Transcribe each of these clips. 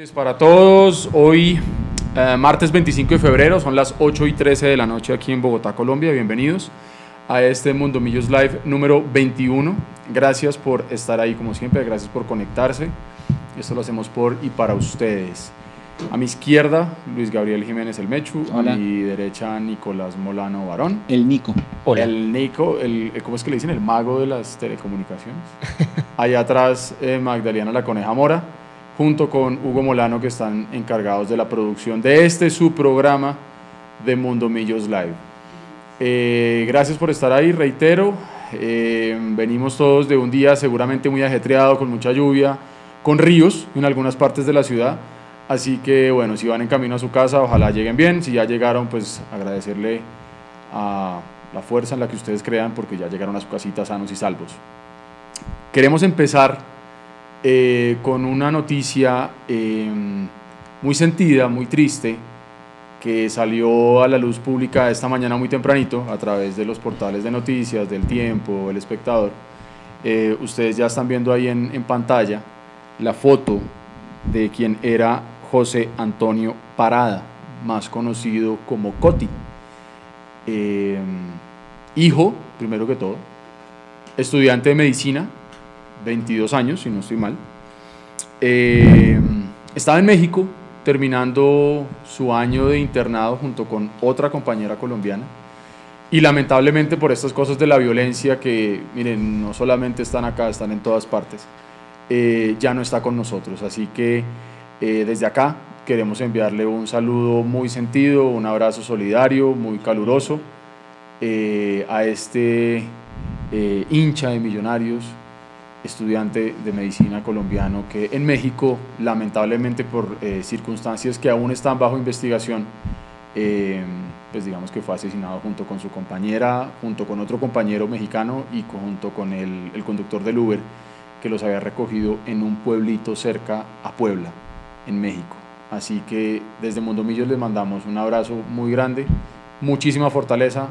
noches para todos. Hoy, eh, martes 25 de febrero, son las 8 y 13 de la noche aquí en Bogotá, Colombia. Bienvenidos a este Mundo Millos Live número 21. Gracias por estar ahí como siempre, gracias por conectarse. Esto lo hacemos por y para ustedes. A mi izquierda, Luis Gabriel Jiménez El Mechu. Hola. A mi derecha, Nicolás Molano Barón. El Nico. El Nico, el, ¿cómo es que le dicen? El mago de las telecomunicaciones. Allá atrás, eh, Magdalena La Coneja Mora, junto con Hugo Molano, que están encargados de la producción de este su programa de Mundo Millos Live. Eh, gracias por estar ahí, reitero. eh, venimos todos de un día seguramente muy ajetreado, con mucha lluvia, con ríos en algunas partes de la ciudad. Así que bueno, si van en camino a su casa, ojalá lleguen bien. Si ya llegaron, pues agradecerle a la fuerza en la que ustedes crean porque ya llegaron a su casita sanos y salvos. Queremos empezar eh, con una noticia eh, muy sentida, muy triste, que salió a la luz pública esta mañana muy tempranito a través de los portales de noticias, del tiempo, el espectador. Eh, ustedes ya están viendo ahí en, pantalla la foto de quien era José Antonio Parada, más conocido como Coti. Eh, hijo, primero que todo, estudiante de medicina, 22 años, si no estoy mal. Eh, estaba en México terminando su año de internado junto con otra compañera colombiana. Y lamentablemente por estas cosas de la violencia que, miren, no solamente están acá, están en todas partes, eh, ya no está con nosotros. Así que eh, desde acá queremos enviarle un saludo muy sentido, un abrazo solidario, muy caluroso eh, a este eh, hincha de millonarios, estudiante de medicina colombiano que en México, lamentablemente por eh, circunstancias que aún están bajo investigación, eh, pues digamos que fue asesinado junto con su compañera, junto con otro compañero mexicano y junto con el, el conductor del Uber que los había recogido en un pueblito cerca a Puebla, en México. Así que desde Mundo Millos les mandamos un abrazo muy grande, muchísima fortaleza,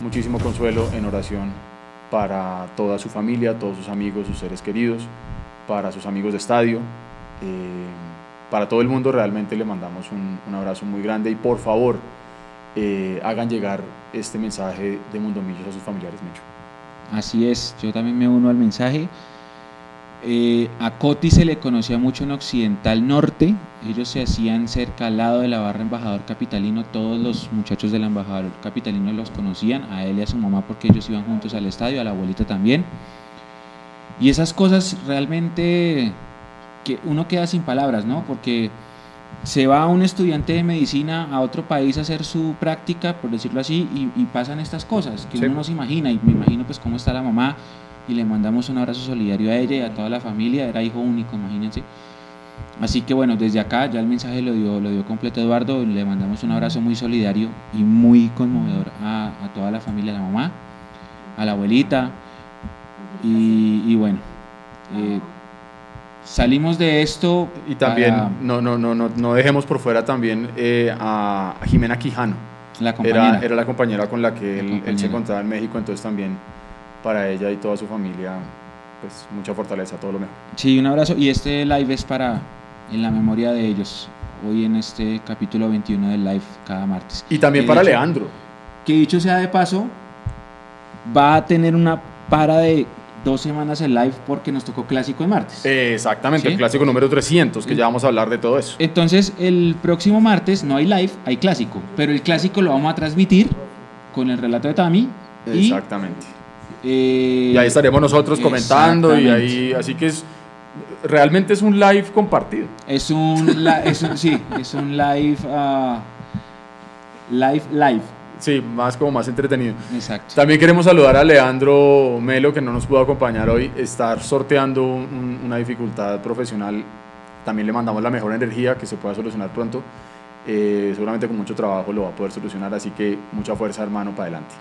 muchísimo consuelo en oración para toda su familia, todos sus amigos, sus seres queridos, para sus amigos de estadio, eh, para todo el mundo realmente le mandamos un, un abrazo muy grande y por favor eh, hagan llegar este mensaje de Mundo Millos a sus familiares, Mecho. Así es, yo también me uno al mensaje. Eh, a Coti se le conocía mucho en Occidental Norte. Ellos se hacían cerca al lado de la barra Embajador Capitalino. Todos los muchachos del Embajador Capitalino los conocían, a él y a su mamá porque ellos iban juntos al estadio, a la abuelita también. Y esas cosas realmente que uno queda sin palabras, ¿no? Porque se va un estudiante de medicina a otro país a hacer su práctica, por decirlo así, y, y pasan estas cosas que Sí. uno no se imagina. Y me imagino pues cómo está la mamá y le mandamos un abrazo solidario a ella y a toda la familia. Era hijo único, imagínense. Así que bueno, desde acá ya el mensaje lo dio, lo dio completo Eduardo. Le mandamos un abrazo muy solidario y muy conmovedor a, a toda la familia, a la mamá, a la abuelita. Y, y bueno, eh, salimos de esto. Y también para no, no, no, no, no dejemos por fuera también eh, a, Jimena Quijano. la compañera. Era, era la compañera con la que La él, él se encontraba en México, entonces también para ella y toda su familia, pues mucha fortaleza, todo lo mejor. Sí, un abrazo. Y este live es para en la memoria de ellos. Hoy en este capítulo 21 del live cada martes. Y también Que para dicho- Leandro. Que dicho sea de paso, va a tener una para de dos semanas el live porque nos tocó clásico el martes. Exactamente, Sí. el clásico número 300, que Sí. ya vamos a hablar de todo eso. Entonces, el próximo martes no hay live, hay clásico. Pero el clásico lo vamos a transmitir con el relato de Tami. Y, Exactamente. eh, Y ahí estaremos nosotros comentando y ahí, así que es, realmente es un live compartido. Es un, es un- sí, es un live, ah, live, live. Sí, más como más entretenido. Exacto. También queremos saludar a Leandro Melo, que no nos pudo acompañar hoy, estar sorteando un- una dificultad profesional. También le mandamos la mejor energía que se pueda solucionar pronto. Eh, seguramente con mucho trabajo lo va a poder solucionar, así que mucha fuerza, hermano, para adelante.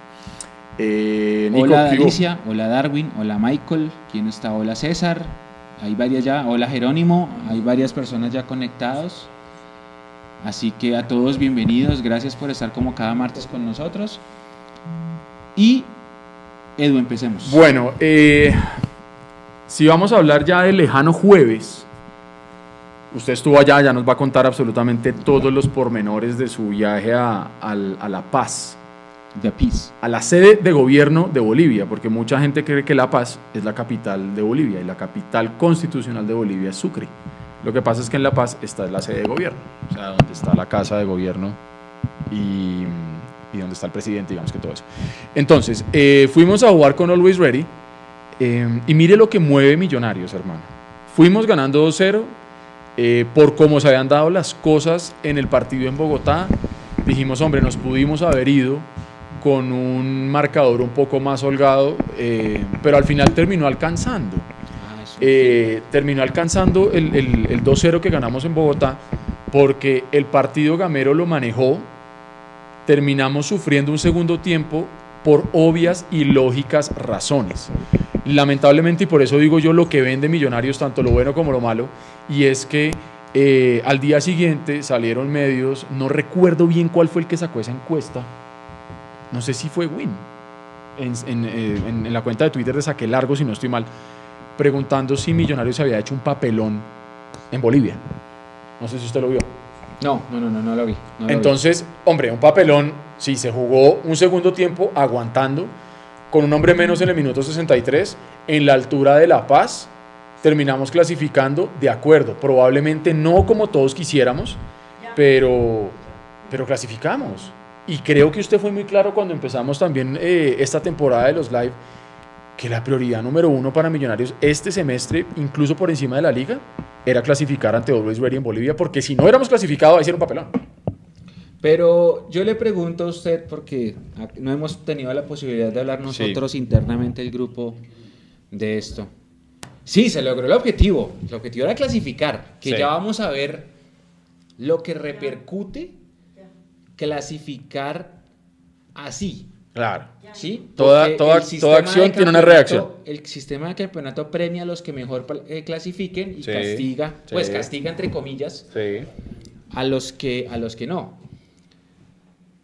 Eh, Nico, hola. Alicia, hola Darwin, hola Michael, ¿quién está? Hola César, hay varias ya, hola Jerónimo, hay varias personas ya conectados. Así que a todos bienvenidos, gracias por estar como cada martes con nosotros. Y Edu, empecemos. Bueno, eh, si vamos a hablar ya del lejano jueves, usted estuvo allá, ya nos va a contar absolutamente todos los pormenores de su viaje a La Paz, The Peace. a la sede de gobierno de Bolivia, porque mucha gente cree que La Paz es la capital de Bolivia y la capital constitucional de Bolivia es Sucre. Lo que pasa es que en La Paz está la sede de gobierno, o sea, donde está la casa de gobierno y, y donde está el presidente, digamos que todo eso. Entonces, eh, fuimos a jugar con Always Ready eh, y mire lo que mueve Millonarios, hermano. Fuimos ganando 2-0 eh, por cómo se habían dado las cosas en el partido en Bogotá. Dijimos, hombre, nos pudimos haber ido con un marcador un poco más holgado, eh, pero al final terminó alcanzando. Ah. Eh, terminó alcanzando el, el- el 2-0 que ganamos en Bogotá porque el partido Gamero lo manejó. Terminamos sufriendo un segundo tiempo por obvias y lógicas razones. Lamentablemente, y por eso digo yo lo que vende Millonarios, tanto lo bueno como lo malo, y es que eh, al día siguiente salieron medios, no recuerdo bien cuál fue el que sacó esa encuesta, no sé si fue Win, en, en, eh, en- en la cuenta de Twitter de Saque Largo, si no estoy mal, preguntando si Millonarios había hecho un papelón en Bolivia. No sé si usted lo vio. No, no, no, no, no lo vi. no lo vi. Entonces, hombre, un papelón, sí, se jugó un segundo tiempo aguantando, con un hombre menos en el minuto 63, en la altura de La Paz, terminamos clasificando de acuerdo, probablemente no como todos quisiéramos, pero, pero clasificamos. Y creo que usted fue muy claro cuando empezamos también eh, esta temporada de los live, que la prioridad número uno para Millonarios este semestre, incluso por encima de la liga, era clasificar ante Always Ready en Bolivia, porque si no éramos clasificados, ahí sí era un papelón. Pero yo le pregunto a usted, porque no hemos tenido la posibilidad de hablar nosotros internamente el grupo de esto. Sí, se logró el objetivo. El objetivo era clasificar, que Sí. ya vamos a ver lo que repercute clasificar así. Claro. ¿sí? Toda- toda- toda acción tiene una reacción. El sistema de campeonato premia a los que mejor eh, clasifiquen y Sí, castiga, pues castiga entre comillas, Sí. a los que, a los que no.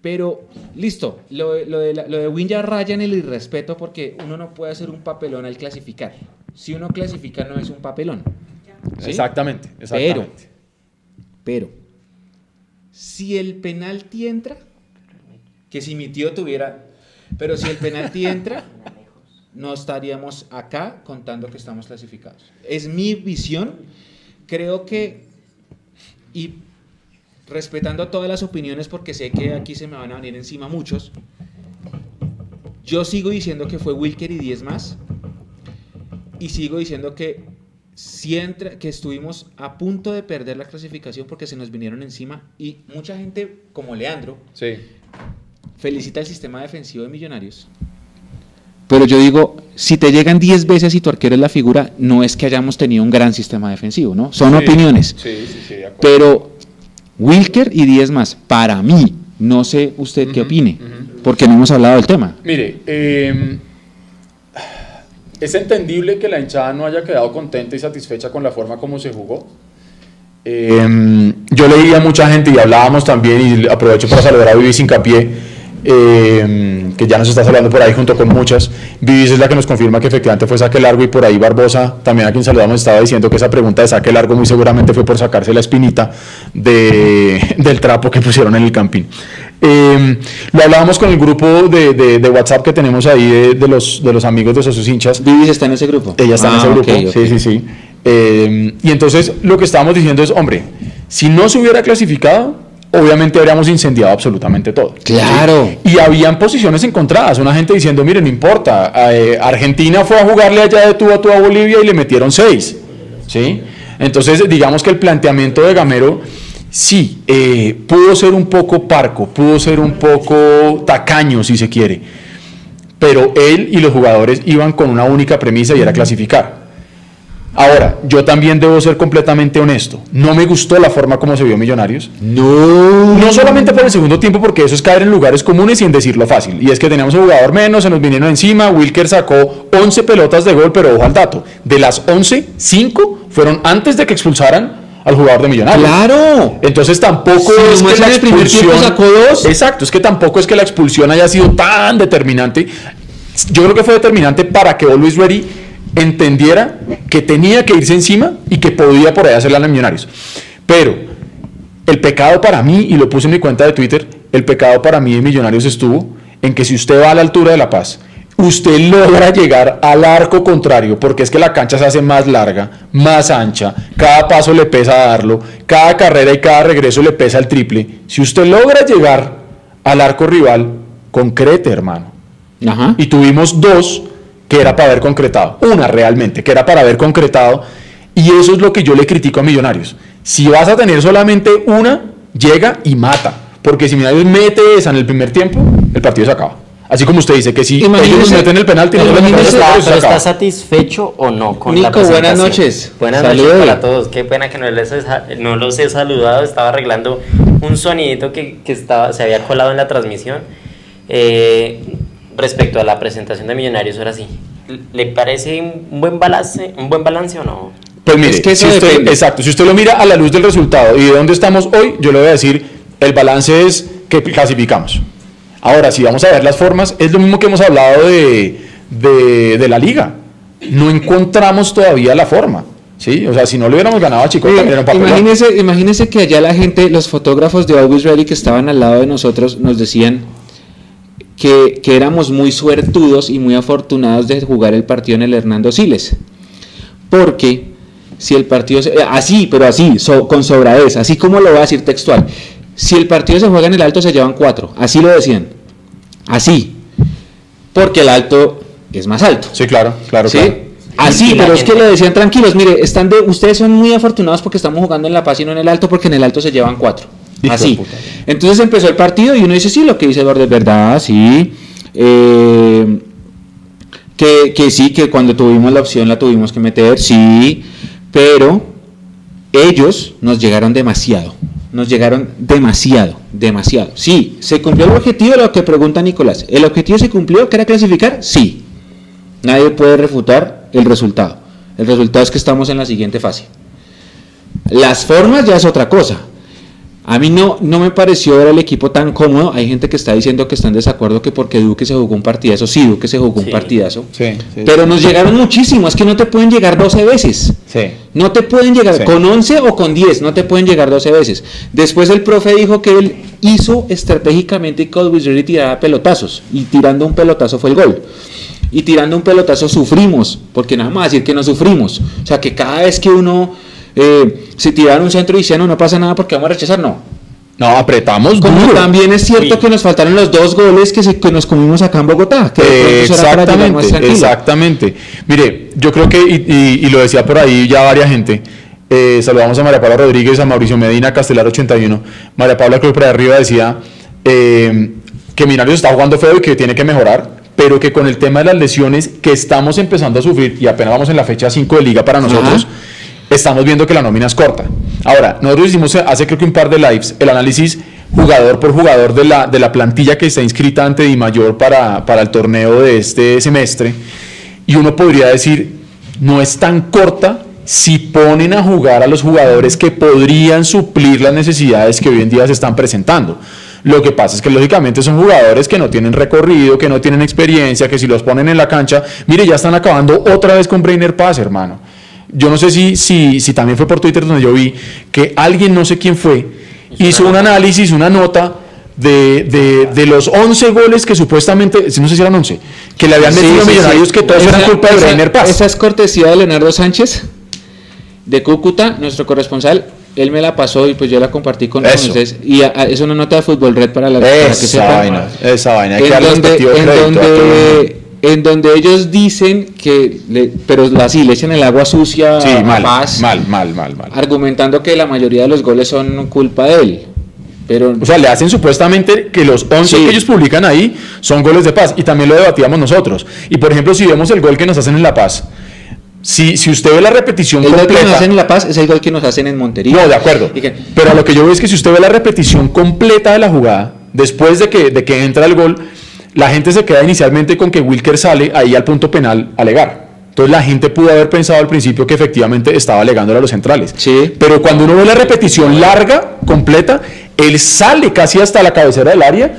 Pero, listo, lo, de- lo de, la- lo de Win ya raya en el irrespeto porque uno no puede hacer un papelón al clasificar. Si uno clasifica no es un papelón. ¿sí? Exactamente, exactamente. Pero, si el penalti entra, que si mi tío tuviera, pero si el penalti entra, no estaríamos acá contando que estamos clasificados. Es mi visión. Creo que, y respetando todas las opiniones, porque sé que aquí se me van a venir encima muchos, yo sigo diciendo que fue Wilker y 10 más. Y sigo diciendo que si entra, que estuvimos a punto de perder la clasificación porque se nos vinieron encima y mucha gente como Leandro Sí. felicita el sistema defensivo de Millonarios. Pero yo digo, si te llegan 10 veces y tu arquero es la figura, no es que hayamos tenido un gran sistema defensivo, ¿no? Son Sí, opiniones. Sí, sí, sí, de acuerdo. Pero Wilker y 10 más, para mí, no sé usted qué opine, porque no hemos hablado del tema. Mire, eh, es entendible que la hinchada no haya quedado contenta y satisfecha con la forma como se jugó. Eh, yo leía a mucha gente y hablábamos también, y aprovecho para saludar a Vivis Hincapié, eh, que ya nos está hablando por ahí junto con muchas. Vivis es la que nos confirma que efectivamente fue saque largo y por ahí Barbosa, también a quien saludamos, estaba diciendo que esa pregunta de saque largo muy seguramente fue por sacarse la espinita de, del trapo que pusieron en el campín. Eh, lo hablábamos con el grupo de, de- de WhatsApp que tenemos ahí de, de los, de los amigos de sus hinchas. Vivis está en ese grupo. Ella está en Ah, ese grupo, sí, sí, sí. Eh, y entonces lo que estábamos diciendo es, hombre, si no se hubiera clasificado, obviamente habríamos incendiado absolutamente todo. Claro. ¿sí? Y habían posiciones encontradas, una gente diciendo, mire, no importa, eh, Argentina fue a jugarle allá de tú a tú a Bolivia y le metieron seis, ¿sí? Entonces, digamos que el planteamiento de Gamero, sí, eh, pudo ser un poco parco, pudo ser un poco tacaño, si se quiere, pero él y los jugadores iban con una única premisa y era clasificar. Ahora, yo también debo ser completamente honesto. No me gustó la forma como se vio Millonarios. No. No solamente por el segundo tiempo, porque eso es caer en lugares comunes y en decirlo fácil. Y es que teníamos un jugador menos, se nos vinieron encima. Wilker sacó 11 pelotas de gol, pero ojo al dato. De las 11, 5 fueron antes de que expulsaran al jugador de Millonarios. Claro. Entonces tampoco Si es que la expulsión sacó dos. Exacto, es que tampoco es que la expulsión haya sido tan determinante. Yo creo que fue determinante para que Always Ready entendiera que tenía que irse encima y que podía por ahí hacerla a Millonarios. Pero el pecado para mí, y lo puse en mi cuenta de Twitter, el pecado para mí de Millonarios estuvo en que si usted va a la altura de La Paz, usted logra llegar al arco contrario, porque es que la cancha se hace más larga, más ancha, cada paso le pesa darlo, cada carrera y cada regreso le pesa el triple. Si usted logra llegar al arco rival, concrete, hermano. Y tuvimos dos que era para haber concretado, una realmente, que era para haber concretado, y eso es lo que yo le critico a Millonarios. Si vas a tener solamente una, llega y mata, porque si Millonarios mete esa en el primer tiempo, el partido se acaba. Así como usted dice que si ellos meten el penalti, no está, pero está satisfecho o no con Nico, buenas noches. Buenas noches para todos. Qué pena que no, les, no los he saludado. Estaba arreglando un sonidito que, que estaba, se había colado en la transmisión. Eh, respecto a la presentación de Millonarios, ahora sí. ¿Le parece un buen balance, un buen balance o no? Pues mire, que si usted, exacto, si usted lo mira a la luz del resultado y de dónde estamos hoy, yo le voy a decir, el balance es que clasificamos. Ahora, si vamos a ver las formas, es lo mismo que hemos hablado de, de, la liga. No encontramos todavía la forma. ¿sí? O sea, si no le hubiéramos ganado a Chico, imagínese, imagínese que allá la gente, los fotógrafos de Always Ready que estaban al lado de nosotros, nos decían que, que, éramos muy suertudos y muy afortunados de jugar el partido en el Hernando Siles. Porque si el partido, así, pero así, con sobradez, así como lo va a decir textual, si el partido se juega en el alto se llevan cuatro, así lo decían. Así. Porque el alto es más alto. Sí, claro, claro. ¿Sí? Así, pero es que le decían tranquilos, mire, están de, ustedes son muy afortunados porque estamos jugando en La Paz y no en el alto, porque en el alto se llevan cuatro. Así. Entonces empezó el partido y uno dice, sí, lo que dice Eduardo es verdad, sí. Eh, que, que sí, que cuando tuvimos la opción la tuvimos que meter, sí, pero ellos nos llegaron demasiado nos llegaron demasiado, demasiado. Sí, ¿se cumplió el objetivo lo que pregunta Nicolás? ¿El objetivo se cumplió, que era clasificar? Sí. Nadie puede refutar el resultado. El resultado es que estamos en la siguiente fase. Las formas ya es otra cosa. A mí no, no me pareció ver el equipo tan cómodo. Hay gente que está diciendo que está en desacuerdo que porque Duque se jugó un partidazo. Sí, Duque se jugó un partidazo. pero nos llegaron muchísimo. Es que no te pueden llegar 12 veces. No te pueden llegar con 11 o con 10. No te pueden llegar 12 veces. Después el profe dijo que él hizo estratégicamente que Wizard tirara pelotazos. Y tirando un pelotazo fue el gol. Y tirando un pelotazo sufrimos. Porque nada más decir que no sufrimos. O sea que cada vez que uno eh, si tiraron un centro y no pasa nada porque vamos a rechazar, no. No, apretamos Como también es cierto que nos faltaron los dos goles que, que nos comimos acá en Bogotá. exactamente, exactamente. Mire, yo creo que, y, lo decía por ahí ya varias gente, eh, saludamos a María Paula Rodríguez, a Mauricio Medina, Castelar 81. María Paula, que por ahí arriba decía eh, que Minarios está jugando feo y que tiene que mejorar, pero que con el tema de las lesiones que estamos empezando a sufrir, y apenas vamos en la fecha 5 de liga para nosotros, estamos viendo que la nómina es corta. Ahora, nosotros hicimos hace creo que un par de lives el análisis jugador por jugador de la, de la plantilla que está inscrita ante Di Mayor para, para el torneo de este semestre. Y uno podría decir, no es tan corta si ponen a jugar a los jugadores que podrían suplir las necesidades que hoy en día se están presentando. Lo que pasa es que lógicamente son jugadores que no tienen recorrido, que no tienen experiencia, que si los ponen en la cancha, mire, ya están acabando otra vez con Brainer Pass, hermano. Yo no sé si, si, si también fue por Twitter donde yo vi que alguien, no sé quién fue, hizo un análisis, una nota de, de, de, los 11 goles que supuestamente, no sé si eran 11, que le habían metido a Millonarios, que todos eran culpa de Reiner Paz. Esa es cortesía de Leonardo Sánchez, de Cúcuta, nuestro corresponsal. Él me la pasó y pues yo la compartí con ustedes. Y es una nota de Fútbol Red para la esa que sepan. Vaina, esa vaina, hay que en donde, en donde en donde ellos dicen que, pero así le echan el agua sucia a mal, Paz, mal, mal, mal, mal, argumentando que la mayoría de los goles son culpa de él. Pero, o sea, le hacen supuestamente que los 11 que ellos publican ahí son goles de paz y también lo debatíamos nosotros. Y por ejemplo, si vemos el gol que nos hacen en La Paz, si, si usted ve la repetición el completa. gol que nos hacen en La Paz es el gol que nos hacen en Montería. No, de acuerdo. Pero lo que yo veo es que si usted ve la repetición completa de la jugada, después de que, de que entra el gol, la gente se queda inicialmente con que Wilker sale ahí al punto penal a alegar. Entonces la gente pudo haber pensado al principio que efectivamente estaba alegándole a los centrales. Sí. Pero cuando uno ve la repetición larga, completa, él sale casi hasta la cabecera del área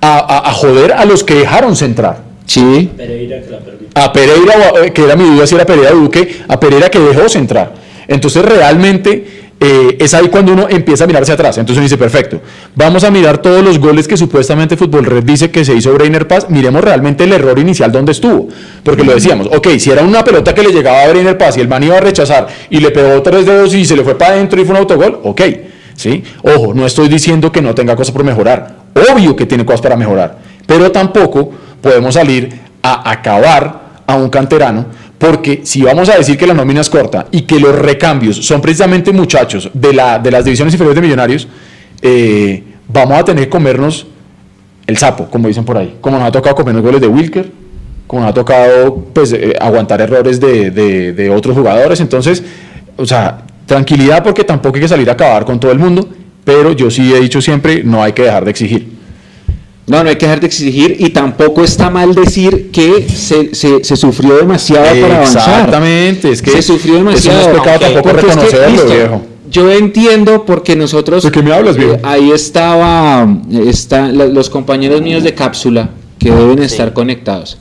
a, joder a los que dejaron centrar. Sí. Pereira que la permitió. a Pereira, eh, que era mi duda si era Pereira Duque, a Pereira que dejó centrar. Entonces realmente eh, es ahí cuando uno empieza a mirar hacia atrás. Entonces uno dice, perfecto, vamos a mirar todos los goles que supuestamente Fútbol Red dice que se hizo Brainer Paz, miremos realmente el error inicial donde estuvo. Porque lo decíamos, ok, si era una pelota que le llegaba a Brainer Paz y el man iba a rechazar y le pegó tres dedos y se le fue para adentro y fue un autogol, ok. ¿sí? Ojo, no estoy diciendo que no tenga cosas por mejorar. Obvio que tiene cosas para mejorar. Pero tampoco podemos salir a acabar a un canterano porque si vamos a decir que la nómina es corta y que los recambios son precisamente muchachos de, la, de las divisiones inferiores de Millonarios, eh, vamos a tener que comernos el sapo, como dicen por ahí. Como nos ha tocado comernos goles de Wilker, como nos ha tocado pues, eh, aguantar errores de, de- de otros jugadores. Entonces, o sea, tranquilidad porque tampoco hay que salir a acabar con todo el mundo, pero yo sí he dicho siempre, no hay que dejar de exigir. No, no hay que dejar de exigir y tampoco está mal decir que se, se- se sufrió demasiado para avanzar. Exactamente, es que se sufrió eso no es demasiado. pecado aunque- tampoco Porque es que, reconocerlo, listo, viejo. Yo entiendo porque nosotros... ¿De qué me hablas, viejo? eh, ahí estaba, está, los compañeros míos de cápsula que deben Sí. estar conectados.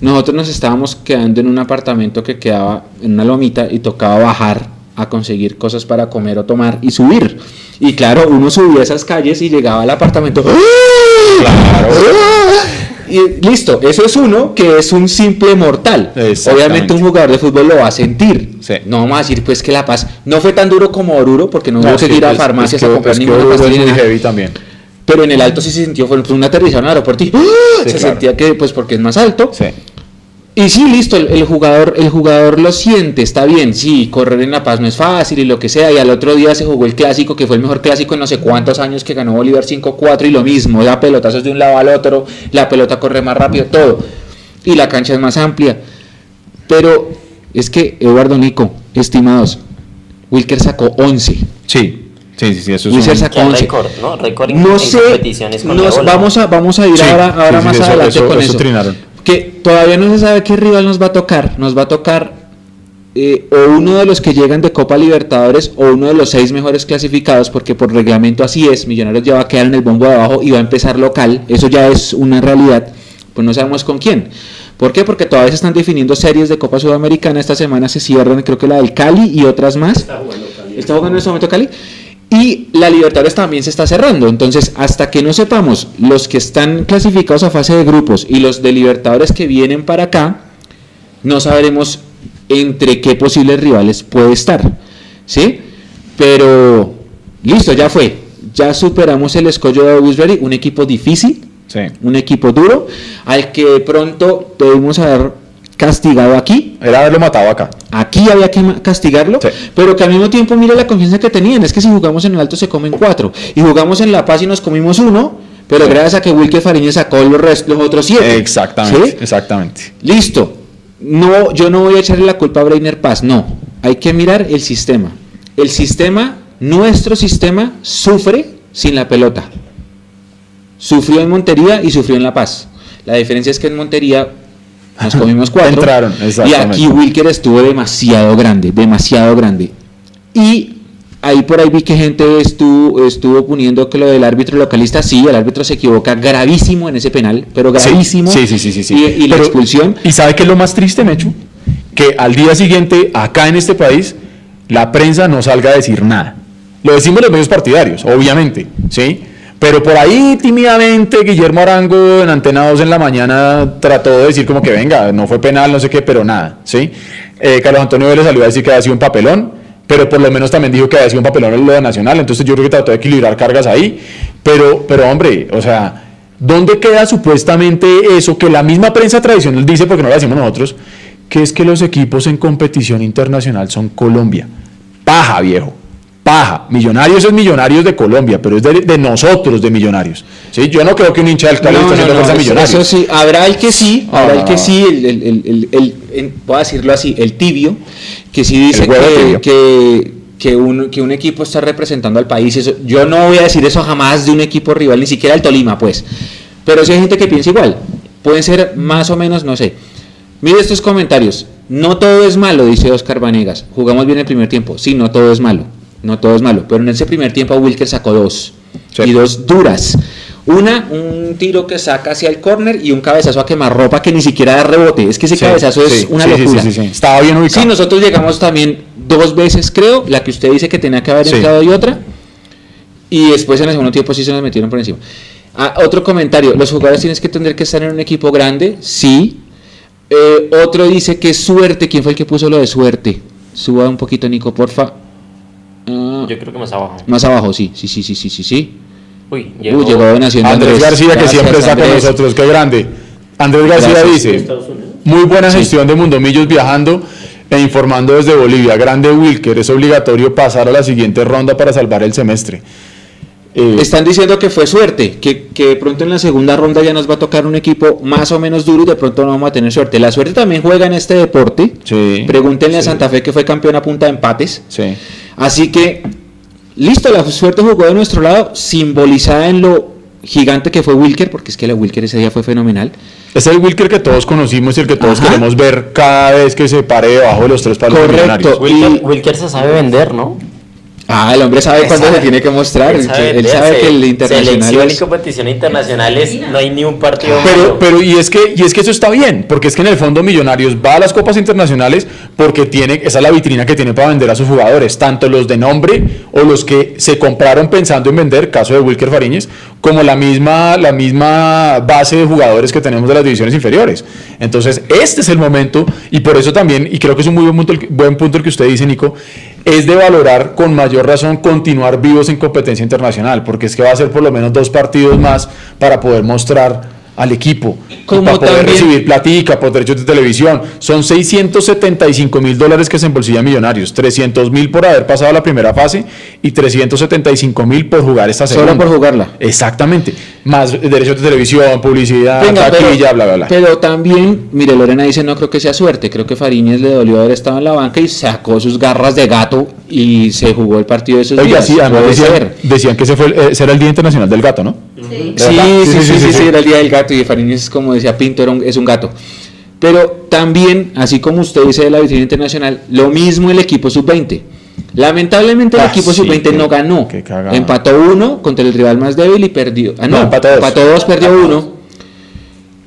Nosotros nos estábamos quedando en un apartamento que quedaba en una lomita y tocaba bajar a conseguir cosas para comer o tomar y subir. Y claro, uno subía esas calles y llegaba al apartamento. Claro. Y listo, eso es uno que es un simple mortal. Obviamente un jugador de fútbol lo va a sentir. Sí. No vamos a decir pues que La Paz no fue tan duro como Oruro porque no, No, hubo que sí, ir a es- farmacias es que- a comprar es que ninguna Oruro pastilla es heavy también. Pero en el alto sí se sintió, fue un en el aeropuerto y ¡ah! Sí, se claro. sentía que pues porque es más alto. Sí. Y sí, listo, el, el jugador, el jugador lo siente, está bien, sí, correr en La Paz no es fácil y lo que sea, y al otro día se jugó el clásico, que fue el mejor clásico en no sé cuántos años que ganó Bolívar 5-4 y lo mismo, da pelotazos de un lado al otro, la pelota corre más rápido, todo, y la cancha es más amplia. Pero es que, Eduardo Nico, estimados, Wilker sacó 11. Sí, sí, sí, sí, eso es Wilker un- sacó ¿Qué 11. récord, no? Récord en, No en sé, competiciones con nos- vamos, a, vamos a ir Sí, ahora, sí, ahora sí, más eso- adelante eso- con eso eso. Que todavía no se sabe qué rival nos va a tocar. Nos va a tocar eh, o uno de los que llegan de Copa Libertadores o uno de los seis mejores clasificados, porque por reglamento así es. Millonarios ya va a quedar en el bombo de abajo y va a empezar local. Eso ya es una realidad. Pues no sabemos con quién. ¿Por qué? Porque todavía se están definiendo series de Copa Sudamericana. Esta semana se cierran, creo que la del Cali y otras más. Está jugando Cali. Está jugando en este momento Cali. Y la Libertadores también se está cerrando. Entonces, hasta que no sepamos los que están clasificados a fase de grupos y los de Libertadores que vienen para acá, no sabremos entre qué posibles rivales puede estar. ¿Sí? Pero, listo, ya fue. Ya superamos el escollo de Augusbury, un equipo difícil, Sí. un equipo duro, al que de pronto debimos haber castigado aquí, Era haberlo matado acá. Aquí había que castigarlo, Sí. pero que al mismo tiempo mire la confianza que tenían. Es que si jugamos en el alto se comen cuatro. Y jugamos en La Paz y nos comimos uno, pero Sí. gracias a que Wilker Fariñez sacó los, rest- los otros siete. Exactamente, ¿Sí? exactamente. Listo. No, yo no voy a echarle la culpa a Breiner Paz, no. Hay que mirar el sistema. El sistema, nuestro sistema, sufre sin la pelota. Sufrió en Montería y sufrió en La Paz. La diferencia es que en Montería nos comimos cuatro. Entraron, Y aquí Wilker estuvo demasiado grande, demasiado grande. Y ahí por ahí vi que gente estuvo, estuvo poniendo que lo del árbitro localista, sí, el árbitro se equivoca gravísimo en ese penal, pero gravísimo. Sí, sí, sí, sí. sí. Y, y la expulsión. ¿Y sabe qué es lo más triste, Mechu? Que al día siguiente, acá en este país, la prensa no salga a decir nada. Lo decimos los medios partidarios, obviamente, ¿sí? Pero por ahí tímidamente Guillermo Arango en Antena 2 en la mañana trató de decir como que venga, no fue penal, no sé qué, pero nada, ¿sí? Eh, Carlos Antonio Vélez salió a decir que había sido un papelón, pero por lo menos también dijo que había sido un papelón en lo de Nacional, entonces yo creo que trató de equilibrar cargas ahí, pero, pero hombre, o sea, ¿dónde queda supuestamente eso que la misma prensa tradicional dice, porque no lo decimos nosotros, que es que los equipos en competición internacional son Colombia? Paja, viejo. Paja. Millonarios es Millonarios de Colombia, pero es de, de nosotros, de Millonarios. ¿Sí? Yo no creo que un hincha del Cali No, esté no, eso, Millonarios. eso sí, habrá el que sí, No, habrá el que sí, el, el- el- el- el- el- voy a decirlo así, el tibio, que sí dice El huevo que, tibio. que, que un, que un equipo está representando al país. Eso, yo no voy a decir eso jamás de un equipo rival, ni siquiera el Tolima, pues. Pero sí hay gente que piensa igual. Pueden ser más o menos, no sé. Mire estos comentarios. No todo es malo, dice Oscar Vanegas. Jugamos bien el primer tiempo. Sí, no todo es malo. No todo es malo. Pero en ese primer tiempo Wilker sacó dos. Sí. Y dos duras. Una, un tiro que saca hacia el córner y un cabezazo a quemarropa que ni siquiera da rebote. Es que ese Sí, cabezazo es sí, una locura. sí, sí, sí. Estaba bien ubicado. Sí, nosotros llegamos también dos veces, creo, la que usted dice que tenía que haber entrado y otra. Y después en el segundo tiempo sí se nos metieron por encima. Ah, otro comentario, los jugadores tienes que tener que estar en un equipo grande, sí. Eh, otro dice que suerte, ¿quién fue el que puso lo de suerte? Suba un poquito, Nico, porfa. Ah, Yo creo que más abajo. más abajo, sí, sí, sí, sí, sí, sí, sí. Uy, Uy, llegó de Andrés García, que Gracias, siempre está con Andrés. nosotros, qué grande. Andrés García Gracias. dice, Estados Unidos. muy buena Sí. gestión de Mundomillos viajando e informando desde Bolivia. Grande Wilker, es obligatorio pasar a la siguiente ronda para salvar el semestre. Eh, Están diciendo que fue suerte, que, que de pronto en la segunda ronda ya nos va a tocar un equipo más o menos duro y de pronto no vamos a tener suerte. La suerte también juega en este deporte. sí, Pregúntenle a sí, Santa Fe que fue campeón a punta de empates. Sí. Así que, listo, la suerte jugó de nuestro lado, simbolizada en lo gigante que fue Wilker, porque es que la Wilker ese día fue fenomenal. Es el Wilker que todos conocimos y el que todos Ajá. queremos ver cada vez que se pare debajo de los tres palos Correcto. millonarios. Wilker, Y- Wilker se sabe vender, ¿no? Ah, el hombre sabe cuándo se tiene que mostrar. Él, sabe él sabe se- que el internacional Selección y es- competición internacionales no hay ni un partido Pero, malo. pero y es que y es que eso está bien, porque es que en el fondo Millonarios va a las copas internacionales porque tiene esa es la vitrina que tiene para vender a sus jugadores, tanto los de nombre o los que se compraron pensando en vender, caso de Wilker Fariñez, como la misma la misma base de jugadores que tenemos de las divisiones inferiores. Entonces, este es el momento y por eso también y creo que es un muy buen punto buen punto el que usted dice, Nico, es de valorar con mayor razón continuar vivos en competencia internacional, porque es que va a ser por lo menos dos partidos más para poder mostrar al equipo, Como para poder también- recibir platica por derechos de televisión. Son 675 mil dólares que se embolsillan millonarios, 300 mil por haber pasado la primera fase y 375 mil por jugar esta segunda. Solo por jugarla. Exactamente. Más derechos de televisión, publicidad, Venga, taquilla, pero, bla, bla, bla. pero también, mire, Lorena dice, no creo que sea suerte, creo que Fariñez le dolió haber estado en la banca y sacó sus garras de gato y se jugó el partido de esos Oiga, días. sí, además decían, que ese, fue el, ese era el Día Internacional del Gato, ¿no? Sí. Sí, ¿Verdad? sí, sí, sí, sí, era el día del gato y Fariñez, como decía Pinto, era un- es un gato. Pero también, así como usted dice de la vitrina internacional, lo mismo el equipo sub-20. Lamentablemente el Ah, equipo sí, sub-20 qué- no ganó. Empató uno contra el rival más débil y perdió. Ah, no, No, empató dos. dos, perdió uno.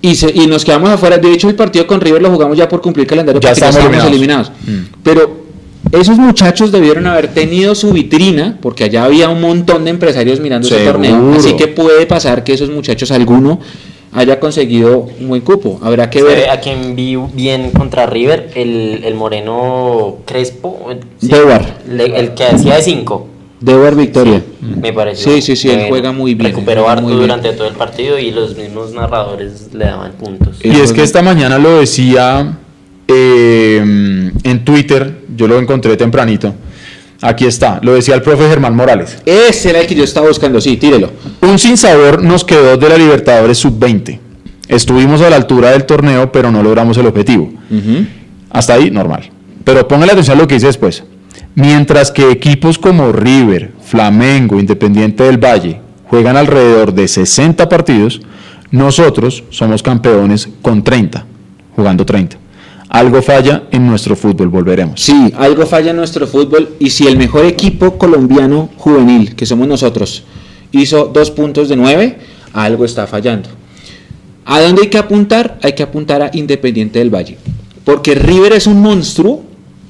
Y, se- y nos quedamos afuera. De hecho, el partido con River lo jugamos ya por cumplir calendario Ya porque ya estamos estábamos eliminados. eliminados. Pero esos muchachos debieron haber tenido su vitrina, porque allá había un montón de empresarios mirando ese Seguro. torneo. Así que puede pasar que esos muchachos, alguno, haya conseguido un buen cupo. Habrá que ¿Sabe ver. a quien vi bien contra River? El, el moreno Crespo. sí, Dewar. le- el que hacía de 5. Deber Victoria. Me pareció. Sí, sí, sí, él juega muy bien, Recuperó harto muy bien. durante todo el partido y los mismos narradores le daban puntos. Eh, Y es que esta mañana lo decía eh, en Twitter, yo lo encontré tempranito. Aquí está, lo decía el profe Germán Morales. Ese era el que yo estaba buscando, sí, tírelo. Un sinsabor nos quedó de la Libertadores sub-20. Estuvimos a la altura del torneo, pero no logramos el objetivo. Hasta ahí, normal. Pero póngale atención a lo que dice después. Mientras que equipos como River, Flamengo, Independiente del Valle juegan alrededor de 60 partidos, nosotros somos campeones con 30, jugando 30. Algo falla en nuestro fútbol, volveremos. Sí, algo falla en nuestro fútbol y si el mejor equipo colombiano juvenil, que somos nosotros, hizo dos puntos de nueve, algo está fallando. ¿A dónde hay que apuntar? Hay que apuntar a Independiente del Valle. Porque River es un monstruo,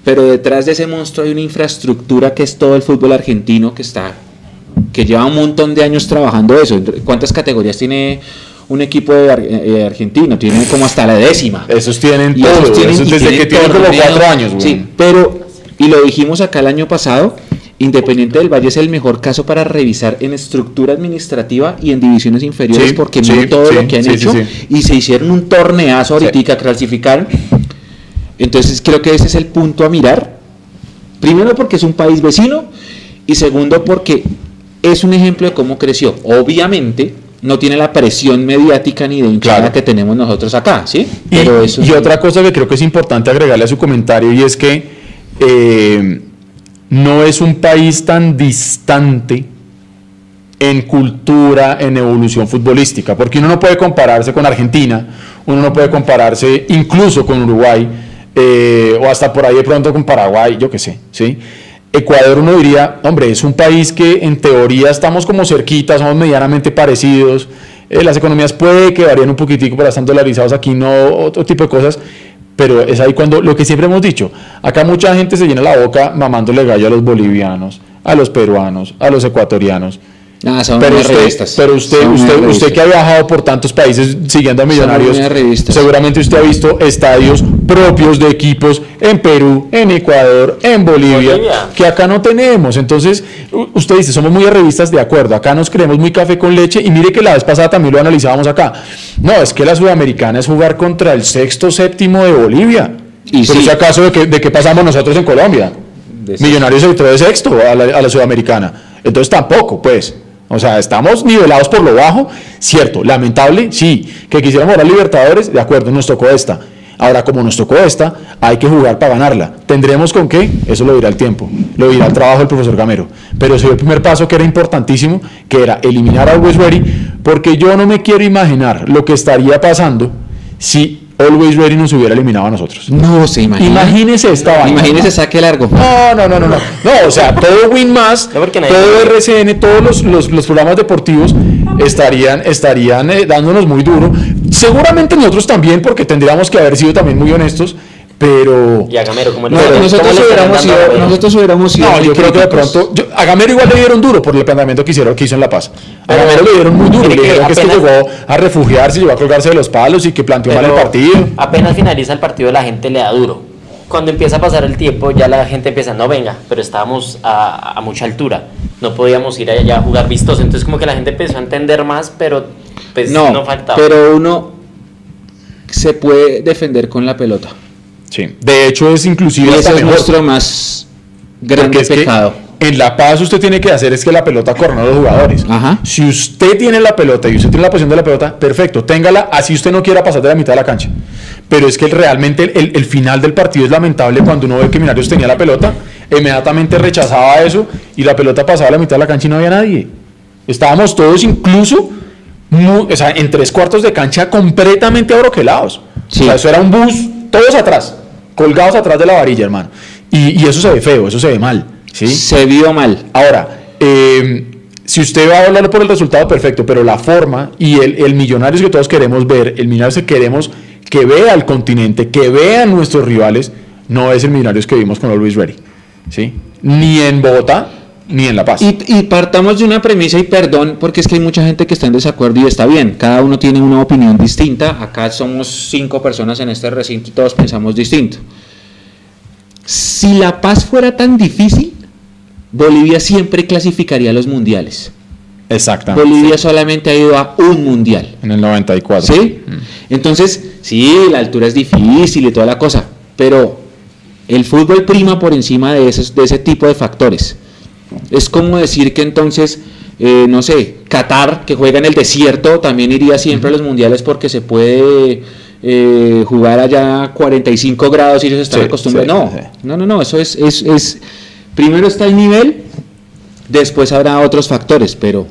pero detrás de ese monstruo hay una infraestructura que es todo el fútbol argentino que está, que lleva un montón de años trabajando eso. ¿Cuántas categorías tiene un equipo de ar- eh, argentino? Tiene como hasta la décima. Esos tienen Y todo, esos tienen- esos y desde que tienen como cuatro años. güey. Sí, pero, y lo dijimos acá el año pasado, Independiente del Valle es el mejor caso para revisar en estructura administrativa y en divisiones inferiores Sí, porque sí, mire todo sí, lo que han hecho y se hicieron un torneazo ahorita, clasificaron. Entonces creo que ese es el punto a mirar. Primero porque es un país vecino y segundo porque es un ejemplo de cómo creció. Obviamente no tiene la presión mediática ni de hinchada Claro. que tenemos nosotros acá, ¿sí? Y, eso y otra cosa que creo que es importante agregarle a su comentario y es que eh, no es un país tan distante en cultura, en evolución futbolística, porque uno no puede compararse con Argentina, uno no puede compararse incluso con Uruguay, eh, o hasta por ahí de pronto con Paraguay, yo qué sé, ¿sí? Ecuador uno diría, hombre, es un país que en teoría estamos como cerquita, somos medianamente parecidos, eh, las economías puede que varíen un poquitico, pero están dolarizados aquí, no otro tipo de cosas, pero es ahí cuando, lo que siempre hemos dicho, acá mucha gente se llena la boca mamándole gallo a los bolivianos, a los peruanos, a los ecuatorianos, Ah, son pero unas usted, revistas. pero usted, Son usted, que ha viajado por tantos países siguiendo a millonarios, seguramente usted ha visto estadios propios de equipos en Perú, en Ecuador, en Bolivia, Bolivia. que acá no tenemos. Entonces, usted dice, somos muy revistas, de acuerdo, acá nos creemos muy café con leche, y mire que la vez pasada también lo analizábamos acá. No, es que la sudamericana es jugar contra el sexto, séptimo de Bolivia. Y pero sí. ese acaso de qué, de pasamos nosotros en Colombia? De. Millonarios entró de sexto a la, a la sudamericana. Entonces tampoco, pues. O sea, estamos nivelados por lo bajo, cierto, lamentable, sí, que quisiéramos a Libertadores, de acuerdo, nos tocó esta. Ahora, como nos tocó esta, hay que jugar para ganarla. ¿Tendremos con qué? Eso lo dirá el tiempo, lo dirá el trabajo del profesor Gamero. Pero se dio el primer paso que era importantísimo, que era eliminar a Ready, porque yo no me quiero imaginar lo que estaría pasando si Always Ready nos hubiera eliminado a nosotros. No se imagina. Imagínese esta vaina. Imagínese saque largo. No, no, no, no, no. No, o sea, todo Win Más, No, todo RCN, todos los, los, los programas deportivos estarían, estarían eh, dándonos muy duro. Seguramente nosotros también, porque tendríamos que haber sido también muy honestos, pero... Y a Gamero, ¿cómo le No, nosotros, hubiéramos Gamero? nosotros hubiéramos sido. No, yo creo que de críticos. pronto... yo- a Gamero igual le dieron duro por el planteamiento que, hicieron, que hizo en La Paz. A Gamero le dieron muy duro. Le que dijeron que, es que apenas- llegó a refugiarse, llegó a colgarse de los palos y que planteó mal el partido. Apenas finaliza el partido, la gente le da duro. Cuando empieza a pasar el tiempo, ya la gente empieza, no venga, pero estábamos a, a mucha altura. No podíamos ir allá a jugar vistoso. Entonces, como que la gente empezó a entender más, pero pues no, no, faltaba. pero uno se puede defender con la pelota. Sí. De hecho, es inclusive ese es nuestro más grande es que pecado. en La Paz usted tiene que hacer es que la pelota corra a los jugadores. Ajá. Si usted tiene la pelota y usted tiene la posición de la pelota, perfecto, téngala, así usted no quiera pasar de la mitad de la cancha. Pero es que realmente el, el- el final del partido es lamentable cuando uno ve que Millonarios tenía la pelota, inmediatamente rechazaba eso y la pelota pasaba a la mitad de la cancha y no había nadie. Estábamos todos incluso o sea, en tres cuartos de cancha completamente abroquelados. Sí. O sea, eso era un bus, todos atrás, colgados atrás de la varilla, hermano. Y, y eso se ve feo, eso se ve mal. ¿sí? Se vio mal. Ahora, eh, si usted va a hablar por el resultado, perfecto, pero la forma y el, el Millonarios que todos queremos ver, el Millonarios que queremos que vea al continente, que vean nuestros rivales, no es el Millonarios que vimos con Always Ready. ¿sí? Ni en Bogotá, ni en La Paz. Y, y partamos de una premisa y perdón, porque es que hay mucha gente que está en desacuerdo y está bien. Cada uno tiene una opinión distinta. Acá somos cinco personas en este recinto y todos pensamos distinto. Si La Paz fuera tan difícil, Bolivia siempre clasificaría a los mundiales. Exactamente. Bolivia solamente ha ido a un mundial. En el 94. ¿Sí? Entonces, sí, la altura es difícil y toda la cosa, pero el fútbol prima por encima de, esos, de ese tipo de factores. Es como decir que entonces, eh, no sé, Qatar, que juega en el desierto, también iría siempre a los mundiales porque se puede eh, jugar allá a 45 grados y ellos están Sí, acostumbrados. sí, no, sí. no, no, no, eso es, es, es- primero está el nivel, después habrá otros factores, pero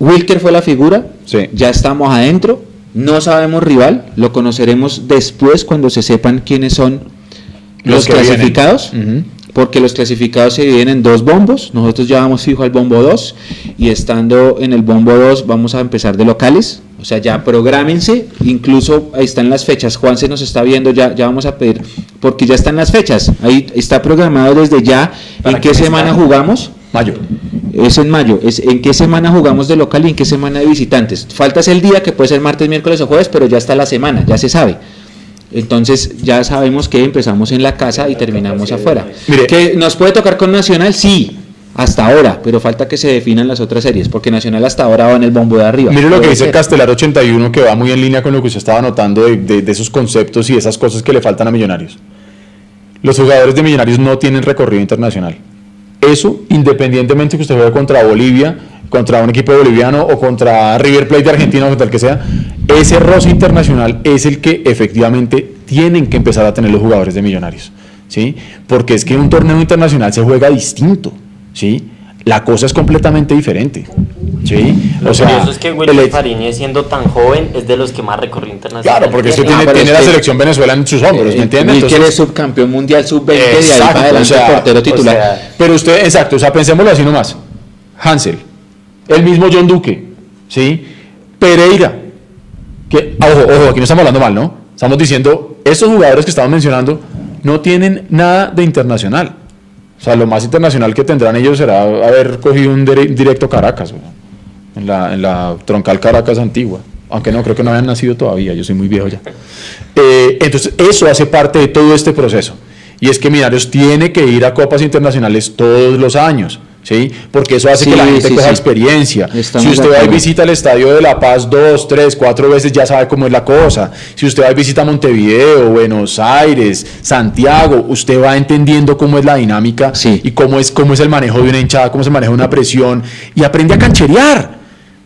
Wilker fue la figura, ya estamos adentro, no sabemos rival, lo conoceremos después cuando se sepan quiénes son los, clasificados. Porque los clasificados se dividen en dos bombos, nosotros ya vamos fijo al bombo 2 y estando en el bombo 2 vamos a empezar de locales, o sea, ya prográmense, incluso ahí están las fechas, Juan se nos está viendo, ya, ya vamos a pedir, porque ya están las fechas, ahí está programado desde ya ¿Para en qué semana está? jugamos, Mayo. es en mayo. Es en qué semana jugamos de local y en qué semana de visitantes. Falta es el día que puede ser martes, miércoles o jueves, pero ya está la semana, ya se sabe. Entonces ya sabemos que empezamos en la casa y terminamos afuera. Mire. ¿Que nos puede tocar con Nacional? Sí, hasta ahora, pero falta que se definan las otras series, porque Nacional hasta ahora va en el bombo de arriba. Mire lo que dice ser. Castelar 81, que va muy en línea con lo que usted estaba notando de, de- de esos conceptos y esas cosas que le faltan a Millonarios. Los jugadores de Millonarios no tienen recorrido internacional. Eso, independientemente que usted juegue contra Bolivia, contra un equipo boliviano o contra River Plate de Argentina o contra el que sea, ese roce internacional es el que efectivamente tienen que empezar a tener los jugadores de Millonarios. ¿sí? Porque es que un torneo internacional se juega distinto. ¿sí? la cosa es completamente diferente. ¿sí? Lo curioso es que Willy Fariñez, siendo tan joven, es de los que más recorrió internacional. Claro, porque usted tiene, tiene la selección Venezuela en sus hombros, ¿me entiende? Entonces, quiere subcampeón mundial sub-20 de ahí para adelante, o sea, portero titular. O sea, pero usted, exacto, o sea, pensémoslo así nomás. Hansel, el mismo John Duque, ¿sí? Pereira, que, ojo, ojo, aquí no estamos hablando mal, ¿no? Estamos diciendo, esos jugadores que estamos mencionando no tienen nada de internacional. O sea, lo más internacional que tendrán ellos será haber cogido un directo Caracas, en la, en la troncal Caracas antigua. Aunque no, creo que no habían nacido todavía, yo soy muy viejo ya. Eh, entonces, eso hace parte de todo este proceso. Y es que Millonarios tiene que ir a copas internacionales todos los años. ¿Sí? Porque eso hace que la gente coja experiencia. si usted va y visita el Estadio de La Paz dos, tres, cuatro veces, ya sabe cómo es la cosa. Si usted va y visita Montevideo, Buenos Aires, Santiago, usted va entendiendo cómo es la dinámica y cómo es, cómo es el manejo de una hinchada, cómo se maneja una presión y aprende a cancherear.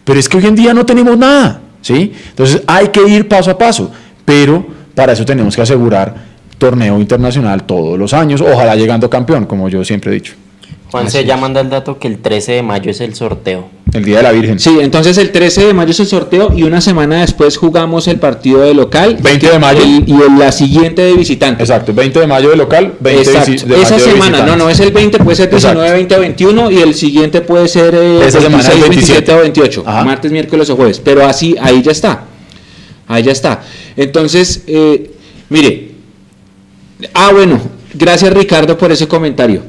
Pero es que hoy en día no tenemos nada, ¿sí? Entonces hay que ir paso a paso, pero para eso tenemos que asegurar torneo internacional todos los años, ojalá llegando campeón, como yo siempre he dicho. Juan se ya manda el dato que el 13 de mayo es el sorteo. El Día de la Virgen. Sí, entonces el 13 de mayo es el sorteo y una semana después jugamos el partido de local. 20 de mayo. Y, y la siguiente de visitante. Exacto, 20 de mayo de local, 20 de, Esa semana, no, no es el 20, puede ser 19, 20 o 21 y el siguiente puede ser eh, Esa 26, 27 o 28, martes, miércoles o jueves. Pero así, ahí ya está. Ahí ya está. Entonces, eh, mire. Ah, bueno, gracias Ricardo por ese comentario.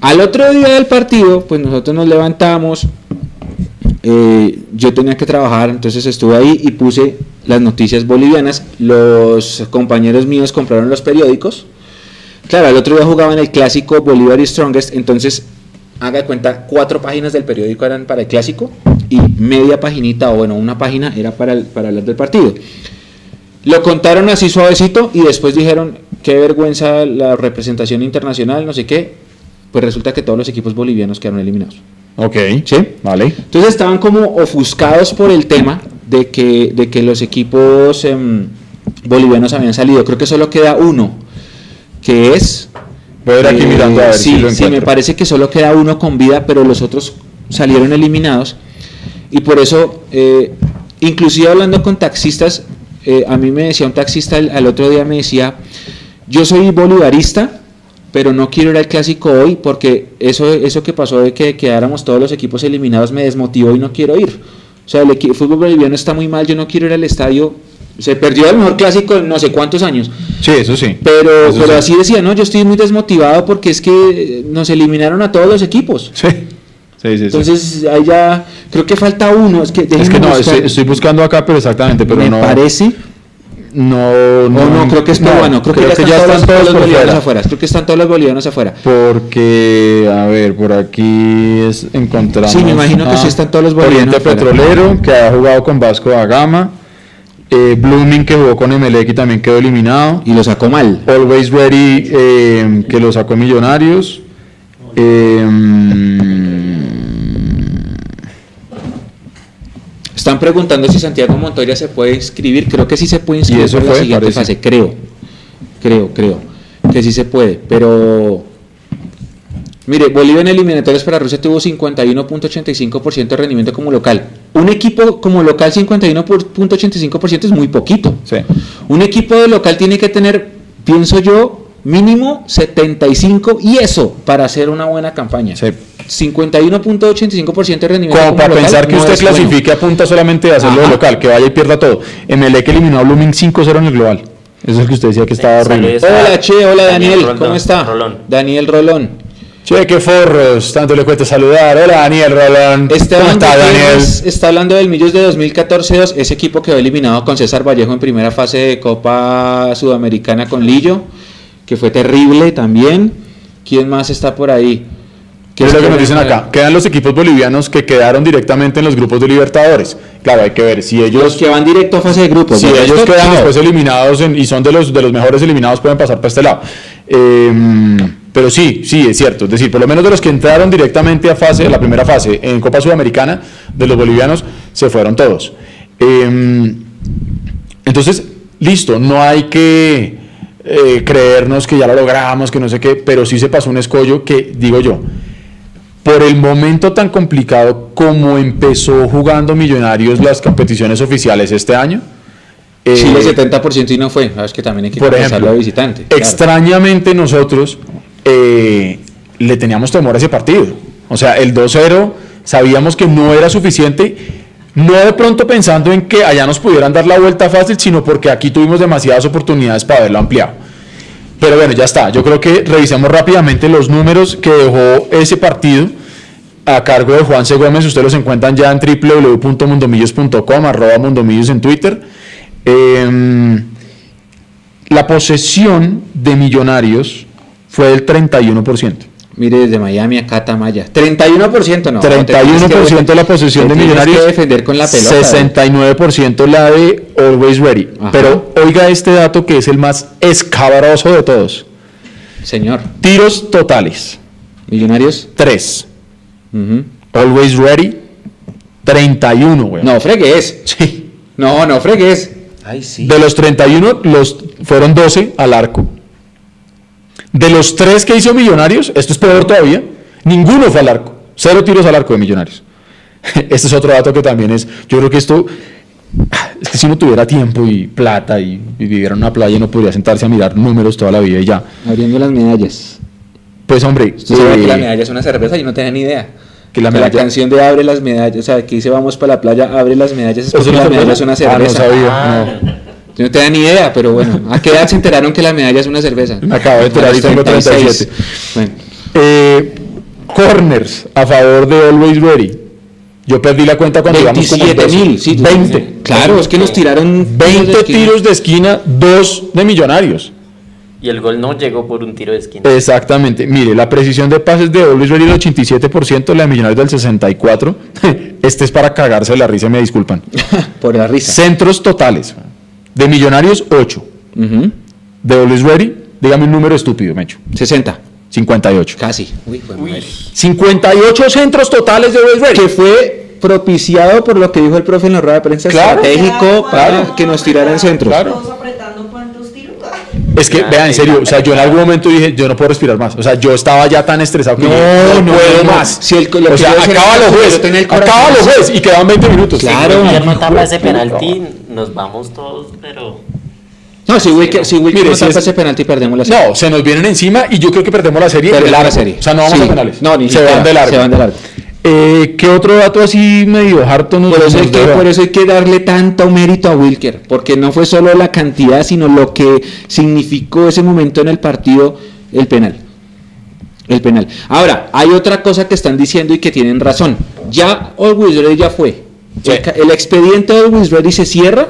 Al otro día del partido, pues nosotros nos levantamos, eh, yo tenía que trabajar, entonces estuve ahí y puse las noticias bolivianas, los compañeros míos compraron los periódicos, claro, al otro día jugaban el clásico Bolívar y Strongest, entonces haga cuenta, cuatro páginas del periódico eran para el clásico y media paginita, o bueno, una página era para, el, para hablar del partido. Lo contaron así suavecito y después dijeron, qué vergüenza la representación internacional, no sé qué, pues resulta que todos los equipos bolivianos quedaron eliminados. Ok. ¿Sí? Vale. Entonces estaban como ofuscados por el tema de que, de que los equipos em, bolivianos habían salido. Creo que solo queda uno, que es... Voy a ver aquí mirando a ver sí, si Sí, me parece que solo queda uno con vida, pero los otros salieron eliminados. Y por eso, eh, inclusive hablando con taxistas, eh, a mí me decía un taxista al otro día, me decía, yo soy bolivarista, pero no quiero ir al clásico hoy porque eso, eso que pasó de que quedáramos todos los equipos eliminados me desmotivó y no quiero ir. O sea, el, fútbol boliviano está muy mal, yo no quiero ir al estadio. Se perdió el mejor clásico en no sé cuántos años. Sí, eso sí. Pero, pero así decía, no, yo estoy muy desmotivado porque es que nos eliminaron a todos los equipos. Sí. Sí, sí, Entonces, ahí ya creo que falta uno. Es que, es que no, estoy, buscando acá, pero exactamente, pero me no. parece no, no, no, creo que es peruano. creo, que, ya, están, todos, los bolivianos afuera. Creo que están todos los bolivianos afuera. Porque, a ver, por aquí es, encontramos. Sí, me imagino que sí están todos los bolivianos. Oriente Petrolero, que ha jugado con Vasco da Gama. Eh, Blooming, que jugó con Emelec y también quedó eliminado. Y lo sacó mal. Always Ready, eh, que lo sacó Millonarios. Eh, Están preguntando si Santiago Montoya se puede inscribir. Creo que sí se puede inscribir en la siguiente fase. Creo, creo, creo que sí se puede. Pero mire, Bolivia en eliminatorias para Rusia tuvo 51.85% de rendimiento como local. Un equipo como local 51.85% es muy poquito. Un equipo de local tiene que tener, pienso yo, mínimo 75 y eso para hacer una buena campaña. 51.85% de rendimiento. Como, para pensar que usted clasifique a punta solamente de hacerlo de local, que vaya y pierda todo. que eliminó a Blooming 5-0 en el global. Eso es el que usted decía que estaba horrible. Hola, Che, hola Daniel, ¿cómo está? Daniel Rolón. Che, qué forros, tanto le cuesta saludar. Hola Daniel Rolón. ¿Cómo está Daniel? Está hablando del Millos de 2014, ese equipo quedó eliminado con César Vallejo en primera fase de Copa Sudamericana con Lillo, que fue terrible también. ¿Quién más está por ahí? ¿Qué es lo que nos dicen acá? Quedan los equipos bolivianos que quedaron directamente en los grupos de Libertadores. Claro, hay que ver si ellos. Los que van directo a fase de grupos. Si ellos quedan después eliminados y son de los, de los mejores eliminados, pueden pasar para este lado. Em, pero sí, sí, es cierto. Es decir, por lo menos de los que entraron directamente a fase, la primera fase en Copa Sudamericana, de los bolivianos, se fueron todos. Em, entonces, listo, no hay que eh, creernos que ya lo logramos, que no sé qué, pero sí se pasó un escollo que, digo yo, por el momento tan complicado como empezó jugando Millonarios las competiciones oficiales este año. eh, Chile 70% y no fue. Sabes que también hay que por ejemplo, a visitante. claro. extrañamente nosotros eh, le teníamos temor a ese partido. O sea, el 2-0 sabíamos que no era suficiente, no de pronto pensando en que allá nos pudieran dar la vuelta fácil, sino porque aquí tuvimos demasiadas oportunidades para haberlo ampliado. Pero bueno, ya está. Yo creo que revisemos rápidamente los números que dejó ese partido a cargo de Juan C. Gómez. Ustedes los encuentran ya en www.mundomillos.com, arroba mundomillos en Twitter. Em, la posesión de millonarios fue del 31%. Mire, desde Miami acá Tamaya. 31% no. 31% de la posesión de millonarios. que defender con la pelota. 69% la de Always Ready. Ajá. Pero oiga este dato que es el más escabroso de todos. Señor. Tiros totales. Millonarios. 3. Ujú. Always Ready. 31, güey. No fregues. Sí. No, no fregues. Ay, sí. De los 31, los, fueron 12 al arco. De los 3 que hizo Millonarios, esto es peor todavía, ninguno fue al arco. Cero tiros al arco de Millonarios. Este es otro dato que también es, yo creo que esto, es que si uno tuviera tiempo y plata y, y viviera en una playa, no podría sentarse a mirar números toda la vida y ya. Abriendo las medallas. Pues hombre, Usted sabe eh, que la medalla es una cerveza, yo no tenía ni idea. Que la canción de Abre las medallas, o sea, que dice vamos para la playa, abre las medallas, es ¿es porque una la medalla es cerveza? una Ah, no cerveza. sabía, Ah. no. Yo no tenía ni idea, pero bueno, ¿a qué edad se enteraron que la medalla es una cerveza? Acabo de enterar y tengo 36. Bueno, Eh, corners a favor de Always Ready. Yo perdí la cuenta cuando íbamos como 27 mil, 12. sí. 20. Claro, es que nos tiraron 20 esquina. tiros de esquina, 2 de millonarios. Y el gol no llegó por un tiro de esquina. Exactamente. Mire, la precisión de pases de Always Ready del 87%, la de Millonarios del 64%. Este es para cagarse de la risa, me disculpan. Por la risa. Centros totales. De Millonarios, 8. Ujú. De Always Ready, dígame un número estúpido, Mecho. 60, 58. casi. Uy, fue madre. 58 centros totales de Always Ready. que fue propiciado por lo que dijo el profe en la rueda de prensa Claro. estratégico para Claro. que nos tiraran centros. Claro. Es que, vean, en serio, o sea, yo en algún momento dije, yo no puedo respirar más. O sea, yo estaba ya tan estresado que No, yo no, puedo no. más. Si el- lo o que sea, acaba los corazón acaba los jueces y quedaban 20 minutos. Claro. Si Wilker no tapa ese penalti, nos vamos todos, pero. No, si Wilker, si Wilker Mire, no si es- ese penalti, perdemos la serie. No, se nos vienen encima y yo creo que perdemos la serie de Perdemos la serie. O sea, no vamos Sí. a penales. No, ni se siquiera, van de largo. se van de largo. Eh, ¿Qué otro dato así medio harto nos Por eso, hay que, por eso hay que darle tanto mérito a Wilker, porque no fue solo la cantidad, sino lo que significó ese momento en el partido, el penal. El penal. Ahora, hay otra cosa que están diciendo y que tienen razón. Ya Always Ready ya fue. Sí. El, expediente de Always Ready se cierra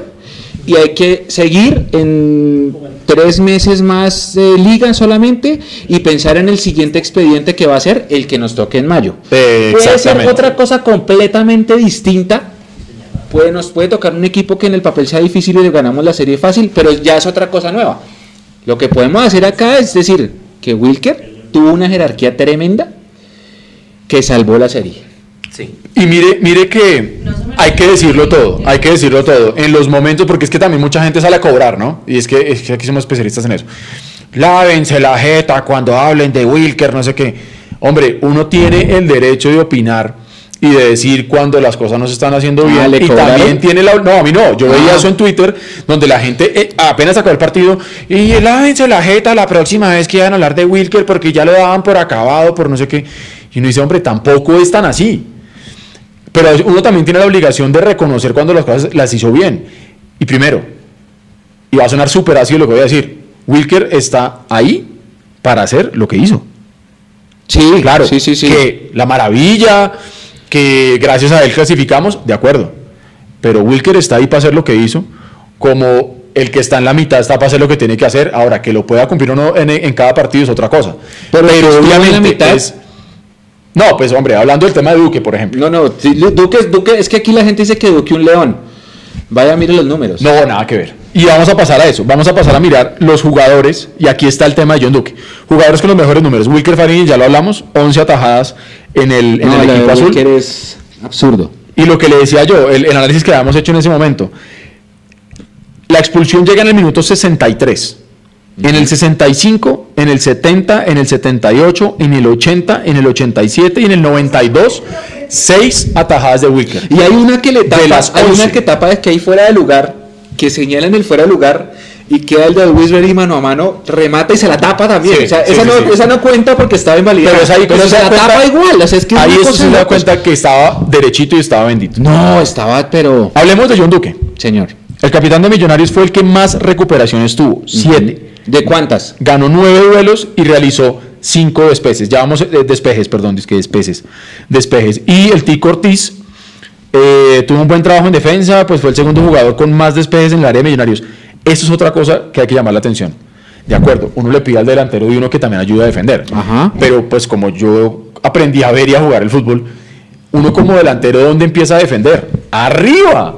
y hay que seguir en tres meses más de liga solamente y pensar en el siguiente expediente que va a ser el que nos toque en mayo. Puede ser otra cosa completamente distinta. Puede, nos puede tocar un equipo que en el papel sea difícil y le ganamos la serie fácil, pero ya es otra cosa nueva. Lo que podemos hacer acá es decir que Wilker tuvo una jerarquía tremenda que salvó la serie. Sí. Y mire, mire que hay que decirlo todo, hay que decirlo todo. En los momentos, porque es que también mucha gente sale a cobrar, ¿no? Y es que, es que aquí somos especialistas en eso. Lávense la jeta cuando hablen de Wilker, no sé qué. Hombre, uno tiene el derecho de opinar y de decir cuando las cosas no se están haciendo Ah, bien. ¿le y también tiene la... No, a mí no. Yo Ah. veía eso en Twitter, donde la gente eh, apenas sacó el partido y lávense la jeta la próxima vez que vayan a hablar de Wilker porque ya lo daban por acabado, por no sé qué. Y uno dice, hombre, tampoco es tan así. Pero uno también tiene la obligación de reconocer cuando las cosas las hizo bien. Y primero, y va a sonar súper ácido lo que voy a decir, Wilker está ahí para hacer lo que hizo. Sí, Claro, sí, sí, sí. que la maravilla, que gracias a él clasificamos, de acuerdo. Pero Wilker está ahí para hacer lo que hizo, como el que está en la mitad está para hacer lo que tiene que hacer. Ahora, que lo pueda cumplir o no en, en cada partido es otra cosa. Pero en la obviamente mitad- es- No, pues hombre, hablando del tema de Duque, por ejemplo. No, no, Duque, Duque, es que aquí la gente dice que Duque un león. Vaya, mire los números. No, nada que ver. Y vamos a pasar a eso. Vamos a pasar a mirar los jugadores. Y aquí está el tema de John Duque. Jugadores con los mejores números. Wilker Farini, ya lo hablamos, 11 atajadas en el, en No, el equipo azul. Wilker es absurdo. Y lo que le decía yo, el, el análisis que habíamos hecho en ese momento. La expulsión llega en el minuto 63. En el 65 en el 70, en el 78, en el 80, en el 87 y en el 92, seis atajadas de Wicker. Y hay una que le tapa, las hay 11. una que tapa de que hay fuera de lugar, que señalan el fuera de lugar y queda el de Wisbury mano a mano, remata y se la tapa también. Sí, o sea, sí, esa, sí, no, esa cuenta porque estaba invalidada. Pero es ahí pero se la cuenta- tapa igual. O sea, es que es Ahí eso se da cuenta que estaba derechito y estaba bendito. No, estaba, pero. Hablemos de John Duque. Señor. El capitán de Millonarios fue el que más recuperaciones tuvo, siete. ¿De cuántas? Ganó nueve duelos y realizó cinco despejes. Ya vamos, eh, despejes, perdón, es que despejes. Despejes. Y el Tico Ortiz eh, tuvo un buen trabajo en defensa, pues fue el segundo jugador con más despejes en el área de Millonarios. Eso es otra cosa que hay que llamar la atención. De acuerdo, uno le pide al delantero y uno que también ayuda a defender. Ajá. Pero pues como yo aprendí a ver y a jugar el fútbol, uno como delantero, ¿dónde empieza a defender? Arriba,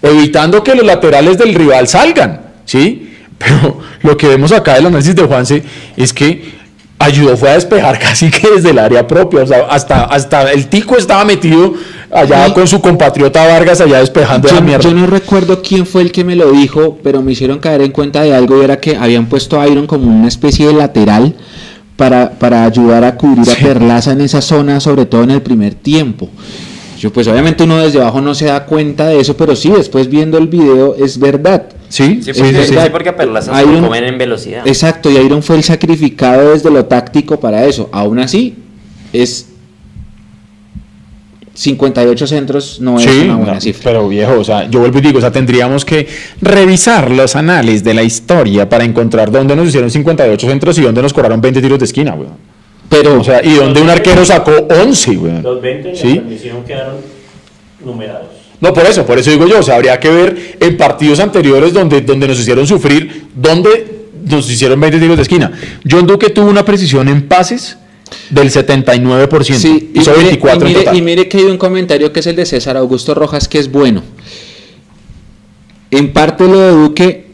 evitando que los laterales del rival salgan, ¿sí? Pero lo que vemos acá del análisis de Juanse es que ayudó fue a despejar casi que desde el área propia, o sea, hasta, hasta el tico estaba metido allá con su compatriota Vargas allá despejando Yo, la mierda. yo no recuerdo quién fue el que me lo dijo, pero me hicieron caer en cuenta de algo y era que habían puesto a Iron como una especie de lateral para, para ayudar a cubrir a. Perlaza en esa zona, sobre todo en el primer tiempo. Yo pues obviamente uno desde abajo no se da cuenta de eso, pero sí, después viendo el video es verdad. Sí, Sí, sí, porque, sí, sí. sí, porque a Perlaza se comen en velocidad. Exacto, y Iron fue el sacrificado desde lo táctico para eso. Aún así, es 58 centros, no es Sí, una buena no, cifra. pero viejo, o sea, yo vuelvo y digo, o sea, tendríamos que revisar los anales de la historia para encontrar dónde nos hicieron 58 centros y dónde nos cobraron 20 tiros de esquina, weón. Pero, O sea, y dónde un arquero sacó 11, weón. Los 20 en la ¿Sí? transmisión quedaron numerados. No, por eso, por eso digo yo, o sea, habría que ver en partidos anteriores donde, donde nos hicieron sufrir, donde nos hicieron 20 tiros de esquina. John Duque tuvo una precisión en pases del 79%, Sí, y hizo mire, 24 y mire, en total. y mire que hay un comentario que es el de César Augusto Rojas que es bueno. En parte lo de Duque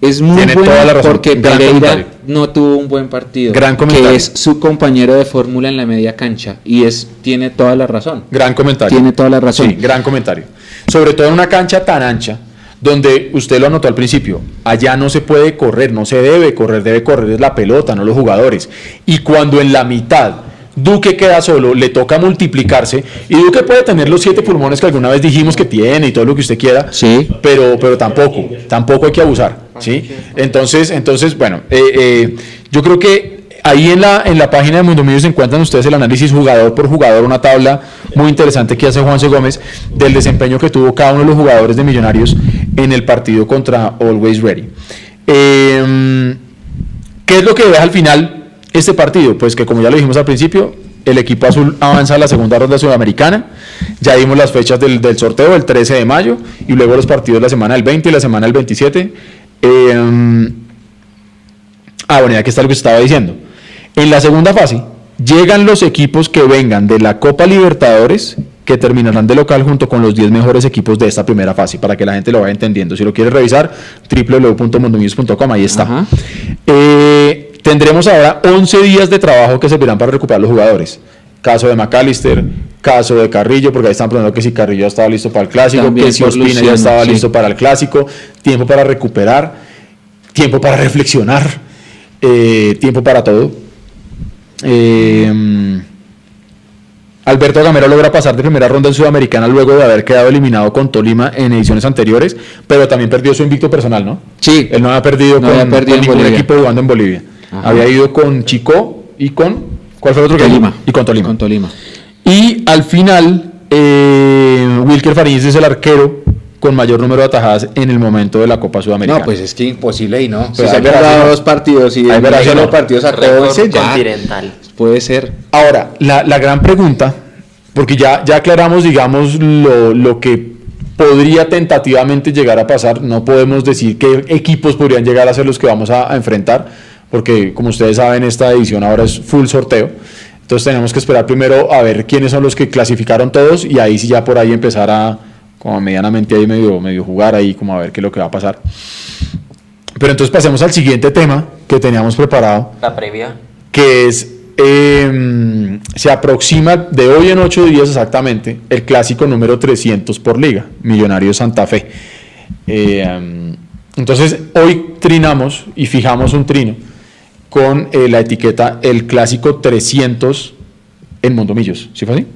es muy Tiene bueno toda la razón, porque Pereira. No tuvo un buen partido. Gran comentario. Que es su compañero de fórmula en la media cancha y es tiene toda la razón. Gran comentario. Tiene toda la razón. Sí, gran comentario. Sobre todo en una cancha tan ancha, donde usted lo anotó al principio, allá no se puede correr, no se debe correr, debe correr es la pelota, no los jugadores. Y cuando en la mitad Duque queda solo, le toca multiplicarse, y Duque puede tener los siete pulmones que alguna vez dijimos que tiene y todo lo que usted quiera, Sí. pero, pero tampoco, tampoco hay que abusar, ¿sí? Entonces, entonces bueno, eh, eh, yo creo que ahí en la, en la página de Mundo Millos encuentran ustedes el análisis jugador por jugador, una tabla muy interesante que hace Juanse Gómez del desempeño que tuvo cada uno de los jugadores de Millonarios en el partido contra Always Ready. Eh, ¿Qué es lo que deja al final este partido? Pues que como ya lo dijimos al principio, el equipo azul avanza a la segunda ronda sudamericana. Ya dimos las fechas del, del sorteo, el 13 de mayo, y luego los partidos la semana del 20 y la semana del 27. Eh, ah, bueno, y aquí está lo que estaba diciendo. En la segunda fase, llegan los equipos que vengan de la Copa Libertadores, que terminarán de local junto con los 10 mejores equipos de esta primera fase, para que la gente lo vaya entendiendo. Si lo quiere revisar, www.mondonews.com, ahí está. Eh, tendremos ahora 11 días de trabajo que servirán para recuperar los jugadores. Caso de McAllister, caso de Carrillo, porque ahí están preguntando que si Carrillo ya estaba listo para el clásico, También que si Ospina ya estaba sí. listo para el clásico, tiempo para recuperar, tiempo para reflexionar, eh, tiempo para todo. Eh, Alberto Gamero logra pasar de primera ronda en Sudamericana luego de haber quedado eliminado con Tolima en ediciones anteriores, pero también perdió su invicto personal, ¿no? Sí. Él no había perdido No con, había perdido con en ningún Bolivia. equipo jugando en Bolivia. Ajá. Había ido con Chico y con. ¿Cuál fue el otro que Tolima. Y con Tolima. Con Tolima. Y al final, eh, Wilker Fariñez es el arquero con mayor número de atajadas en el momento de la Copa Sudamericana. No, pues es que imposible y no. Si Pero se dos partidos y de verás, partidos a Récord 11 ya continental. puede ser. Ahora, la, la gran pregunta, porque ya, ya aclaramos, digamos, lo, lo que podría tentativamente llegar a pasar, no podemos decir qué equipos podrían llegar a ser los que vamos a, a enfrentar, porque como ustedes saben, esta edición ahora es full sorteo. Entonces tenemos que esperar primero a ver quiénes son los que clasificaron todos y ahí sí ya por ahí empezar a como medianamente ahí medio, medio jugar ahí como a ver qué es lo que va a pasar. Pero entonces pasemos al siguiente tema que teníamos preparado La previa. que es, eh, se aproxima de hoy en ocho días exactamente el clásico número 300 por liga, Millonario Santa Fe. Eh, entonces, hoy trinamos y fijamos un trino con eh, la etiqueta El Clásico 300 en Mondomillos. ¿Sí fue así?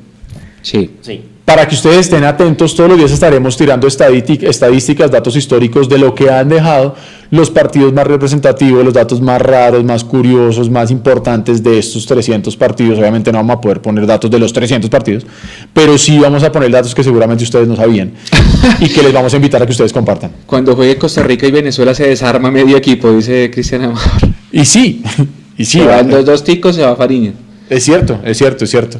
Sí. Sí. Para que ustedes estén atentos, todos los días estaremos tirando estadístic- estadísticas, datos históricos de lo que han dejado los partidos más representativos, los datos más raros, más curiosos, más importantes de estos 300 partidos. Obviamente no vamos a poder poner datos de los 300 partidos, pero sí vamos a poner datos que seguramente ustedes no sabían y que les vamos a invitar a que ustedes compartan. Cuando juegue Costa Rica y Venezuela se desarma medio equipo, dice Cristian Amador. Y sí, y sí, se van los dos ticos, se va Fariña. es cierto, es cierto, es cierto.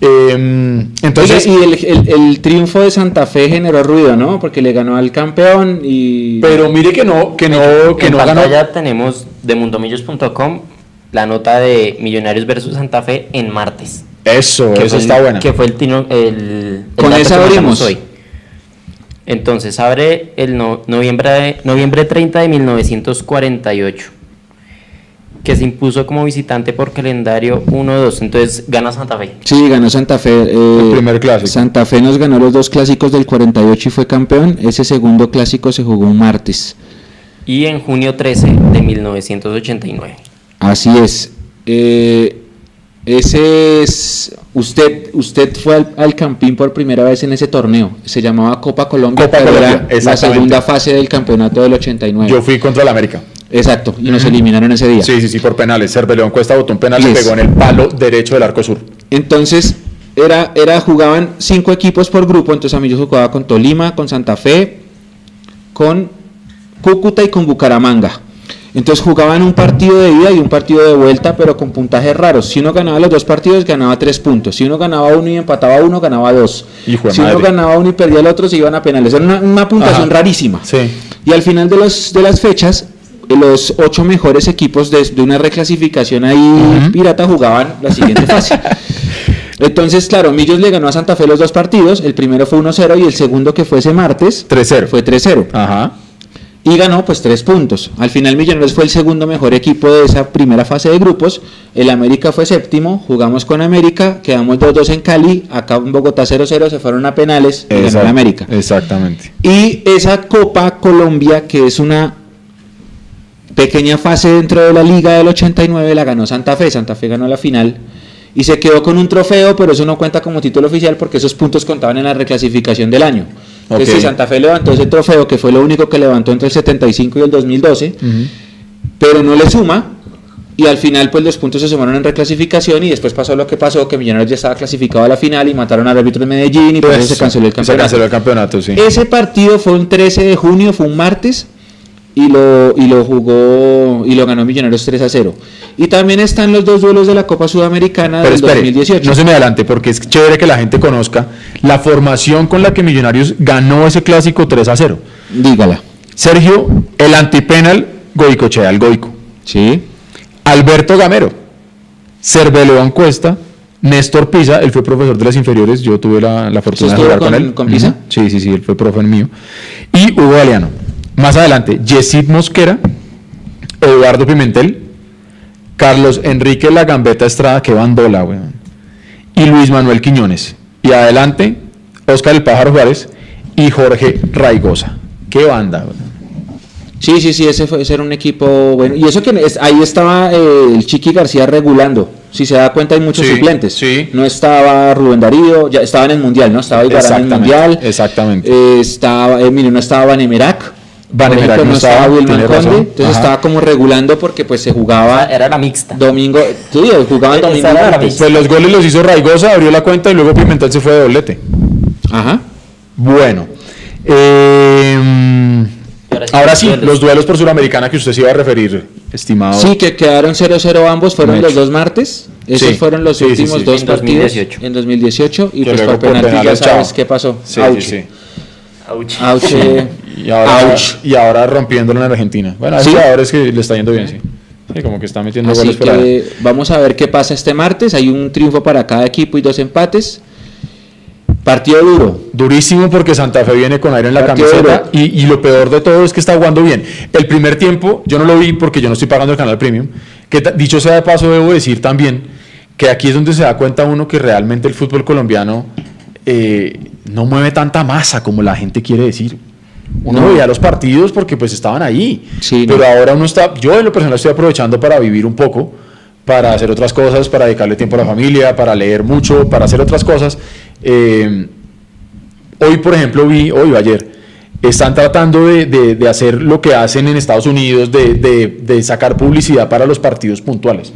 Eh, entonces, Oye, y el, el- el triunfo de Santa Fe generó ruido, ¿no? Porque le ganó al campeón y... pero mire que no, que no, que en no ganó. pantalla tenemos de mundomillos.com la nota de Millonarios versus Santa Fe en martes. Eso, que eso está el- buena. Que fue el, tino- el, el Con esa abrimos. hoy. Entonces abre el no- noviembre, de- noviembre 30 de 1948, que se impuso como visitante por calendario 1-2. Entonces gana Santa Fe. Sí, ganó Santa Fe. eh, El primer clásico. Santa Fe nos ganó los dos clásicos del 48 y fue campeón. Ese segundo clásico se jugó un martes. Y en junio 13 de 1989. Así es. Eh, ese es. Usted, usted fue al, al Campín por primera vez en ese torneo. Se llamaba Copa Colombia, Copa pero Colombia, era la segunda fase del campeonato del 89. Yo fui contra el América. Exacto, y nos eliminaron ese día. Sí, sí, sí, por penales. Cerveleón Cuesta botó un penal y Yes. pegó en el palo derecho del arco sur. Entonces, era, era, jugaban cinco equipos por grupo, entonces a mí yo jugaba con Tolima, con Santa Fe, con Cúcuta y con Bucaramanga. Entonces jugaban un partido de ida y un partido de vuelta, pero con puntajes raros. Si uno ganaba los dos partidos, ganaba tres puntos. Si uno ganaba uno y empataba uno, ganaba dos. Hijo si uno ganaba uno y perdía el otro, se iban a penales. Era una, una puntuación Ajá. rarísima. Sí. Y al final de, los, de las fechas, los ocho mejores equipos de, de una reclasificación ahí pirata jugaban la siguiente fase. Entonces, claro, Millos le ganó a Santa Fe los dos partidos. El primero fue 1-0 y el segundo, que fue ese martes, 3-0. fue 3-0. Ajá. Y ganó pues tres puntos. Al final Millonarios fue el segundo mejor equipo de esa primera fase de grupos. El América fue séptimo. Jugamos con América. Quedamos 2-2 en Cali. Acá en Bogotá 0-0. Se fueron a penales y ganó el América. Exactamente. Y esa Copa Colombia, que es una pequeña fase dentro de la liga del 89, la ganó Santa Fe. Santa Fe ganó la final y se quedó con un trofeo, pero eso no cuenta como título oficial porque esos puntos contaban en la reclasificación del año. Entonces, si Santa Fe levantó ese trofeo, que fue lo único que levantó entre el 75 y el 2012, pero no le suma. Y al final, pues los puntos se sumaron en reclasificación y después pasó lo que pasó, que Millonarios ya estaba clasificado a la final y mataron al árbitro de Medellín y por eso se canceló el Se campeonato. canceló el campeonato, sí. Ese partido fue un 13 de junio, fue un martes y lo, y lo jugó y lo ganó Millonarios 3 a 0. Y también están los dos duelos de la Copa Sudamericana Pero del espere, 2018. no se me adelante porque es chévere que la gente conozca la formación con la que Millonarios ganó ese clásico 3 a 0. Dígala. Sergio, el antipenal, Goicochea, el Goico. Sí. Alberto Gamero, Cerveleón Cuesta, Néstor Pisa, él fue profesor de las inferiores, yo tuve la, la fortuna de jugar con, con- él. con Pisa? Sí, sí, sí, él fue profe mío. Y Hugo Galeano. Más adelante, Yesid Mosquera, Eduardo Pimentel, Carlos Enrique La Gambeta Estrada, que bandola, weón. Y Luis Manuel Quiñones. Y adelante, Oscar el Pájaro Juárez y Jorge Raigosa. Qué banda, weón. Sí, sí, sí, ese, fue, ese era un equipo bueno. Y eso que es- ahí estaba eh, el Chiqui García regulando. Si se da cuenta, hay muchos Sí, suplentes. sí. No estaba Rubén Darío, ya estaba en el Mundial, ¿no? Estaba Iguarán en el Mundial. exactamente. Eh, estaba, eh, mire, no estaba Vanemerac. Ejemplo, no estaba, Wilman Conde. razón. Entonces Ajá. estaba como regulando porque pues se jugaba Era la mixta. domingo. Sí, jugaban domingo. Pues los goles los hizo Raigosa, abrió la cuenta y luego Pimentel se fue de doblete. Ajá. Bueno. eh, Ahora sí, ahora los sí, duelos. los duelos por Suramericana que usted se iba a referir, estimado. Sí, que quedaron 0-0 ambos, fueron Mecho. los dos martes. Esos Sí, fueron los sí, últimos sí. dos En partidos 2018. en 2018 y Que pues por penalti ya sabes chao. qué pasó. Sí, Ouch. sí, Y ahora, Ouch. y ahora rompiéndolo en Argentina. Bueno, Sí. jugadores que le está yendo bien, sí. Sí, como que está metiendo Así goles que vamos a ver qué pasa este martes. Hay un triunfo para cada equipo y dos empates. Partido duro. Durísimo porque Santa Fe viene con aire en la Partido camiseta y, y lo peor de todo es que está jugando bien. El primer tiempo, yo no lo vi porque yo no estoy pagando el canal premium, que dicho sea de paso debo decir también que aquí es donde se da cuenta uno que realmente el fútbol colombiano eh, no mueve tanta masa como la gente quiere decir. Uno No. veía los partidos porque pues estaban ahí. Sí, pero no. ahora uno está, yo en lo personal estoy aprovechando para vivir un poco, para hacer otras cosas, para dedicarle tiempo a la familia, para leer mucho, para hacer otras cosas. Eh, hoy, por ejemplo, vi, hoy o ayer, están tratando de, de- de hacer lo que hacen en Estados Unidos, de, de- de sacar publicidad para los partidos puntuales.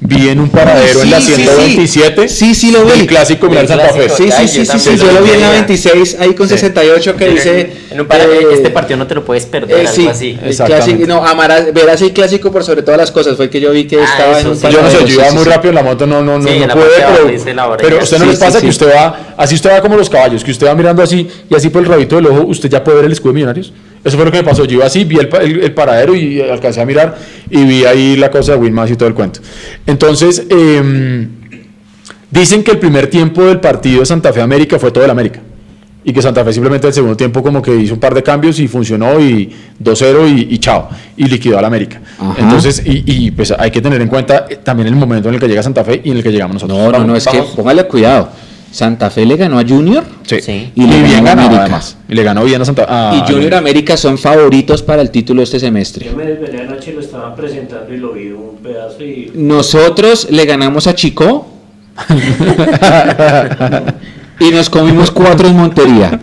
Vi en un paradero en la Sí, sí, sí. 127 Sí, sí, lo vi. el clásico El Santa Fe. clásico. Sí, sí, sí, sí, sí, yo lo vi en la veía. 26, ahí con Sí. 68 que dice... En un para- eh, este partido no te lo puedes perder, eh, algo sí, así. el Exactamente. clásico, no, amar, a- ver así el clásico por sobre todas las cosas, fue que yo vi que Ah, estaba en un sí. Yo no sé, paradero, yo iba muy sí. rápido en la moto, no, no, no, Sí, en no la puede, parte de abajo pero, pero usted no les pasa que usted va, así usted va como los caballos, que usted va mirando así y así por el rabito del ojo, usted ya puede ver el escudo de Millonarios. Eso fue lo que me pasó. Yo iba así, vi el, el- el paradero y alcancé a mirar y vi ahí la cosa de Wilmas y todo el cuento. Entonces, eh, dicen que el primer tiempo del partido de Santa Fe América fue todo el América. Y que Santa Fe simplemente el segundo tiempo como que hizo un par de cambios y funcionó y 2-0 y, y chao. Y liquidó al América. Ajá. Entonces, y, y, pues hay que tener en cuenta eh, también el momento en el que llega Santa Fe y en el que llegamos nosotros. No, no, no, es que póngale cuidado. Santa Fe le ganó a Junior Sí. Sí. Y, Y le bien ganó América. además. Y le ganó bien a Santa a- y Junior América son favoritos para el título este semestre. Yo me desvelé anoche y lo estaban presentando y lo vi un pedazo y Nosotros le ganamos a Chico y nos comimos cuatro en Montería.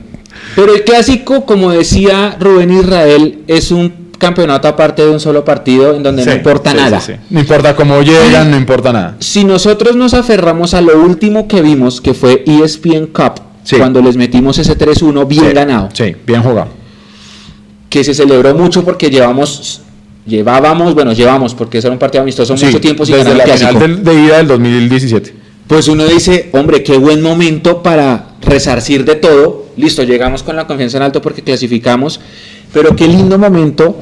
Pero el clásico, como decía Rubén Israel, es un campeonato aparte de un solo partido en donde no importa sí, nada. sí, sí. No importa cómo llegan, no importa nada. Si nosotros nos aferramos a lo último que vimos, que fue ESPN Cup, Sí. cuando les metimos ese 3-1 bien Sí, ganado, Sí, bien jugado. que se celebró mucho porque llevamos, llevábamos, bueno, llevamos, porque ese era un partido amistoso Sí, mucho tiempo sin desde ganar la el final clásico. del- de ida del 2017. Pues uno dice, hombre, qué buen momento para resarcir de todo. Listo, llegamos con la confianza en alto porque clasificamos, pero qué lindo momento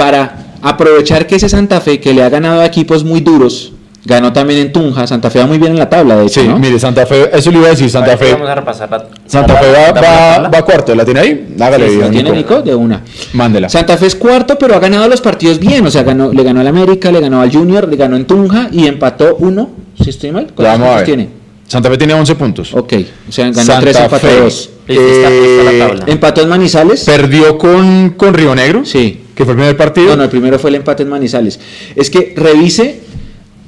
para aprovechar que ese Santa Fe que le ha ganado a equipos muy duros, ganó también en Tunja, Santa Fe va muy bien en la tabla, de hecho, Sí, ¿no? mire, Santa Fe, eso le iba a decir, Santa Fe. Vamos a repasar la, Santa la- Fe va, la- la- va, la- va cuarto, ¿la tiene ahí? Hágale, Sí, ¿lo tiene Nico. De una. Mándela. Santa Fe es cuarto, pero ha ganado los partidos bien. O sea, ganó, le ganó al América, le ganó al Junior, le ganó en Tunja y empató uno. Si estoy mal, ¿cuántos vamos a puntos ver. tiene? Santa Fe tiene 11 puntos. Ok, o sea, ganó Santa tres, empató la Eh. Empató en Manizales. Perdió con, con Río Negro, Sí. Que fue el primer partido. No, no, el primero fue el empate en Manizales. Es que revise,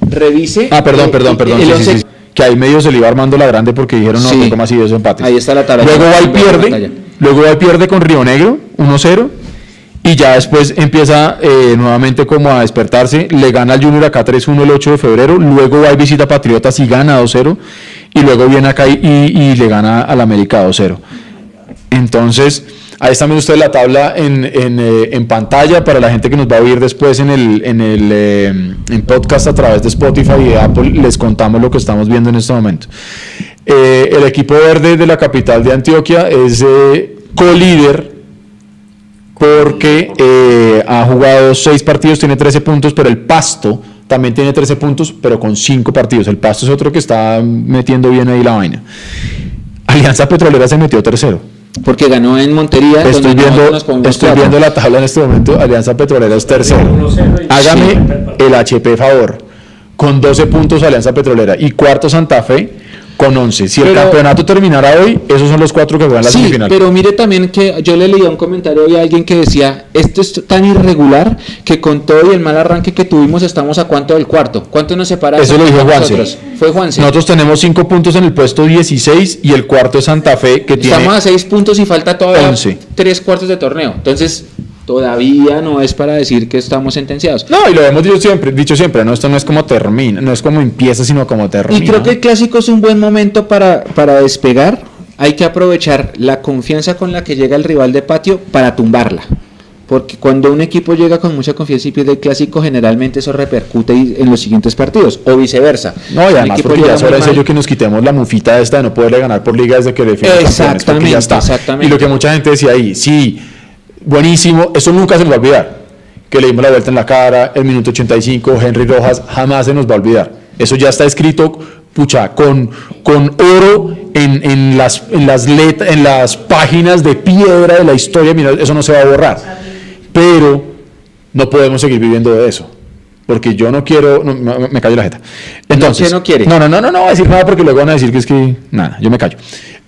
revise. Ah, perdón, eh, perdón, perdón. el sí, sí, once- sí. Que ahí medio se le iba armando la grande porque dijeron, no, ¿cómo así esos empates? Ahí está la tabla. Luego va y Ve la pierde, luego va y pierde con Río Negro, 1-0. Y ya después empieza eh, nuevamente como a despertarse. Le gana al Junior acá 3-1 el 8 de febrero. Luego va y visita a Patriotas y gana 2-0. Y luego viene acá y, y- y le gana al América 2-0. Entonces, ahí está viendo ustedes la tabla en, eh, en pantalla para la gente que nos va a oír después en el, en el eh, en podcast a través de Spotify y de Apple. Les contamos lo que estamos viendo en este momento. Eh, el equipo verde de la capital de Antioquia es co-líder porque ha jugado seis partidos, tiene 13 puntos, pero el Pasto también tiene 13 puntos, pero con cinco partidos. El Pasto es otro que está metiendo bien ahí la vaina. Alianza Petrolera se metió tercero. Porque ganó en Montería. Estoy donde viendo, nos estoy cuatro. viendo la tabla en este momento. Alianza Petrolera es tercero. 1-0 y- Hágame Sí. el HP favor. Con 12 puntos Alianza Petrolera. Y cuarto Santa Fe con 11. Si el campeonato terminara hoy, esos son los cuatro que juegan la Sí, semifinal. pero mire también que yo le leía un comentario hoy a alguien que decía, esto es tan irregular que con todo y el mal arranque que tuvimos estamos a cuánto del cuarto. ¿Cuánto nos separa? Eso lo dijo Juanse. nosotros? Fue Juanse. Nosotros tenemos 5 puntos en el puesto 16 y el cuarto es Santa Fe que tiene... Estamos a seis puntos y falta todavía 11. tres cuartos de torneo. Entonces, todavía no es para decir que estamos sentenciados. No, y lo hemos dicho siempre, dicho siempre, no, esto no es como termina, no es como empieza, sino como termina. Y creo que el clásico es un buen momento para, para despegar. Hay que aprovechar la confianza con la que llega el rival de patio para tumbarla. Porque cuando un equipo llega con mucha confianza y pierde el clásico, generalmente eso repercute en los siguientes partidos, o viceversa. No, y además porque ya es hora de que nos quitemos la mufita esta de no poderle ganar por liga desde que le define Exactamente, ya está. exactamente. Y lo que mucha gente decía ahí, sí, buenísimo, eso nunca se nos va a olvidar. Que le dimos la vuelta en la cara, el minuto 85, Henry Rojas, jamás se nos va a olvidar. Eso ya está escrito, pucha, con, con oro en, en las, en, las let- en las páginas de piedra de la historia, mira, eso no se va a borrar. Pero no podemos seguir viviendo de eso. Porque yo no quiero, no, me, callo la jeta. Entonces, ¿qué no quiere? No, no, no, no, no voy a decir nada porque luego van a decir que es que, nada, yo me callo.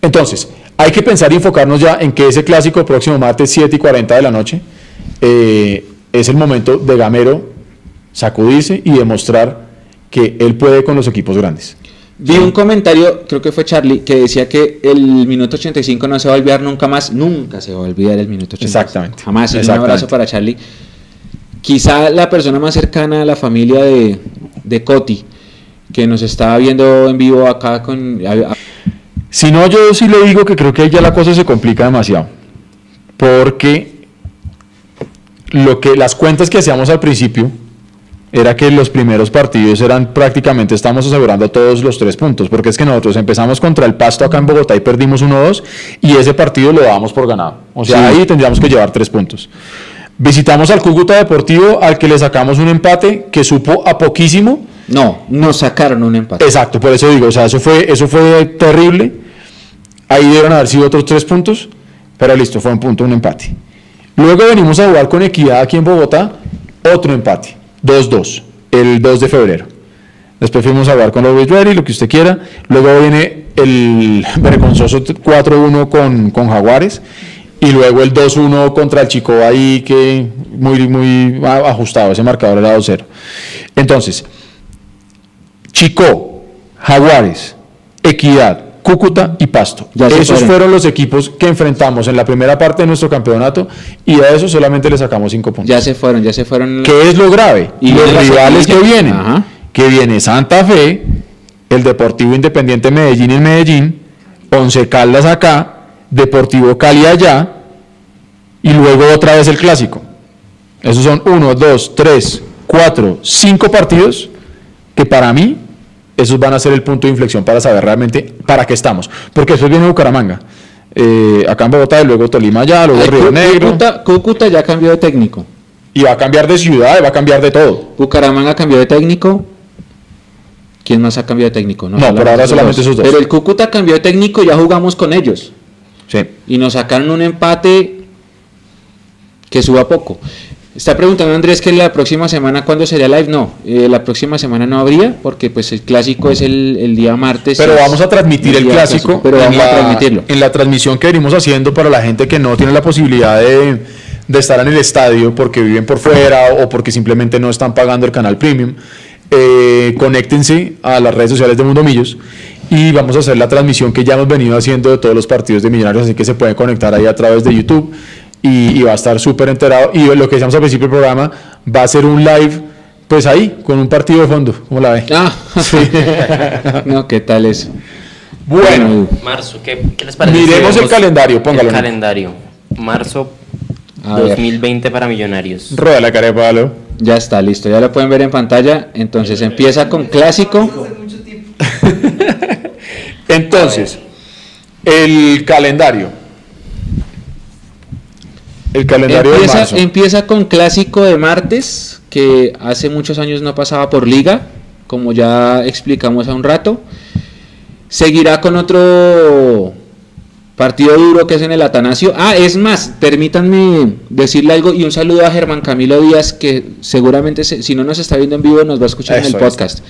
Entonces, hay que pensar y enfocarnos ya en que ese clásico próximo martes 7 y 40 de la noche eh, es el momento de Gamero sacudirse y demostrar que él puede con los equipos grandes. Vi un comentario, creo que fue Charlie, que decía que el minuto 85 no se va a olvidar nunca más, nunca se va a olvidar el minuto 85. Exactamente. Jamás. Un abrazo para Charlie. Quizá la persona más cercana a la familia de, de Coti, que nos estaba viendo en vivo acá con... a- a- Si no, yo sí le digo que creo que ahí ya la cosa se complica demasiado. Porque lo que, las cuentas que hacíamos al principio era que los primeros partidos eran prácticamente, estamos asegurando todos los tres puntos, porque es que nosotros empezamos contra el Pasto acá en Bogotá y perdimos 1-2 y ese partido lo dábamos por ganado. O sea, Sí. ahí tendríamos que llevar tres puntos. Visitamos al Cúcuta Deportivo, al que le sacamos un empate que supo a poquísimo, No, nos sacaron un empate. Exacto, por eso digo, o sea, eso fue, eso fue terrible. Ahí debieron haber sido otros tres puntos, pero listo, fue un punto, un empate. Luego venimos a jugar con Equidad aquí en Bogotá, otro empate, 2-2, el 2 de febrero. Después fuimos a jugar con los Ready, lo que usted quiera. Luego viene el vergonzoso 4-1 con, con Jaguares. Y luego el 2-1 contra el Chico ahí, que muy, muy ajustado, ese marcador era 2-0. Entonces, Chico, Jaguares, Equidad, Cúcuta y Pasto. Ya Esos fueron. los equipos que enfrentamos en la primera parte de nuestro campeonato y a eso solamente le sacamos cinco puntos. Ya se fueron, ya se fueron. ¿Qué es lo grave? Y los rivales que vienen. Ajá. Que viene Santa Fe, el Deportivo Independiente Medellín en Medellín, Once Caldas acá, Deportivo Cali allá, y luego otra vez el clásico. Esos son uno, dos, tres, cuatro, cinco partidos que para mí esos van a ser el punto de inflexión para saber realmente para qué estamos. Porque después viene Bucaramanga, eh, acá en Bogotá, y luego Tolima allá, luego Ay, Río Negro, Cúcuta, Cúcuta ya cambió de técnico. y va a cambiar de ciudad, y va a cambiar de todo. Bucaramanga cambió de técnico. ¿Quién más ha cambiado de técnico? No, por ahora solamente esos dos. Pero el Cúcuta cambió de técnico y ya jugamos con ellos. Sí. Y nos sacaron un empate que suba poco. Está preguntando Andrés que la próxima semana, ¿cuándo sería live? No, eh, la próxima semana no habría, porque pues el clásico es el, el día martes. Pero vamos a transmitir el clásico, pero en vamos a transmitirlo. En la transmisión que venimos haciendo para la gente que no tiene la posibilidad de, de estar en el estadio porque viven por fuera o porque simplemente no están pagando el canal premium, eh, conéctense a las redes sociales de Mundo Millos y vamos a hacer la transmisión que ya hemos venido haciendo de todos los partidos de Millonarios, así que se pueden conectar ahí a través de YouTube y, y va a estar súper enterado. Y lo que decíamos al principio del programa, va a ser un live, pues ahí, con un partido de fondo, ¿cómo la ve? Ah, no, ¿qué tal es? Bueno. Marzo, ¿qué, qué les parece? Miremos si el calendario, póngalo, El calendario. Marzo A ver. 2020 para Millonarios. Rueda la cara de palo. Ya está, listo, ya lo pueden ver en pantalla. Entonces empieza con clásico. Entonces, el calendario. El calendario de Empieza, marzo. empieza con clásico de martes, que hace muchos años no pasaba por liga, como ya explicamos a un rato. Seguirá con otro partido duro que es en el Atanasio. Ah, es más, permítanme decirle algo y un saludo a Germán Camilo Díaz, que seguramente se- si no nos está viendo en vivo nos va a escuchar en el podcast.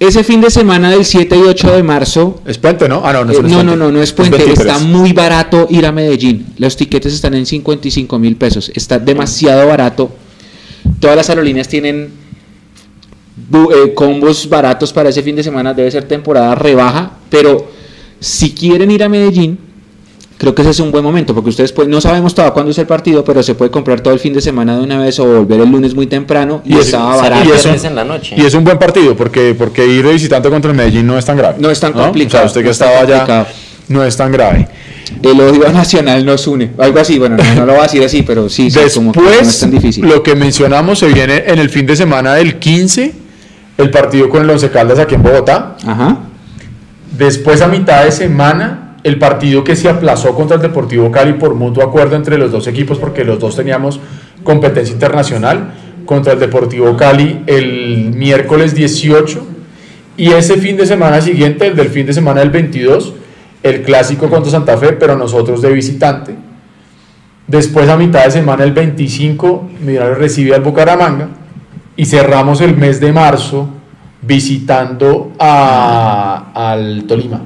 Ese fin de semana del 7 y 8 de marzo Es puente, ¿no? Ah, no, no es eh, no, no, no, no es puente. 23. Está muy barato ir a Medellín. Los tiquetes están en 55 mil pesos. Está demasiado barato. Todas las aerolíneas tienen eh, combos baratos para ese fin de semana. Debe ser temporada rebaja. Pero si quieren ir a Medellín, creo que ese es un buen momento. Porque ustedes pues, no sabemos todavía cuándo es el partido, pero se puede comprar todo el fin de semana de una vez o volver el lunes muy temprano. Y, Y es- estaba barato. y eso- viernes en la noche. Y es un buen partido porque, porque ir de visitante contra el Medellín no es tan grave. No es tan complicado, O sea, usted que no es estaba allá no es tan grave. El odio nacional nos une. Algo así, bueno, no, no lo voy a decir así, pero sí, sí, como que no es Después, tan difícil. lo que mencionamos se viene en el fin de semana del 15, el partido con el Once Caldas aquí en Bogotá. Ajá. Después, a mitad de semana, el partido que se aplazó contra el Deportivo Cali por mutuo acuerdo entre los dos equipos, porque los dos teníamos competencia internacional, contra el Deportivo Cali el miércoles 18. Y ese fin de semana siguiente, el del fin de semana del 22, el clásico contra Santa Fe, pero nosotros de visitante. Después, a mitad de semana, el 25, Millonarios recibe al Bucaramanga. Y cerramos el mes de marzo visitando al Tolima.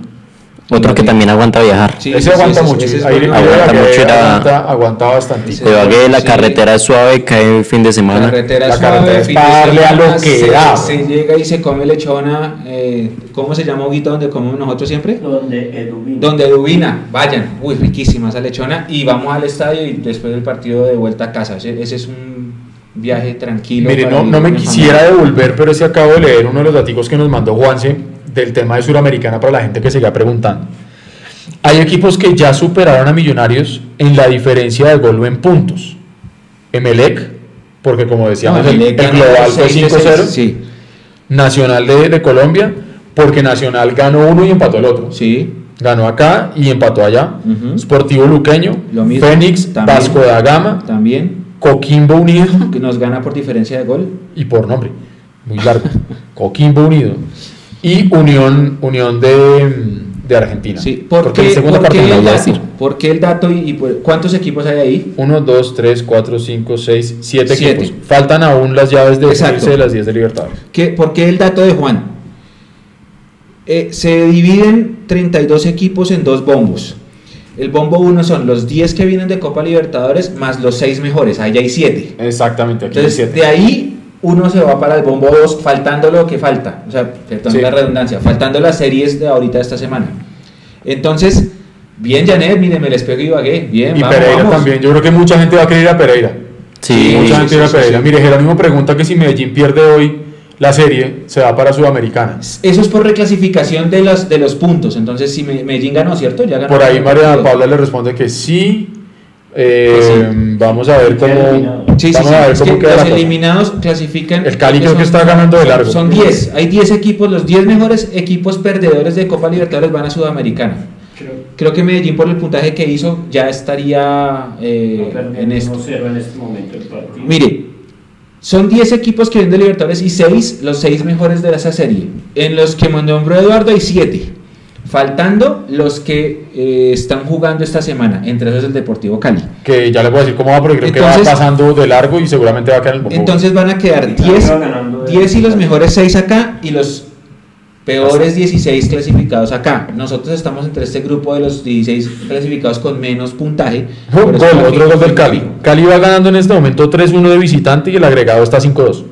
Otro que también aguanta viajar. Sí, ese sí, aguanta ese- mucho. ese es Ahí bueno. Aguanta mucho, era- aguanta, aguanta bastante. De Ibagué, la Sí. carretera es suave, cae el fin de semana. Carretera La suave, carretera es de para darle a lo que se, da. se llega y se come lechona. eh, ¿Cómo se llama Huguito donde comemos nosotros siempre? Donde Edubín. Donde Dubina, vayan, uy, riquísima esa lechona. Y vamos al estadio y después del partido de vuelta a casa. Ese, ese es un viaje tranquilo. Mire, no, no me quisiera familia. devolver, pero es que acabo de leer uno de los datos que nos mandó Juanse del tema de Suramericana para la gente que siga preguntando. Hay equipos que ya superaron a Millonarios en la diferencia de gol en puntos. Emelec, porque como decíamos, No, el, global fue 6 de 5-0. 6, Sí, Nacional de, de Colombia, porque Nacional ganó uno y empató el otro. sí. Ganó acá y empató allá. Sportivo Luqueño, Lo mismo, Fénix, también. Vasco da Gama, También, Coquimbo Unido que nos gana por diferencia de gol. y por nombre, muy largo, Coquimbo Unido y Unión, Unión de, de Argentina. Sí, ¿por Porque qué, el segundo partido el dato? decir. ¿Por qué el dato y, y por- cuántos equipos hay ahí? 1, 2, 3, 4, 5, 6, 7 Siete. equipos. Faltan aún las llaves de de las 10 de Libertadores. ¿Qué, ¿Por qué el dato de Juan? Eh, se dividen 32 equipos en dos bombos. El bombo 1 son los 10 que vienen de Copa Libertadores más los 6 mejores, ahí hay 7. Exactamente, aquí hay Entonces, 7. de ahí uno se va para el bombo 2, faltando lo que falta. O sea, perdón Sí. la redundancia, faltando las series de ahorita esta semana. Entonces, bien, Janet, mire, me les pego y Ibagué. Bien, Y vamos, Pereira vamos. también. Yo creo que mucha gente va a querer ir a Pereira. Sí, mucha gente sí, va a sí, Pereira. sí. Mire, Jerónimo pregunta que si Medellín pierde hoy la serie, se va para Sudamericana. Eso es por reclasificación de los, de los puntos. Entonces, si Me- Medellín ganó, ¿cierto? Ya ganó. Por ahí María. Paula le responde que sí. Eh, Que Vamos a ver cómo. Sí, sí, vamos sí. a ver cómo que queda la los cosa. eliminados clasifican. El Cali creo que son- está ganando de largo. Son 10. Hay 10 equipos. Los 10 mejores equipos perdedores de Copa Libertadores van a Sudamericana. Creo Creo que Medellín, por el puntaje que hizo, ya estaría eh, que en esto. 1-0 en este momento el partido. Mire, son 10 equipos que vienen de Libertadores y 6, los 6 mejores de esa serie. En los que nombró Eduardo hay 7. Faltando los que eh, están jugando esta semana, entre esos el Deportivo Cali. Que ya les voy a decir cómo va, porque creo que va pasando de largo y seguramente va a quedar en el bombo. Entonces van a quedar Y Cali 10, va ganando de- 10 y los mejores 6 acá y los peores 16 clasificados acá. Nosotros estamos entre este grupo de los 16 clasificados con menos puntaje. Gol, otro gol del Cali. Cali va ganando en este momento 3-1 de visitante y el agregado está 5-2.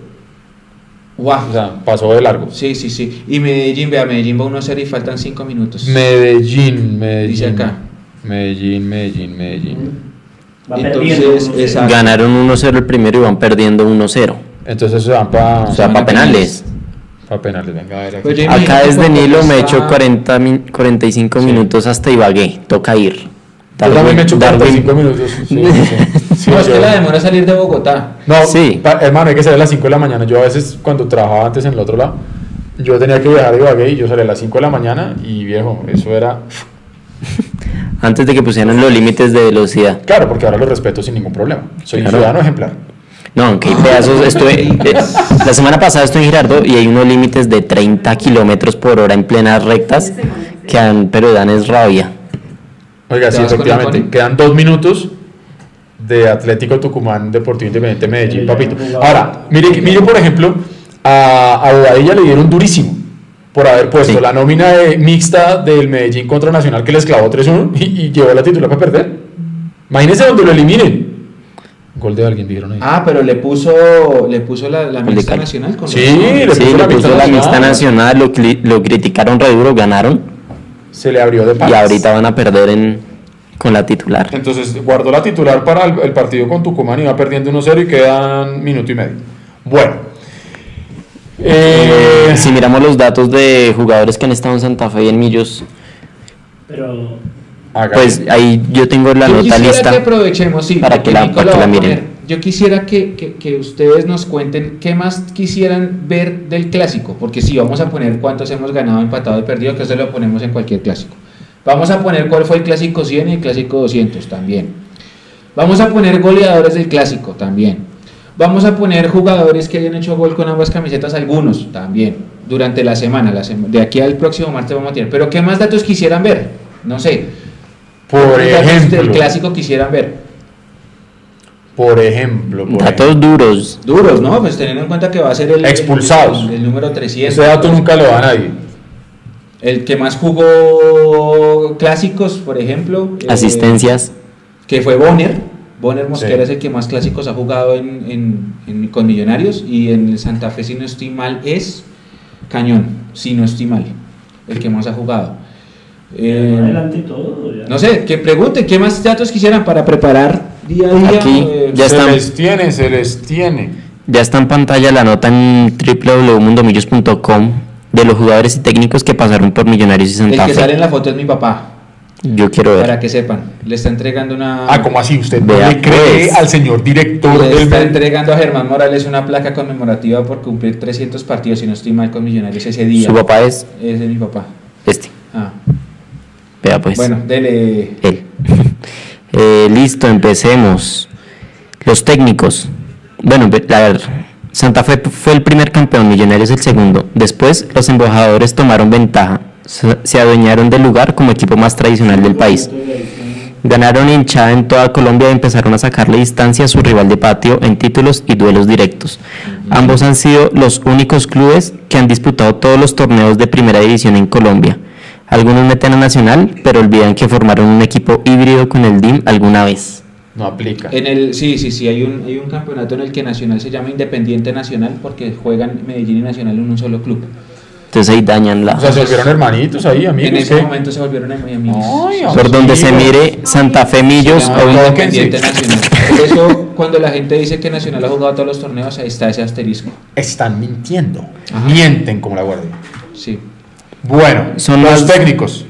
Guau. O sea, pasó de largo. Sí, sí, sí. Y Medellín, vea, Medellín va 1-0 y faltan 5 minutos. Medellín, Medellín. Dice acá. Medellín, Medellín, Medellín. Va Entonces, perdiendo 1-0. exacto. Ganaron 1-0 el primero y van perdiendo 1-0. Entonces se van para O sea, van para a penales. penales. Venga, a ver aquí. Pues Acá desde Nilo me está- echo 40 min- 45 Sí. minutos hasta Ibagué. Toca ir. Yo también me he hecho Darwin- 45 minutos. Sí, sí, sí. Sí, No, es que la demora salir de Bogotá. No, Sí. hermano, hay que salir a las 5 de la mañana. Yo a veces, cuando trabajaba antes en el otro lado, yo tenía que viajar de Ibagué y yo salía a las 5 de la mañana y viejo, eso era. Antes de que pusieran los límites de velocidad. Claro, porque ahora lo respeto sin ningún problema. Soy un ciudadano ejemplar. No, aunque hay pedazos. Estuve, eh, la semana pasada estuve en Girardot y hay unos límites de 30 kilómetros por hora en plenas rectas que dan, pero dan es rabia. Oiga, ¿Te sí, efectivamente. Quedan dos minutos de Atlético Tucumán, Deportivo Independiente Medellín, papito. Ahora, mire, mire por ejemplo, a, a Bobadilla le dieron durísimo por haber puesto Sí. la nómina de- mixta del Medellín contra Nacional que les clavó 3-1 y, y llevó la titular para perder. Imagínense donde lo eliminen. Gol de alguien, dijeron ahí. Ah, pero le puso, le puso la, la mixta nacional con Sí, le Sí, puso le la puso mixta la mixta nacional. lo, lo criticaron re duro, ganaron Se le abrió de y patas. ahorita van a perder en, con la titular. Entonces guardó la titular para el, el partido con Tucumán y va perdiendo 1-0 y quedan minuto y medio. Bueno. Eh, Si miramos los datos de jugadores que han estado en Santa Fe y en Millos, Pero pues ahí yo tengo la Yo nota lista. que aprovechemos, sí, para que la- para que la miren. Yo quisiera que, que- que ustedes nos cuenten qué más quisieran ver del clásico, porque sí, vamos a poner cuántos hemos ganado, empatado y perdido, que eso lo ponemos en cualquier clásico. Vamos a poner cuál fue el clásico 100 y el clásico 200 también. Vamos a poner goleadores del clásico también. Vamos a poner jugadores que hayan hecho gol con ambas camisetas, algunos también, durante la semana. La sema- de aquí al próximo martes vamos a tener. Pero ¿qué más datos quisieran ver? No sé. Por ¿Qué datos ejemplo, del clásico quisieran ver? por ejemplo, por Datos duros. Duros, ¿no? Pues teniendo en cuenta que va a ser el, Expulsados. el, el número ejemplo. 300. ese dato nunca lo da nadie. El que más jugó clásicos, por ejemplo. eh, Asistencias. que fue Bonner. Bonner Mosquera Sí. es el que más clásicos ha jugado en, en- en- con Millonarios. Y en el Santa Fe, si no estoy mal, es Cañón. Si no estoy mal. El que más ha jugado. Eh, Adelante todo. ya. no sé, que pregunten qué más datos quisieran para preparar día a día. Aquí, eh, ya se están. les tiene, se les tiene. Ya está en pantalla la nota en www.mundomillos.com de los jugadores y técnicos que pasaron por Millonarios y el Santa que Fe. sale en la foto es mi papá. Yo quiero ver. Para que sepan. Le está entregando una. Ah, ¿cómo así? ¿Usted no Vea, le cree pues. al señor director Le del está entregando a Germán Morales una placa conmemorativa por cumplir 300 partidos, si no estoy mal, con Millonarios ese día. Su papá es Ese es mi papá. este. Ah, Vea pues. bueno, dele. Él. Eh, listo, empecemos. Los técnicos. Bueno, a ver, Santa Fe fue el primer campeón, Millonarios el segundo. Después, los embajadores tomaron ventaja. Se adueñaron del lugar como equipo más tradicional del país. Ganaron hinchada en toda Colombia y empezaron a sacarle distancia a su rival de patio en títulos y duelos directos. Ambos han sido los únicos clubes que han disputado todos los torneos de primera división en Colombia. Algunos meten a Nacional, pero olvidan que formaron un equipo híbrido con el DIM alguna vez. No aplica. En el, sí, sí, sí, hay un, hay un campeonato en el que Nacional se llama Independiente Nacional porque juegan Medellín y Nacional en un solo club. Entonces ahí dañan la... O sea, se volvieron hermanitos ahí, amigos. en ese momento se volvieron amigos. Ay, Por donde se mire Santa Fe Millos o Independiente. Nacional. Por eso, cuando la gente dice que Nacional ha jugado todos los torneos, ahí está ese asterisco. Están mintiendo. Ajá. Mienten como la guardia. Sí. Bueno, Son los técnicos.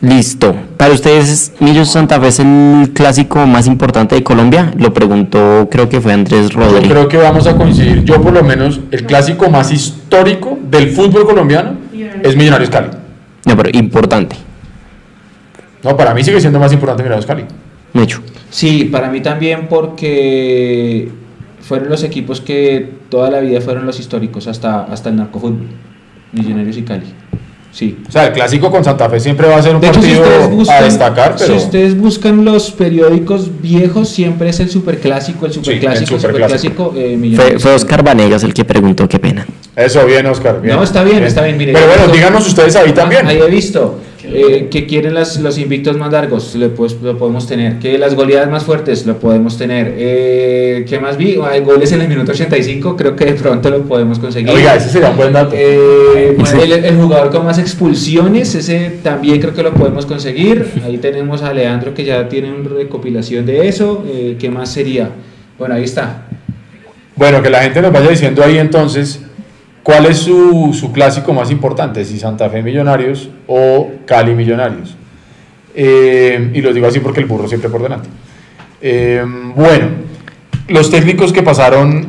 Listo. Para ustedes, Millos Santa Fe es el clásico más importante de Colombia. Lo preguntó, creo que fue Andrés Yo Rodríguez. creo que vamos a coincidir. Yo, por lo menos, el clásico más histórico del fútbol colombiano es Millonarios Cali. No, pero importante. No, para mí sigue siendo más importante Millonarios Cali. Mecho. Sí, para mí también porque fueron los equipos que toda la vida fueron los históricos hasta, hasta el narcofútbol. Millonarios y Cali. Sí. O sea, el clásico con Santa Fe siempre va a ser un De hecho, si partido ustedes, a buscan, destacar, pero si ustedes buscan los periódicos viejos, siempre es el superclásico, el superclásico, el superclásico. superclásico. eh, Fue, fue Oscar Vanegas el que preguntó, qué pena. eso bien, Oscar. bien. No, está bien, está bien. Mire, pero bueno, visto- díganos ustedes ahí también. Ahí he visto eh, que quieren las, los invictos más largos, lo, pues, lo podemos tener. Que las goleadas más fuertes, lo podemos tener. Eh, ¿Qué más vi? Hay goles en el minuto 85, creo que de pronto lo podemos conseguir. Oiga, ese sería un buen dato. Eh, el, el jugador con más expulsiones, ese también creo que lo podemos conseguir. Ahí tenemos a Leandro que ya tiene una recopilación de eso. Eh, ¿Qué más sería? Bueno, ahí está. Bueno, que la gente nos vaya diciendo ahí entonces cuál es su, su clásico más importante, si Santa Fe Millonarios o Cali Millonarios. Eh, y lo digo así porque el burro siempre por delante. Eh, bueno, los técnicos que pasaron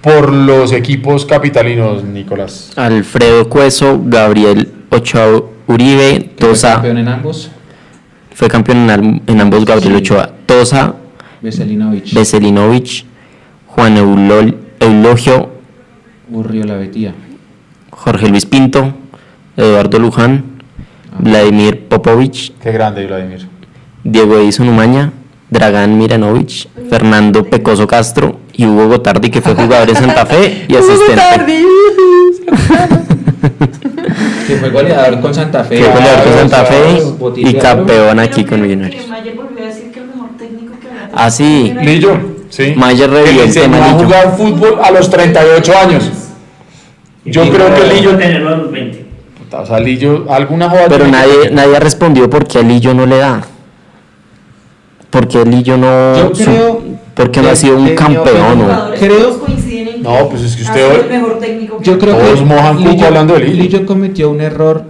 por los equipos capitalinos, Nicolás. Alfredo Cueso, Gabriel Ochoa Uribe, Que fue Tosa, campeón en ambos. fue campeón en, ambos Gabriel Sí. Ochoa, Tosa, Veselinovich. Veselinovich, Juan Eulol- Eulogio, Urrio la Betía. Jorge Luis Pinto, Eduardo Luján, Vladimir Popovich, Qué grande, Vladimir. Diego Edison Umaña, Dragán Miranovich, Fernando Pecoso Castro y Hugo Gotardi, que fue jugador en Santa Fe y asistente. Que fue goleador con Santa Fe. Que fue goleador con Santa Fe Botín y de campeón aquí con Millonarios. Ah, sí. Lillo, sí. Mayer Que revivió el tema jugar fútbol a los 38 años. Yo creo que Lillo... tenerlo a los 20. O sea, Lillo, alguna jugada... Pero que nadie, nadie respondió por qué a Lillo no le da. Porque Lillo no. Yo su- creo porque no ha sido un campeón. ¿no? Creo- No, pues es que ha usted el mejor técnico que Yo creo Todos que mojan cuco hablando de Lillo. Lillo cometió un error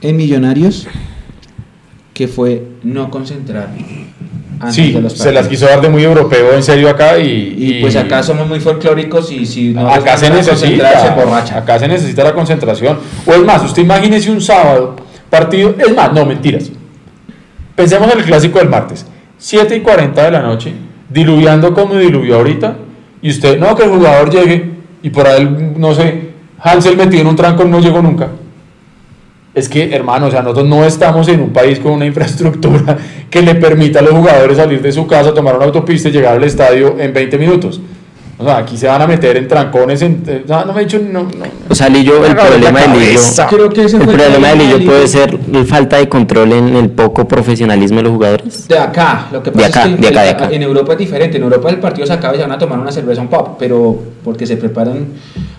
en Millonarios que fue no concentrar antes Sí, de los se las quiso dar de muy europeo en serio acá y... Y, pues acá somos muy folclóricos y si no acá se necesita, se acá se necesita la concentración. O es más, usted imagínese un sábado, partido, es más, no, mentiras. Pensemos en el clásico del martes, 7 y 40 de la noche, diluviando como diluvió ahorita, y usted, no, que el jugador llegue, y por ahí, no sé, Hansel metido en un tranco no llegó nunca. Es que, hermano, o sea, nosotros no estamos en un país con una infraestructura que le permita a los jugadores salir de su casa, tomar una autopista y llegar al estadio en 20 minutos. O sea, aquí se van a meter en trancones. En, eh, no, no me he dicho. No, no, O sea, Lillo, el problema de Lillo. Creo que ese el problema de Lillo puede ser la falta de control en el poco profesionalismo de los jugadores. De acá, lo que De pasa acá, es que de acá, de el- acá. en Europa es diferente. En Europa el partido se acaba y se van a tomar una cerveza, un pop, pero porque se preparan.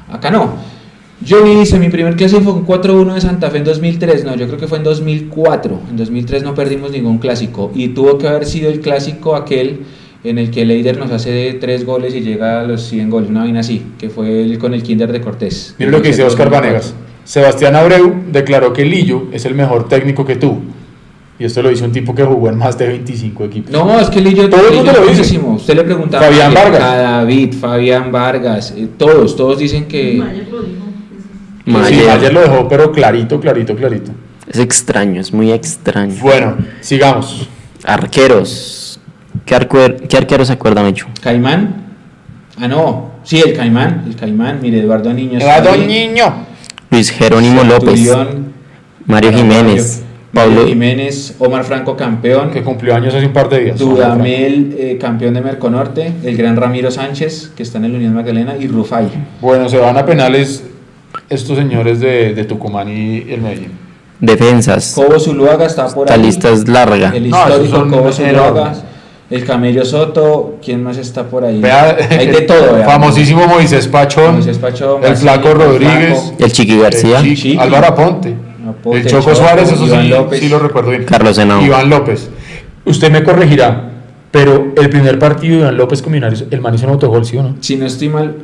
Acá no. Johnny dice: Mi primer clásico fue un 4-1 de Santa Fe en 2003. No, yo creo que fue en 2004. En 2003 no perdimos ningún clásico. Y tuvo que haber sido el clásico aquel en el que Leider nos hace tres goles y llega a los 100 goles. Una vaina así, que fue el con el Kinder de Cortés. Mira lo que dice Oscar Vanegas. Sebastián Abreu declaró que Lillo es el mejor técnico que tú. Y esto lo dice un tipo que jugó en más de 25 equipos. No, es que Lillo, Todo el mundo lo dice. Usted le preguntaba Fabián a Vargas. a David, Fabián Vargas, eh, todos, todos dicen que Mayer. Sí, Mayer. ayer lo dejó, pero clarito, clarito, clarito. Es extraño, es muy extraño. Bueno, sigamos. Arqueros. ¿Qué, arcuer- qué arquero se acuerda, Mecho? Caimán. Ah, no, sí, el Caimán, el Caimán, mire, Eduardo Niño. Eduardo. Niño. Luis Jerónimo López, Mario Jiménez, Mario Pablo Jiménez, Omar Franco campeón, Que cumplió años hace un par de días. Dudamel eh, campeón de Merconorte, el gran Ramiro Sánchez que está en el Unión Magdalena y Rufay. Bueno, se van a penales estos señores de, de Tucumán y el Medellín. defensas. Cobo Zuluaga está por Esta ahí. lista es larga. El No, histórico son Cobo Zuluaga, el Camello Soto, ¿quién más está por ahí? Vea, Hay de todo, vea. famosísimo Moisés Pachón, Moisés Pachón, el Flaco Rodríguez, Flaco. El Chiqui García, el Chi- Chiqui. Álvaro Aponte, Aponte, el Choco Choco, Suárez, eso Iván sí, López. sí lo recuerdo bien. Carlos Henao. Iván López. Usted me corregirá, pero el primer partido de Iván López con Millonarios, el man hizo un autogol, ¿sí o no? Si no estoy mal,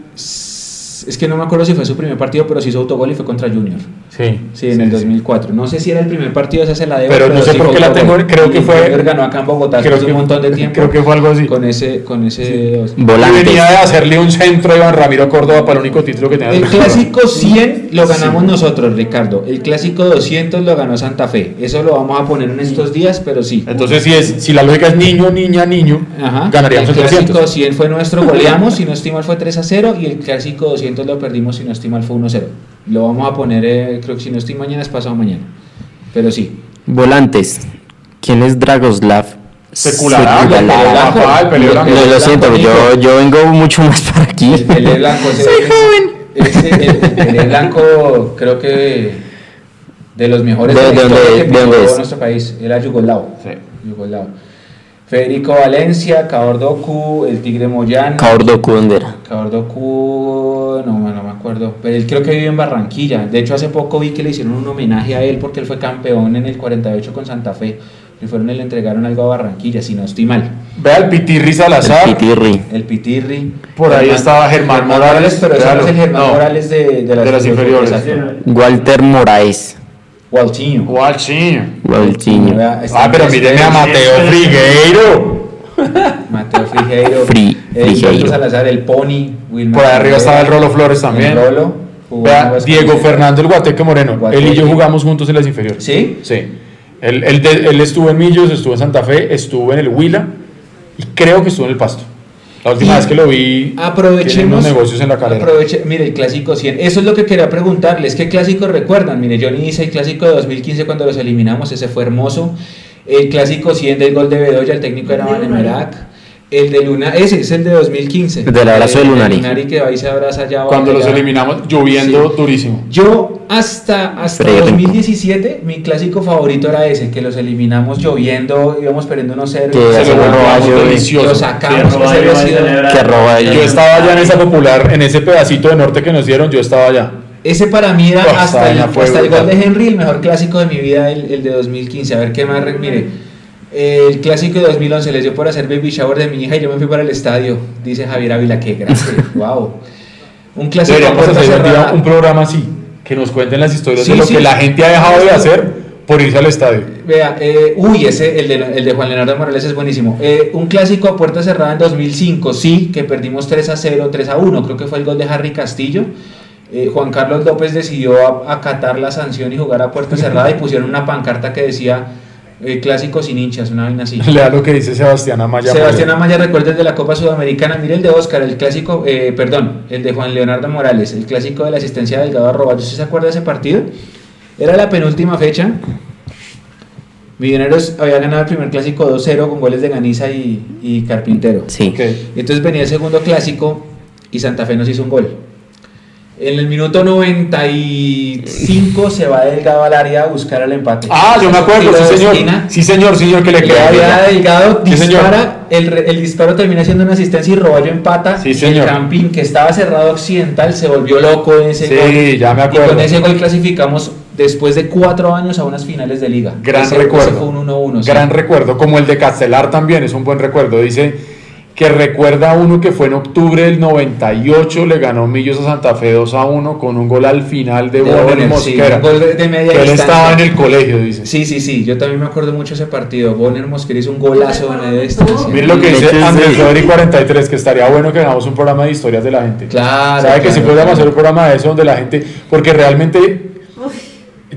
es que no me acuerdo si fue su primer partido, pero sí hizo autogol y fue contra Junior. Sí. Sí, en el 2004. No sé si era el primer partido, esa se la debo. Pero no sé sí por qué la tengo, creo que fue- Junior ganó acá en Bogotá Creo hace que- un montón de tiempo. creo que fue algo así. Con ese, con ese. Y volantes. venía de hacerle un centro a Iván Ramiro Córdoba para el único título que tenía. El clásico 100 lo ganamos nosotros, Ricardo. El clásico 200 lo ganó Santa Fe. Eso lo vamos a poner en estos días, pero sí. Entonces, si, es, si la lógica es niño, niña, niño, Ajá. ganaríamos el el clásico 300. 100 fue nuestro, goleamos, si no estoy mal fue 3 a 0 y el clásico 200 lo perdimos, si no estoy mal fue 1 a 0. Lo vamos a poner, eh, creo que si no estoy mañana es pasado mañana. Pero sí. Volantes. ¿Quién es Dragoslav? No, lo siento, Blanco, yo, yo vengo mucho más para aquí. El Pelé Blanco. ese- ese- el, el Pelé Blanco creo que de los mejores ¿De- que nuestro país. Era yugoslavo. Sí. yugoslavo. Federico Valencia, Cabordocu, el Tigre Moyano. Caordocu, ¿dónde era? Cabordocu, no, no me acuerdo, pero él creo que vive en Barranquilla. De hecho, hace poco vi que le hicieron un homenaje a él porque él fue campeón en el 48 con Santa Fe. Y fueron y le entregaron algo a Barranquilla, si no estoy mal. Vea el Pitirri El Salazar. Pitirri. El Pitirri. Por ahí estaba Germán Morales, pero ese no es el. Germán No, Morales de, de las, de las inferiores. exacto. Walter Moraes. Waltinho. Waltinho. Está Ah, pero míreme a Mateo Frigueiro. Mateo Frigeiro. Fri- el Frigeiro. Alberto Salazar, el Pony. Wilmar Por ahí arriba estaba el Rolo Flores también. El Rolo. jugó en Vea, Aguas Diego. Fernando el Guateque Moreno. Guateque. Él y yo jugamos juntos en las inferiores. ¿Sí? Sí. Él, él de- él estuvo en Millos, estuvo en Santa Fe, estuvo en el Huila y creo que estuvo en el Pasto. La última Y vez que lo vi, Aprovechemos. unos negocios en la carrera. Aproveche, mire, el clásico 100. Eso es lo que quería preguntarles. ¿Qué clásicos recuerdan? Mire, Johnny dice el clásico de 2015 cuando los eliminamos. Ese fue hermoso. El clásico 100 del gol de Bedoya, el técnico era Van Emerac. El de Luna, ese es el de 2015. El del abrazo de El Lunari. Lunari que va y se abraza allá. abajo, Cuando los allá. eliminamos, lloviendo Sí. durísimo. Yo hasta, hasta Frederico. 2017, mi clásico favorito era ese, que los eliminamos lloviendo, íbamos perdiendo unos cero. Que se lo delicioso. Lo sacamos, Que roba. Que roba yo. estaba allá en esa popular, en ese pedacito de norte que nos dieron, yo estaba allá. Ese para mí era hasta, el, hasta el gol de. Henry, el mejor clásico de mi vida, el, el de 2015. A ver qué más. re- Mire, el clásico de 2011 les dio por hacer baby shower de mi hija y yo me fui para el estadio. Dice Javier Ávila, qué grande. wow. Un clásico Deberíamos un programa así, que nos cuenten las historias Sí, de lo sí. que la gente ha dejado de hacer por irse al estadio. Vea, eh, uy, ese, el de, el de Juan Leonardo Morales es buenísimo. Eh, un clásico a puerta cerrada en 2005, sí, que perdimos 3 a 0, 3 a 1, creo que fue el gol de Harry Castillo. Eh, Juan Carlos López decidió acatar la sanción y jugar a puerta cerrada y pusieron una pancarta que decía eh, clásico sin hinchas, una vaina así. Lea lo que dice Sebastián Amaya. Sebastián Amaya recuerda el de la Copa Sudamericana, mire el de Oscar, el clásico, eh, perdón, el de Juan Leonardo Morales, el clásico de la asistencia de Delgado Arroba. ¿Usted se acuerda de ese partido? Era la penúltima fecha. Millonarios había ganado el primer clásico 2-0 con goles de Ganiza y, y Carpintero. Sí. Entonces venía el segundo clásico y Santa Fe nos hizo un gol. En el minuto 95 se va Delgado al área a buscar el empate. Ah, yo me acuerdo, sí señor. esquina. Sí señor, señor, que le queda bien. Delgado, Sí, dispara, el, disparo termina siendo una asistencia y Roballo empata. Sí, y señor. El Campín, que estaba cerrado occidental, se volvió loco en ese Sí, gol. ya me Y acuerdo. con ese gol clasificamos después de cuatro años a unas finales de liga. Gran Ese- recuerdo. Ese fue un 1-1. sí. Gran recuerdo, como el de Castelar también, es un buen recuerdo. Dice que recuerda uno que fue en octubre del 98, le ganó Millos a Santa Fe 2 a 1 con un gol al final de, De Bonner sí, Mosquera. un gol de- de media que él estaba en el colegio, dice. Sí, sí, sí, yo también me acuerdo mucho ese partido. Bonner Mosquera hizo un golazo de media distancia. Mire lo que dice Andrés Rodri 43, que estaría bueno que hagamos un programa de historias de la gente. Claro. ¿Sabe que si podríamos claro. hacer un programa de eso donde la gente, porque realmente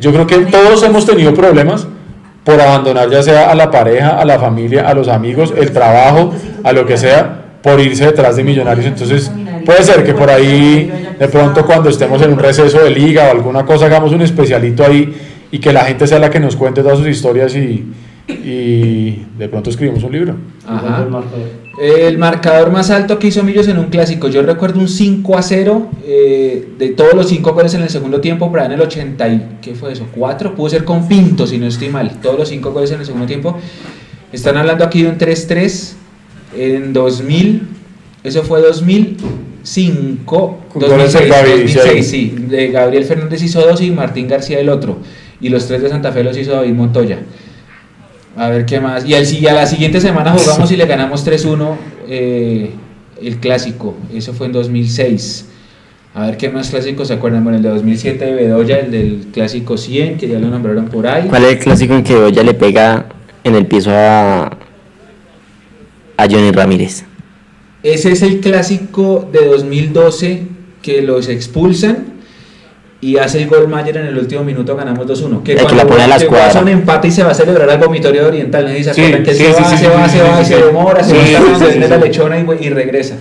yo creo que todos hemos tenido problemas por abandonar ya sea a la pareja, a la familia, a los amigos, el trabajo, a lo que sea, por irse detrás de millonarios. Entonces puede ser que por ahí de pronto cuando estemos en un receso de liga o alguna cosa hagamos un especialito ahí y que la gente sea la que nos cuente todas sus historias y, y de pronto escribimos un libro. Ajá. El marcador más alto que hizo Millos en un clásico, yo recuerdo un 5 a 0 eh, de todos los 5 goles en el segundo tiempo, pero en el 80 y, ¿qué fue eso? 4, pudo ser con Pinto si no estoy mal, todos los 5 goles en el segundo tiempo. Están hablando aquí de un 3-3 en 2000, eso fue 2005, Con goles de 2006, Gaby, 2006, sí. de Gabriel Fernández hizo dos y Martín García el otro, y los tres de Santa Fe los hizo David Montoya. A ver qué más. Y, al, si- a la siguiente semana jugamos y le ganamos 3-1 eh, el clásico. Eso fue en 2006. A ver qué más clásicos se acuerdan. Bueno, el de 2007 de Bedoya, el del clásico 100, que ya lo nombraron por ahí. ¿Cuál es el clásico en que Bedoya le pega en el piso a, a Johnny Ramírez? Ese es el clásico de 2012 que los expulsan y hace el gol Mayer en el último minuto, ganamos 2-1. Que cuando la pone a la que escuadra. pasa un empate y se va a celebrar al vomitorio oriental, ¿no? Y se Sí, acuerdan que sí, se sí, va, sí, se va, sí, se sí, va, sí, se sí. demora, se Sí, va sí, viene la lechona y, y regresa.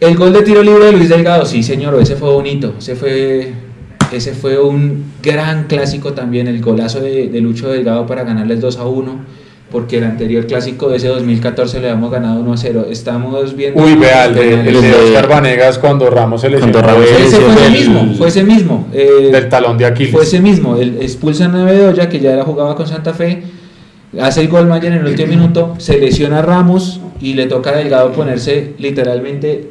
El gol de tiro libre de Luis Delgado, sí señor, ese fue bonito, ese fue, ese fue un gran clásico también, el golazo de, de Lucho Delgado para ganarles 2 a 1, porque el anterior clásico de ese 2014 le habíamos ganado 1 a 0. Estamos viendo... Uy, vea, el de, el de Oscar Vanegas cuando Ramos se lesionó Cuando Ramos Ese fue ese mismo, fue ese mismo. eh, del talón de Aquiles. fue ese mismo, el expulsan a Bedoya, que ya era jugaba con Santa Fe, hace el gol Mayer en el último minuto, se lesiona a Ramos y le toca a Delgado ponerse literalmente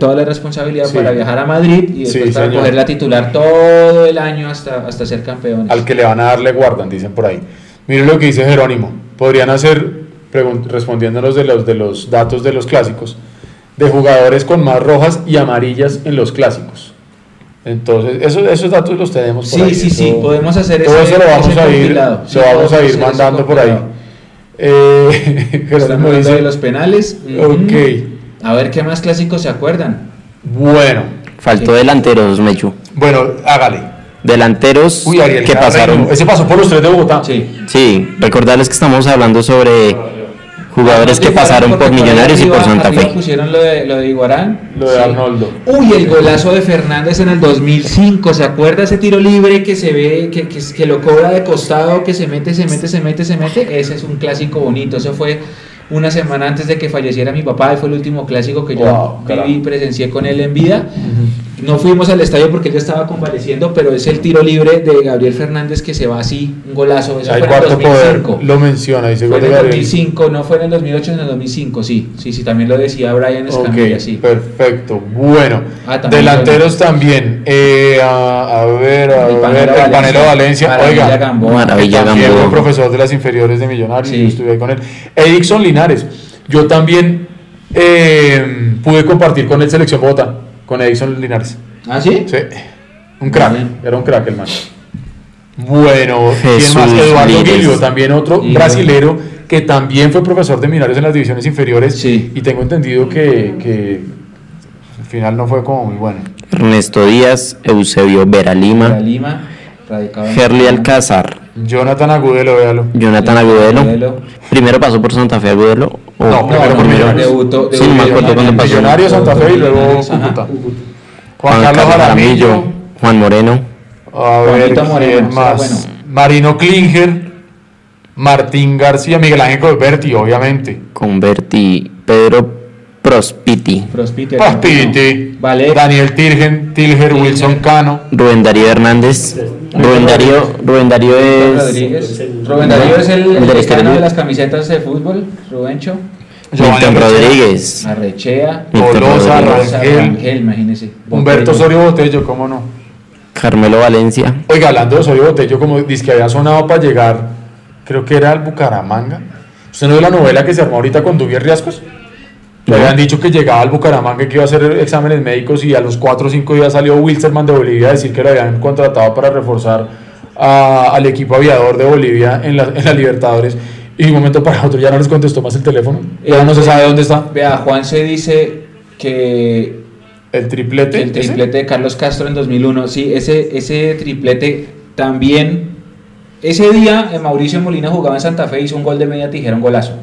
toda la responsabilidad Sí. para viajar a Madrid y después Sí, para coger la titular todo el año hasta, hasta ser campeones. Al que le van a darle guardan, dicen por ahí. Miren lo que dice Jerónimo. Podrían hacer, respondiéndonos de los, de los datos de los clásicos, de jugadores con más rojas y amarillas en los clásicos. Entonces, esos, esos datos los tenemos por Sí, ahí. sí, eso- sí, podemos hacer Todo ese- eso lo vamos a ir, Sí, vamos podemos a ir mandando por ahí. Eh, Estamos dice, de los penales. Ok. A ver qué más clásicos se acuerdan. bueno, Faltó delanteros, Mechu. bueno, hágale. Delanteros Uy, Ariel que pasaron. Ese pasó por los tres de Bogotá. Sí. Sí, recordarles que estamos hablando sobre jugadores que pasaron por Millonarios y por Santa Fe. pusieron lo de, lo de Iguarán. Lo de Sí. Arnoldo. Uy, el golazo de Fernández en el 2005. ¿Se acuerda ese tiro libre que se ve, que, que, que lo cobra de costado, que se mete, se mete, se mete, se mete? Ese es un clásico bonito. Eso fue una semana antes de que falleciera mi papá y fue el último clásico que yo Wow, viví y presencié con él en vida. No fuimos al estadio porque él ya estaba convaleciendo, pero es el tiro libre de Gabriel Fernández que se va así, un golazo. Eso Hay fue en el cuarto poder, 2005. lo menciona, dice Fue en el Gabriel. 2005, no fue en el 2008, en el 2005, sí. Sí, sí, también lo decía Brian Ok, Escamilla, sí. perfecto. Bueno, Ah, también delanteros también. Eh, a, a ver, a El ver, el Panero Valencia. Maravilla Oiga, Gamboa. Maravilla también Gamboa. profesor de las inferiores de Millonarios. Sí. Yo estuve ahí con él. Edixon Linares. Yo también eh, pude compartir con él Selección Bogotá, con Edixon Linares. ¿Ah, sí? Sí, un crack. Era un crack el man. Bueno, ¿quién Jesús más? Eduardo. Guilio, también otro brasilero que también fue profesor de Millonarios en las divisiones inferiores. Sí. Y tengo entendido que, que al final no fue como muy bueno. Ernesto Díaz, Eusebio Vera Lima, Lima, radicado en Gerli Lima. Alcázar, Jonathan Agudelo, véalo. Jonathan Agudelo. Primero pasó por Santa Fe Agudelo. o- No, primero por Millonarios. Debutó, Sí, no me acuerdo cuándo pasó. Millonarios, Santa Fe y luego. Cúcuta. Juan Carlos Jaramillo, Juan Moreno, A ver, Moreno, ¿quién está más? bueno. Marino Klinger, Martín García, Miguel Ángel Colberti, obviamente. Converti, Pedro Prospiti, Prospiti. Paspiti, Vale. Daniel Tilgen, Tilger, Wilson Cano. Rubén Darío Hernández. Rubén Darío, Rubén Darío es. Rodríguez. Rubén Darío es el, El de las camisetas de fútbol. Rubencho. Milton Rodríguez. Arrechea. Rodríguez, Rangel. Rangel, imagínese. Humberto. Osorio Botello, ¿cómo no? Carmelo Valencia. Oiga, hablando de Osorio Botello, como dice que había sonado para llegar, creo que era al Bucaramanga. ¿Usted no vio la novela que se armó ahorita con Dubier Riascos? Le habían dicho que llegaba al Bucaramanga y que iba a hacer exámenes médicos y a los 4 o 5 días salió Wilsterman de Bolivia a decir que lo habían contratado para reforzar a- al equipo aviador de Bolivia en la, en la Libertadores. Y de un momento para otro ya no les contestó más el teléfono. Ya no se sabe dónde está. Vea, Juan se dice que El triplete. el ese. triplete de Carlos Castro en 2001. Sí, ese, ese triplete también. Ese día eh, Mauricio Molina jugaba en Santa Fe, hizo un gol de media tijera, un golazo.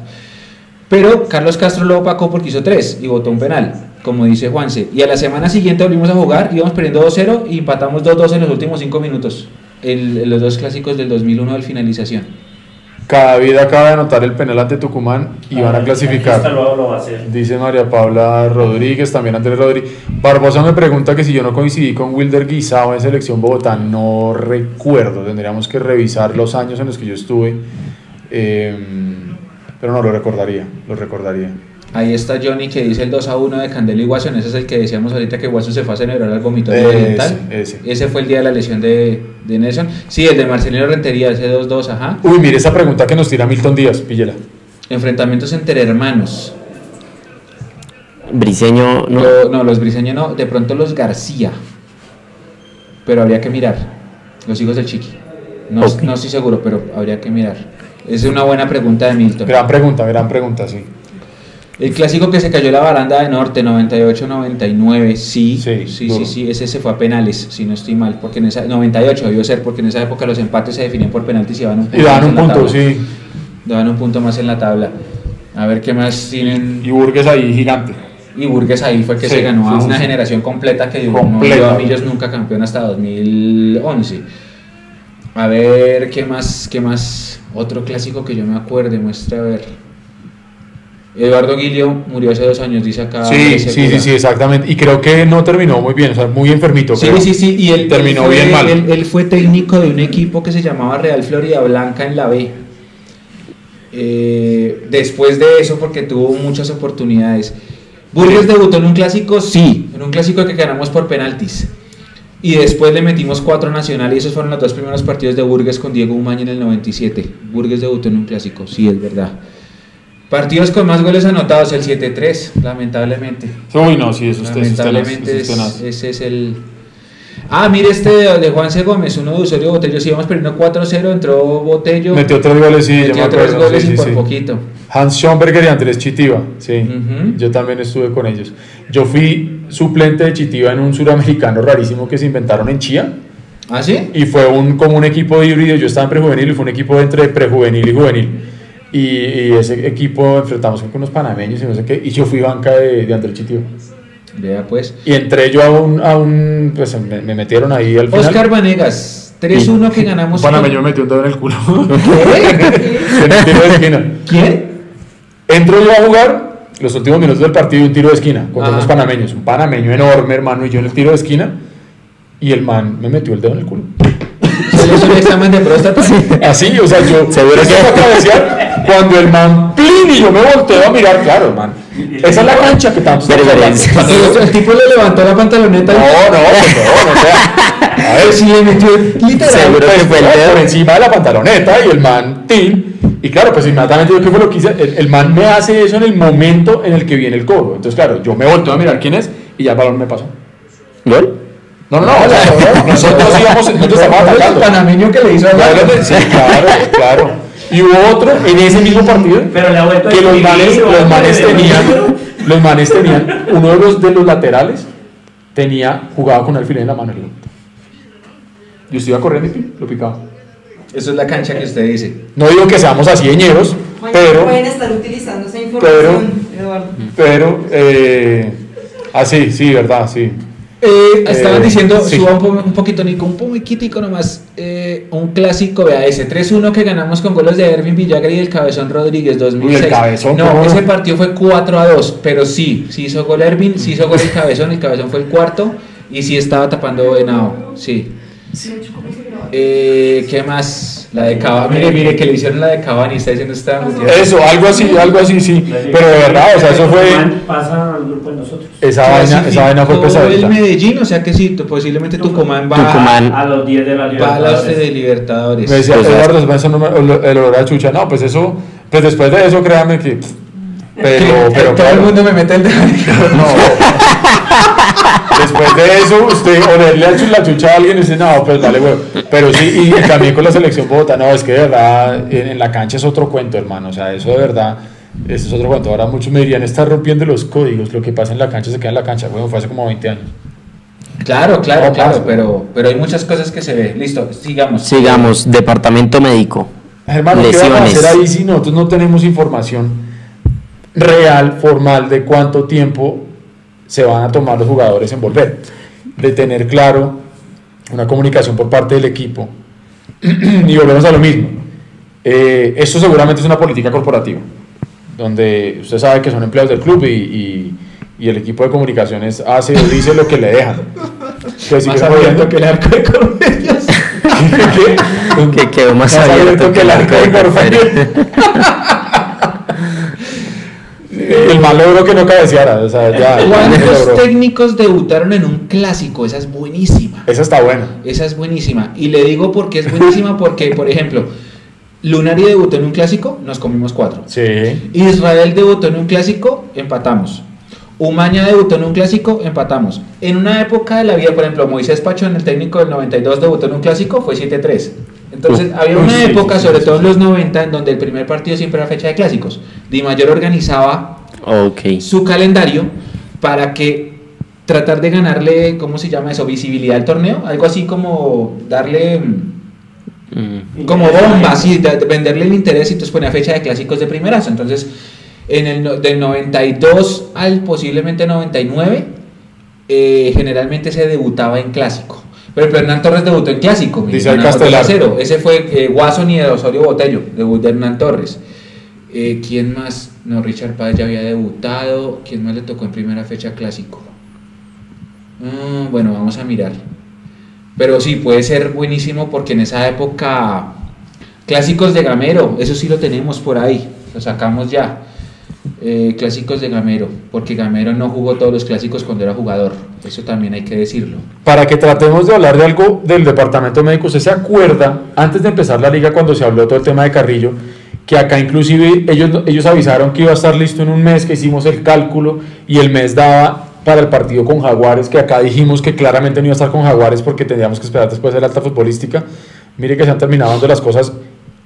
Pero Carlos Castro lo opacó porque hizo tres y votó un penal, como dice Juanse. Y a la semana siguiente volvimos a jugar, íbamos perdiendo 2-0 y empatamos 2-2 en los últimos 5 minutos. El- en los dos clásicos del 2001 del finalización. Cada vida acaba de anotar el penal ante Tucumán y van a Hasta clasificar. luego lo va a hacer. Dice María Paula Rodríguez, también Andrés Rodríguez. Barbosa me pregunta que si yo no coincidí con Wilder Guisao en Selección Bogotá. No recuerdo, tendríamos que revisar los años en los que yo estuve. Eh, pero no, lo recordaría, lo recordaría. Ahí está Johnny que dice el 2 a 1 de Candelo y Watson. Ese es el que decíamos ahorita que Watson se fue a celebrar al vomitorio Ese, oriental. ese. fue el día de la lesión de, de Nelson. Sí, el de Marcelino Rentería, ese 2-2, ajá. Uy, mire esa pregunta que nos tira Milton Díaz, píllela. Enfrentamientos entre hermanos. Briseño, no. Lo- no, los briseños no. De pronto los García. Pero habría que mirar. Los hijos del Chiqui. No, no estoy seguro, pero habría que mirar. Es una buena pregunta de Milton. Gran pregunta, gran pregunta, sí. El clásico que se cayó la baranda de Norte, 98-99, sí, Sí, sí, sí, duro. sí, ese se fue a penales, si no estoy mal, porque en esa, 98 debió ser, porque en esa época los empates se definían por penaltis y daban un punto, Y más un punto, tabla. sí. Daban un punto más en la tabla. A ver qué más tienen. Y Burgues ahí gigante. Y Burgues ahí fue que Sí, se ganó a sí, una sí. generación completa que no dio a Millos nunca campeón hasta 2011. A ver qué más, qué más. Otro clásico que yo me acuerde, muestre a ver. Eduardo Guilio murió hace dos años, dice acá. Sí, sí, sí, sí, exactamente. Y creo que no terminó muy bien, o sea, muy enfermito. Sí, creo. sí, sí, y él terminó él fue, bien mal. Él, él fue técnico de un equipo que se llamaba Real Florida Blanca en la B. Eh, después de eso, porque tuvo muchas oportunidades. Burgos debutó en un clásico, sí, en un clásico que ganamos por penaltis. Y después le metimos cuatro nacionales y esos fueron los dos primeros partidos de Burgues con Diego Umaña en el 97. Burgues debutó en un clásico, sí, es verdad. Partidos con más goles anotados, el 7-3, lamentablemente. Uy, no, sí, eso es es Lamentablemente eso es es- tenaz. ese es el... Ah, mire este de, de Juan C. Gómez, uno de Usuario Botello, si íbamos perdiendo 4-0, entró Botello, Metió tres goles, sí, yo me metió tres goles sí, y sí, por sí. poquito. Hans Schomberger y Andrés Chitiva, sí. Yo también estuve con ellos. Yo fui suplente de Chitiva en un suramericano rarísimo que se inventaron en Chía. ¿Ah, sí? Y fue un, como un equipo híbrido. Yo estaba en prejuvenil y fue un equipo entre prejuvenil y juvenil. Y, y ese equipo enfrentamos con unos panameños y no sé qué. Y yo fui banca de, de Andrés Chitiva. Vea pues. Y entré yo a un. A un pues me, me metieron ahí al final. Oscar Vanegas, 3-1 que ganamos. Panameño me metió un dedo en el culo. ¿Qué? de. ¿Quién? Entro yo a jugar los últimos minutos del partido y un tiro de esquina contra Ajá. unos panameños. Un panameño enorme, hermano, y yo en el tiro de esquina. Y el man me metió el dedo en el culo. ¿Se le hizo un examen de próstata? Así, o sea, yo a cabecear cuando el man plin y yo me volteo a mirar, claro, man. Esa es la cancha que tanto Pero, estamos. El tipo le levantó la pantaloneta No, y... no, por favor, o sea, a ver, Sí, le metió literal. Seguro que fue el no, dedo. por encima de la pantaloneta y el man, tin. Y claro, pues inmediatamente yo qué fue lo que hice, el, el man me hace eso en el momento en el que viene el cobro. Entonces, claro, yo me volteo a mirar quién es y ya el balón me pasó. ¿Gol? No, no, no, o sea, nosotros íbamos, nosotros estábamos el atacando. panameño que le hizo al sí, claro, claro. Y hubo otro en ese mismo partido Pero le ha vuelto a que los manes, los manes tenían, los manes tenían, uno de los de los laterales tenía, jugaba con alfiler en la mano. Yo estoy corriendo y lo picaba. Eso es la cancha que usted dice. No digo que seamos así ñeros, pero, pueden estar utilizando esa información, Eduardo. pero, eh, así, sí, verdad, sí. Eh, estaban Eh, diciendo, sí. suba un, po- un poquito, Nico, un poquitico nomás. eh, un clásico, vea ese 3-1 que ganamos con goles de Ervin Villagra y el Cabezón Rodríguez 2006. Uy, el Cabezón, no, ese partido fue 4-2, pero sí, sí hizo gol Ervin, sí hizo gol el Cabezón, el Cabezón fue el cuarto y sí estaba tapando Henao, sí. Eh, ¿Qué más? La de Cavani, mire, mire, que le hicieron la de Cavani, está diciendo Esteban Gutiérrez. Eso, algo así, algo así, sí. Pero de verdad, o sea, eso fue. Pasa al grupo de nosotros. Esa vaina, esa vaina fue Clasificó el pesadita. Medellín, o sea que sí, posiblemente Tucumán va Tucumán. A los 10 de la va a la Libertadores. de Libertadores. Me decía Pues, Eduardo, eso no me- el el olor a chucha. No, pues eso, pues después de eso, créame que. Pero, pero todo el mundo me mete el dedo. no. Después de eso, usted olerle la chucha a alguien y dice, no, pues vale, huevo. Pero sí, y también con la selección Bogotá, no, es que de verdad, en, en la cancha es otro cuento, hermano. O sea, eso de verdad, eso es otro cuento. Ahora muchos me dirían, está rompiendo los códigos, lo que pasa en la cancha se queda en la cancha. Bueno, fue hace como 20 años. Claro, claro, No claro, pasa. pero, pero hay muchas cosas que se ve. Listo, sigamos. Sigamos, departamento médico. Hermano, ¿qué vamos a hacer ahí si nosotros no tenemos información real, formal, de cuánto tiempo se van a tomar los jugadores en volver? De tener claro una comunicación por parte del equipo. y volvemos a lo mismo. Eh, esto seguramente es una política corporativa, donde usted sabe que son empleados del club y, y- y el equipo de comunicaciones hace o dice lo que le dejan. Que si Más abierto jodiendo- que el arco de. ¿Qué? Que quedó más, Más abierto que el arco de Corferi. El mal logró que no cabeceara. O sea, ya, ¿Cuántos técnicos debutaron en un clásico? Esa es buenísima. Esa está buena. Esa es buenísima. Y le digo por qué es buenísima, porque, por ejemplo, Lunari debutó en un clásico, nos comimos cuatro. Sí. Israel debutó en un clásico, empatamos. Umaña debutó en un clásico, empatamos. En una época de la vida, por ejemplo, Moisés Pachón, el técnico del 92, debutó en un clásico, fue 7-3. Entonces, había una época, sí, sobre sí, todo en los 90, en donde el primer partido siempre era fecha de clásicos. Di Mayor organizaba Ok. su calendario para que tratar de ganarle, ¿cómo se llama eso? Visibilidad al torneo, algo así como darle mm, como bomba, así, de- de venderle el interés y entonces ponía fecha de clásicos de primerazo. Entonces, en el del 92 al posiblemente 99, eh, generalmente se debutaba en clásico. Ejemplo, Hernán Torres debutó en clásico. y Dice ahí ganamos Castelar. 2 a 0. Ese fue eh, y de Osorio Botello, debut de Hernán Torres. Eh, ¿Quién más? No, Richard Páez ya había debutado. ¿Quién más le tocó en primera fecha clásico? Mm, bueno, vamos a mirar. Pero sí, puede ser buenísimo porque en esa época, clásicos de Gamero, eso sí lo tenemos por ahí, lo sacamos ya. Eh, clásicos de Gamero, porque Gamero no jugó todos los clásicos cuando era jugador, eso también hay que decirlo. Para que tratemos de hablar de algo del departamento médico, ¿usted se acuerda, antes de empezar la liga, cuando se habló todo el tema de Carrillo, que acá inclusive ellos, ellos avisaron que iba a estar listo en un mes, que hicimos el cálculo y el mes daba para el partido con Jaguares, que acá dijimos que claramente no iba a estar con Jaguares porque tendríamos que esperar después de la alta futbolística. Mire que se han terminado dando las cosas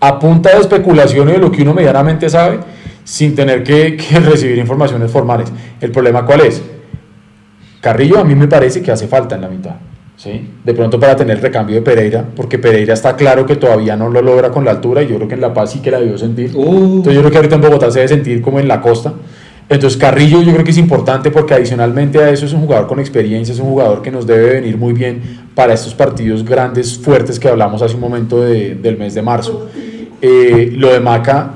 a punta de especulación y de lo que uno medianamente sabe, sin tener que, que recibir informaciones formales. ¿El problema cuál es? Carrillo a mí me parece que hace falta en la mitad. ¿Sí? De pronto para tener el recambio de Pereira, porque Pereira está claro que todavía no lo logra con la altura y yo creo que en La Paz sí que la debió sentir. Uh. Entonces yo creo que ahorita en Bogotá se debe sentir como en la costa. Entonces Carrillo yo creo que es importante porque adicionalmente a eso es un jugador con experiencia, es un jugador que nos debe venir muy bien para estos partidos grandes, fuertes que hablamos hace un momento de- del mes de marzo. Eh, lo de Maca,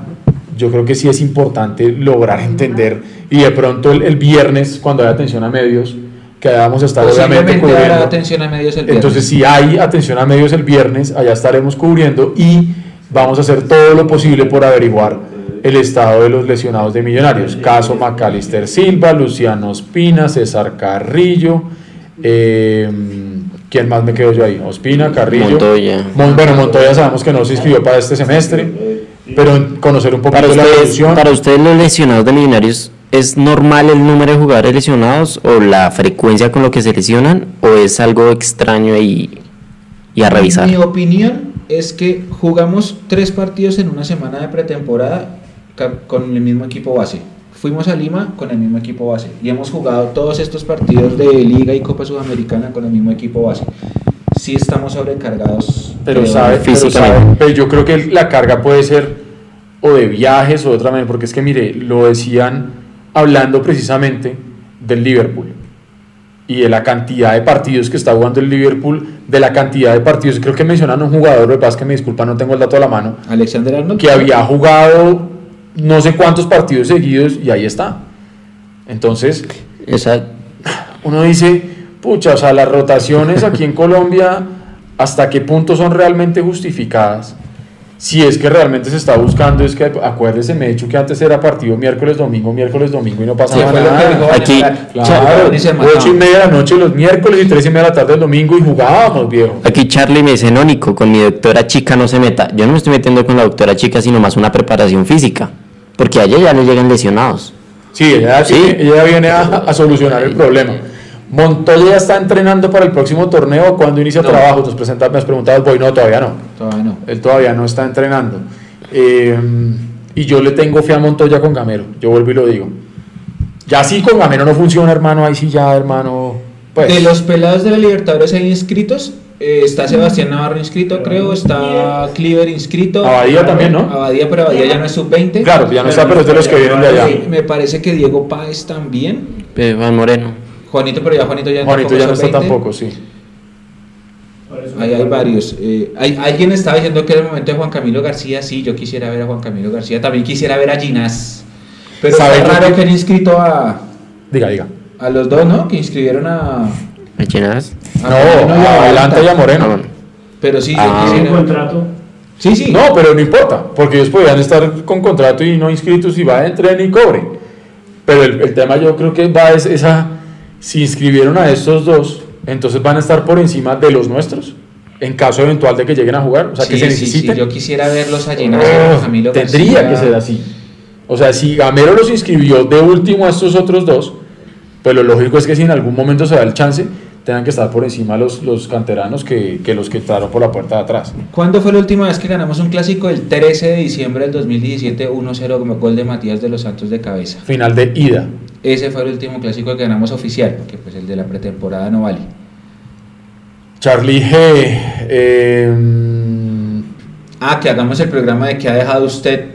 yo creo que sí es importante lograr entender y de pronto el, el viernes cuando hay atención a medios, que vamos a estar obviamente cubriendo. atención a medios el viernes. Entonces, si hay atención a medios el viernes, allá estaremos cubriendo y vamos a hacer todo lo posible por averiguar el estado de los lesionados de Millonarios. Caso Macalister Silva, Luciano Ospina, César Carrillo. eh, ¿Quién más me quedo yo ahí? Ospina, Carrillo. Montoya. Mon- bueno, Montoya sabemos que no se inscribió para este semestre, pero conocer un Para poquito la ustedes, evolución. para ustedes los lesionados de Millonarios, ¿es normal el número de jugadores lesionados o la frecuencia con lo que se lesionan o es algo extraño y, y a revisar? Mi opinión es que jugamos tres partidos en una semana de pretemporada con el mismo equipo base. Fuimos a Lima con el mismo equipo base y hemos jugado todos estos partidos de Liga y Copa Sudamericana con el mismo equipo base. Sí estamos sobrecargados. Pero sabe, pero físicamente. sabe, pero yo creo que la carga puede ser o de viajes o de otra manera, porque es que mire, lo decían hablando precisamente del Liverpool. y de la cantidad de partidos que está jugando el Liverpool, de la cantidad de partidos, creo que mencionan un jugador, pasa es que me disculpa, no tengo el dato a la mano, Alexander Arnold. que había jugado no sé cuántos partidos seguidos y ahí está. Entonces, Esa, uno dice, pucha, o sea, las rotaciones aquí en Colombia, ¿hasta qué punto son realmente justificadas? Si es que realmente se está buscando, es que acuérdese, me he dicho que antes era partido miércoles, domingo, miércoles, domingo y no Sí, pasaba fue lo que nada. dijo Aquí. Claro, ocho y media de la noche los miércoles y tres y media de la tarde el domingo y jugábamos, viejo. aquí Charlie me dice, no, Nico, con mi doctora chica no se meta. Yo no me estoy metiendo con la doctora chica, sino más una preparación física. Porque allá ya no llegan lesionados. Sí, ella, Sí. ella viene a, a solucionar el problema. Montoya ya está entrenando para el próximo torneo. cuando inicia No. trabajo? Nos presenta, me has preguntado, voy, no, todavía no. Todavía no. Él todavía no está entrenando. Eh, y yo le tengo fe a Montoya con Gamero. Yo vuelvo y lo digo. Ya sí con Gamero no funciona, hermano. Ahí sí ya, hermano. Pues, De los pelados de la Libertadores hay inscritos. eh, está Sebastián Navarro inscrito, creo. Está Cleaver inscrito. Abadía también, ¿no? Abadía, pero Abadía ya no es sub-20. Claro, ya no está, pero es de los que vienen de allá. Sí, me parece que Diego Páez también. Eh, Juan Moreno. Juanito, pero ya Juanito ya Juanito ya no es está sub-20. tampoco, sí. Ahí hay varios. Eh, hay, alguien estaba diciendo que era el momento de Juan Camilo García. Sí, yo quisiera ver a Juan Camilo García. También quisiera ver a Ginás. Pero ¿Sabe está qué? raro que han inscrito a, Diga, diga. a los dos, ¿no? Que inscribieron a. ¿A es? a No, Moreno y a adelante y a. Moreno. Ah. Pero sí, Ah. ¿Tiene quisiera. contrato? Sí, sí. No, pero no importa, porque ellos podían estar con contrato y no inscritos y va a entrar y cobre. Pero el, el tema yo creo que va es esa, si inscribieron a estos dos, entonces van a estar por encima de los nuestros, en caso eventual de que lleguen a jugar, o sea, que se sí, sí, necesiten. yo quisiera verlos a Ginás y a Camilo tendría García. que ser así. O sea, si Gamero los inscribió de último a estos otros dos, pues lo lógico es que si en algún momento se da el chance, tengan que estar por encima los, los canteranos que, que los que entraron por la puerta de atrás. ¿Cuándo fue la última vez que ganamos un clásico? El 13 de diciembre del 2017, 1-0 como gol de Matías de los Santos de cabeza. Final de ida. Ese fue el último clásico que ganamos oficial, porque pues el de la pretemporada no vale. Charlie G. eh, Ah, que hagamos el programa de que ha dejado usted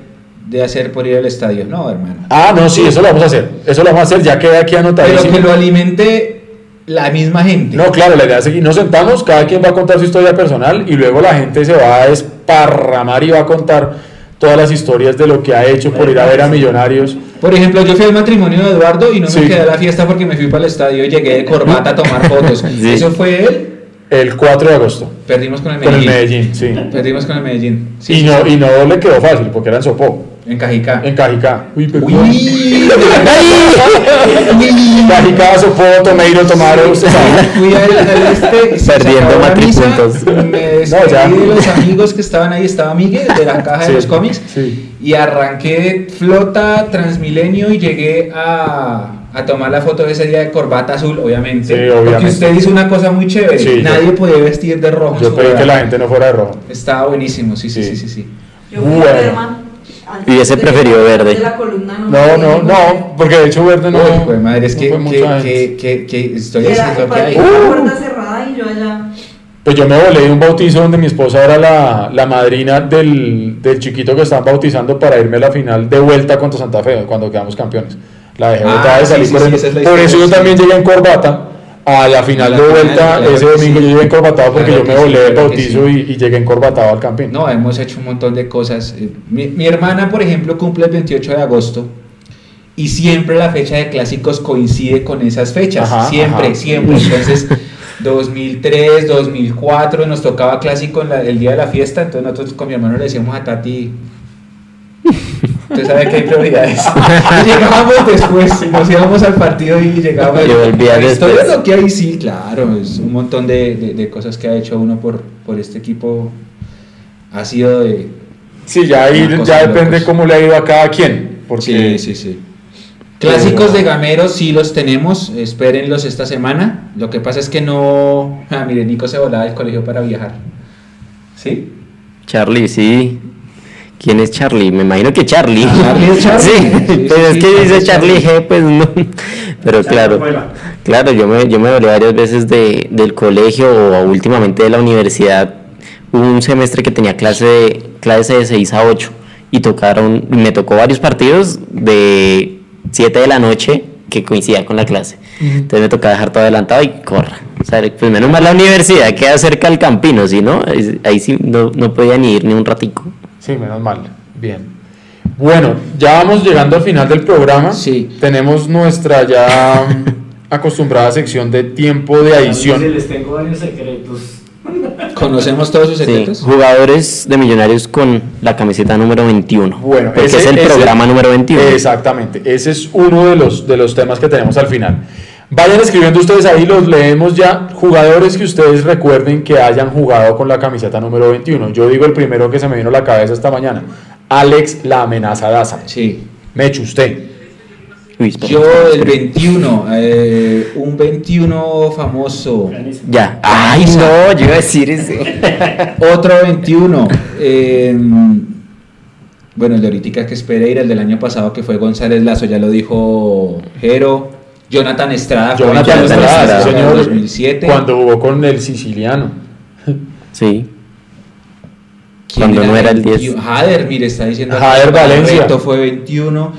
de hacer por ir al estadio. No, hermano. ah, no, sí, eso lo vamos a hacer. Eso lo vamos a hacer, ya queda aquí Pero anotadísimo. que lo alimente la misma gente. No, claro, la idea es seguir. Nos sentamos, cada quien va a contar su historia personal y luego la gente se va a desparramar y va a contar todas las historias de lo que ha hecho por ir a ver a Millonarios. Por ejemplo, yo fui al matrimonio de Eduardo y no Sí. me quedé a la fiesta porque me fui para el estadio y llegué de corbata a tomar fotos. Sí. Eso fue él. El 4 de agosto, Perdimos con el con el Medellín. Medellín, sí. Perdimos con el Medellín. Sí, y, no, y no le quedó fácil, porque era en Sopó, En Cajicá. en Cajicá. Uy, perdón. Uy, Cajicá, Sopó, Tomeiro, Tomaro, usted sabe. Fui al, al este, se Perdiendo matripuntos. Me despedí ya. de los amigos que estaban ahí. Estaba Miguel de la caja Sí, de los cómics. sí. Y arranqué flota Transmilenio y llegué a, a tomar la foto de ese día de corbata azul, obviamente. Sí, Porque obviamente. usted hizo una cosa muy chévere. Sí, yo- Nadie podía vestir de rojo. Yo pedí que la gente no fuera de rojo. Estaba buenísimo, sí, sí, Sí. sí, sí. sí. Yo fui Bueno. Y ese de- prefirió verde. de la columna No, no, no, porque de hecho verde no. Uy, pues madre, es no que, fue que, que, que, que estoy Era diciendo que hay. la puerta cerrada y yo allá. Pues yo me volé de un bautizo donde mi esposa era la, la madrina del, del chiquito que estaban bautizando para irme a la final de vuelta contra Santa Fe, cuando quedamos campeones. La dejé Ah, botada de salir sí, por sí, Por eso yo también llegué en corbata a la final la de final, vuelta claro ese domingo. sí. Yo llegué encorbatado porque Claro yo me que sí, volé de bautizo sí. y, y llegué encorbatado al campín. No, hemos hecho un montón de cosas. Eh, Mi, mi hermana, por ejemplo, cumple el 28 de agosto y siempre la fecha de clásicos coincide con esas fechas. Ajá, siempre, ajá. siempre. Entonces, 2003, 2004 nos tocaba clásico en la- el día de la fiesta. Entonces, nosotros con mi hermano le decíamos a Tati. Usted sabe que hay prioridades. Y llegábamos después, nos íbamos al partido y llegábamos. Y volvía La historia después. es lo que hay, sí, claro. Es un montón de, de- de cosas que ha hecho uno por, por este equipo. Ha sido de. Sí, ya ahí ya de depende locos. cómo le ha ido a cada quien. Porque Sí, sí, sí. Clásicos de Gamero sí los tenemos, espérenlos esta semana. Lo que pasa es que no. Ah, mire, Nico se volaba del colegio para viajar. ¿Sí? Charlie, sí. ¿Quién es Charlie? Me imagino que Charlie. Charlie es Charlie. Sí, Sí, sí, es que dice Charlie. G, pues no. Pero claro, claro, yo me, yo me volé varias veces de, del colegio o últimamente de la universidad. Hubo un semestre que tenía clase de, clase de 6 a 8 y tocaron, me tocó varios partidos de 7 de la noche que coincidía con la clase. Entonces me tocaba dejar todo adelantado y corra. O sea, pues menos mal la universidad queda cerca del campino, si no, ahí ahí sí no, no podía ni ir ni un ratico. Sí, menos mal. Bien. Bueno, ya vamos llegando al final del programa. Sí. Tenemos nuestra ya mm, acostumbrada sección de tiempo de adición. les tengo varios secretos. ¿Conocemos todos sus Sí, secretos? jugadores de Millonarios con la camiseta número 21. Bueno, porque ese- es el ese- programa número 21. Exactamente, ese es uno de los, de los temas que tenemos al final. Vayan escribiendo ustedes ahí, los leemos ya. Jugadores que ustedes recuerden que hayan jugado con la camiseta número 21. Yo digo el primero que se me vino a la cabeza esta mañana. Alex la amenaza Daza. Sí. Mechu, usted. Yo el espera. 21, eh, un 21 famoso. Ya. Ay, no, yo iba a decir ese. Otro 21. eh, bueno, el de ahorita que es Pereira, el del año pasado que fue González Lazo, ya lo dijo Jero. Jonathan Estrada, fue Jonathan 21 Estrada, Estrada, sí, señor. 2007. Cuando jugó con el siciliano. Sí. ¿Quién Cuando no era el 10. 21? Jader, mire, está diciendo. Jader Valencia. Fue 21.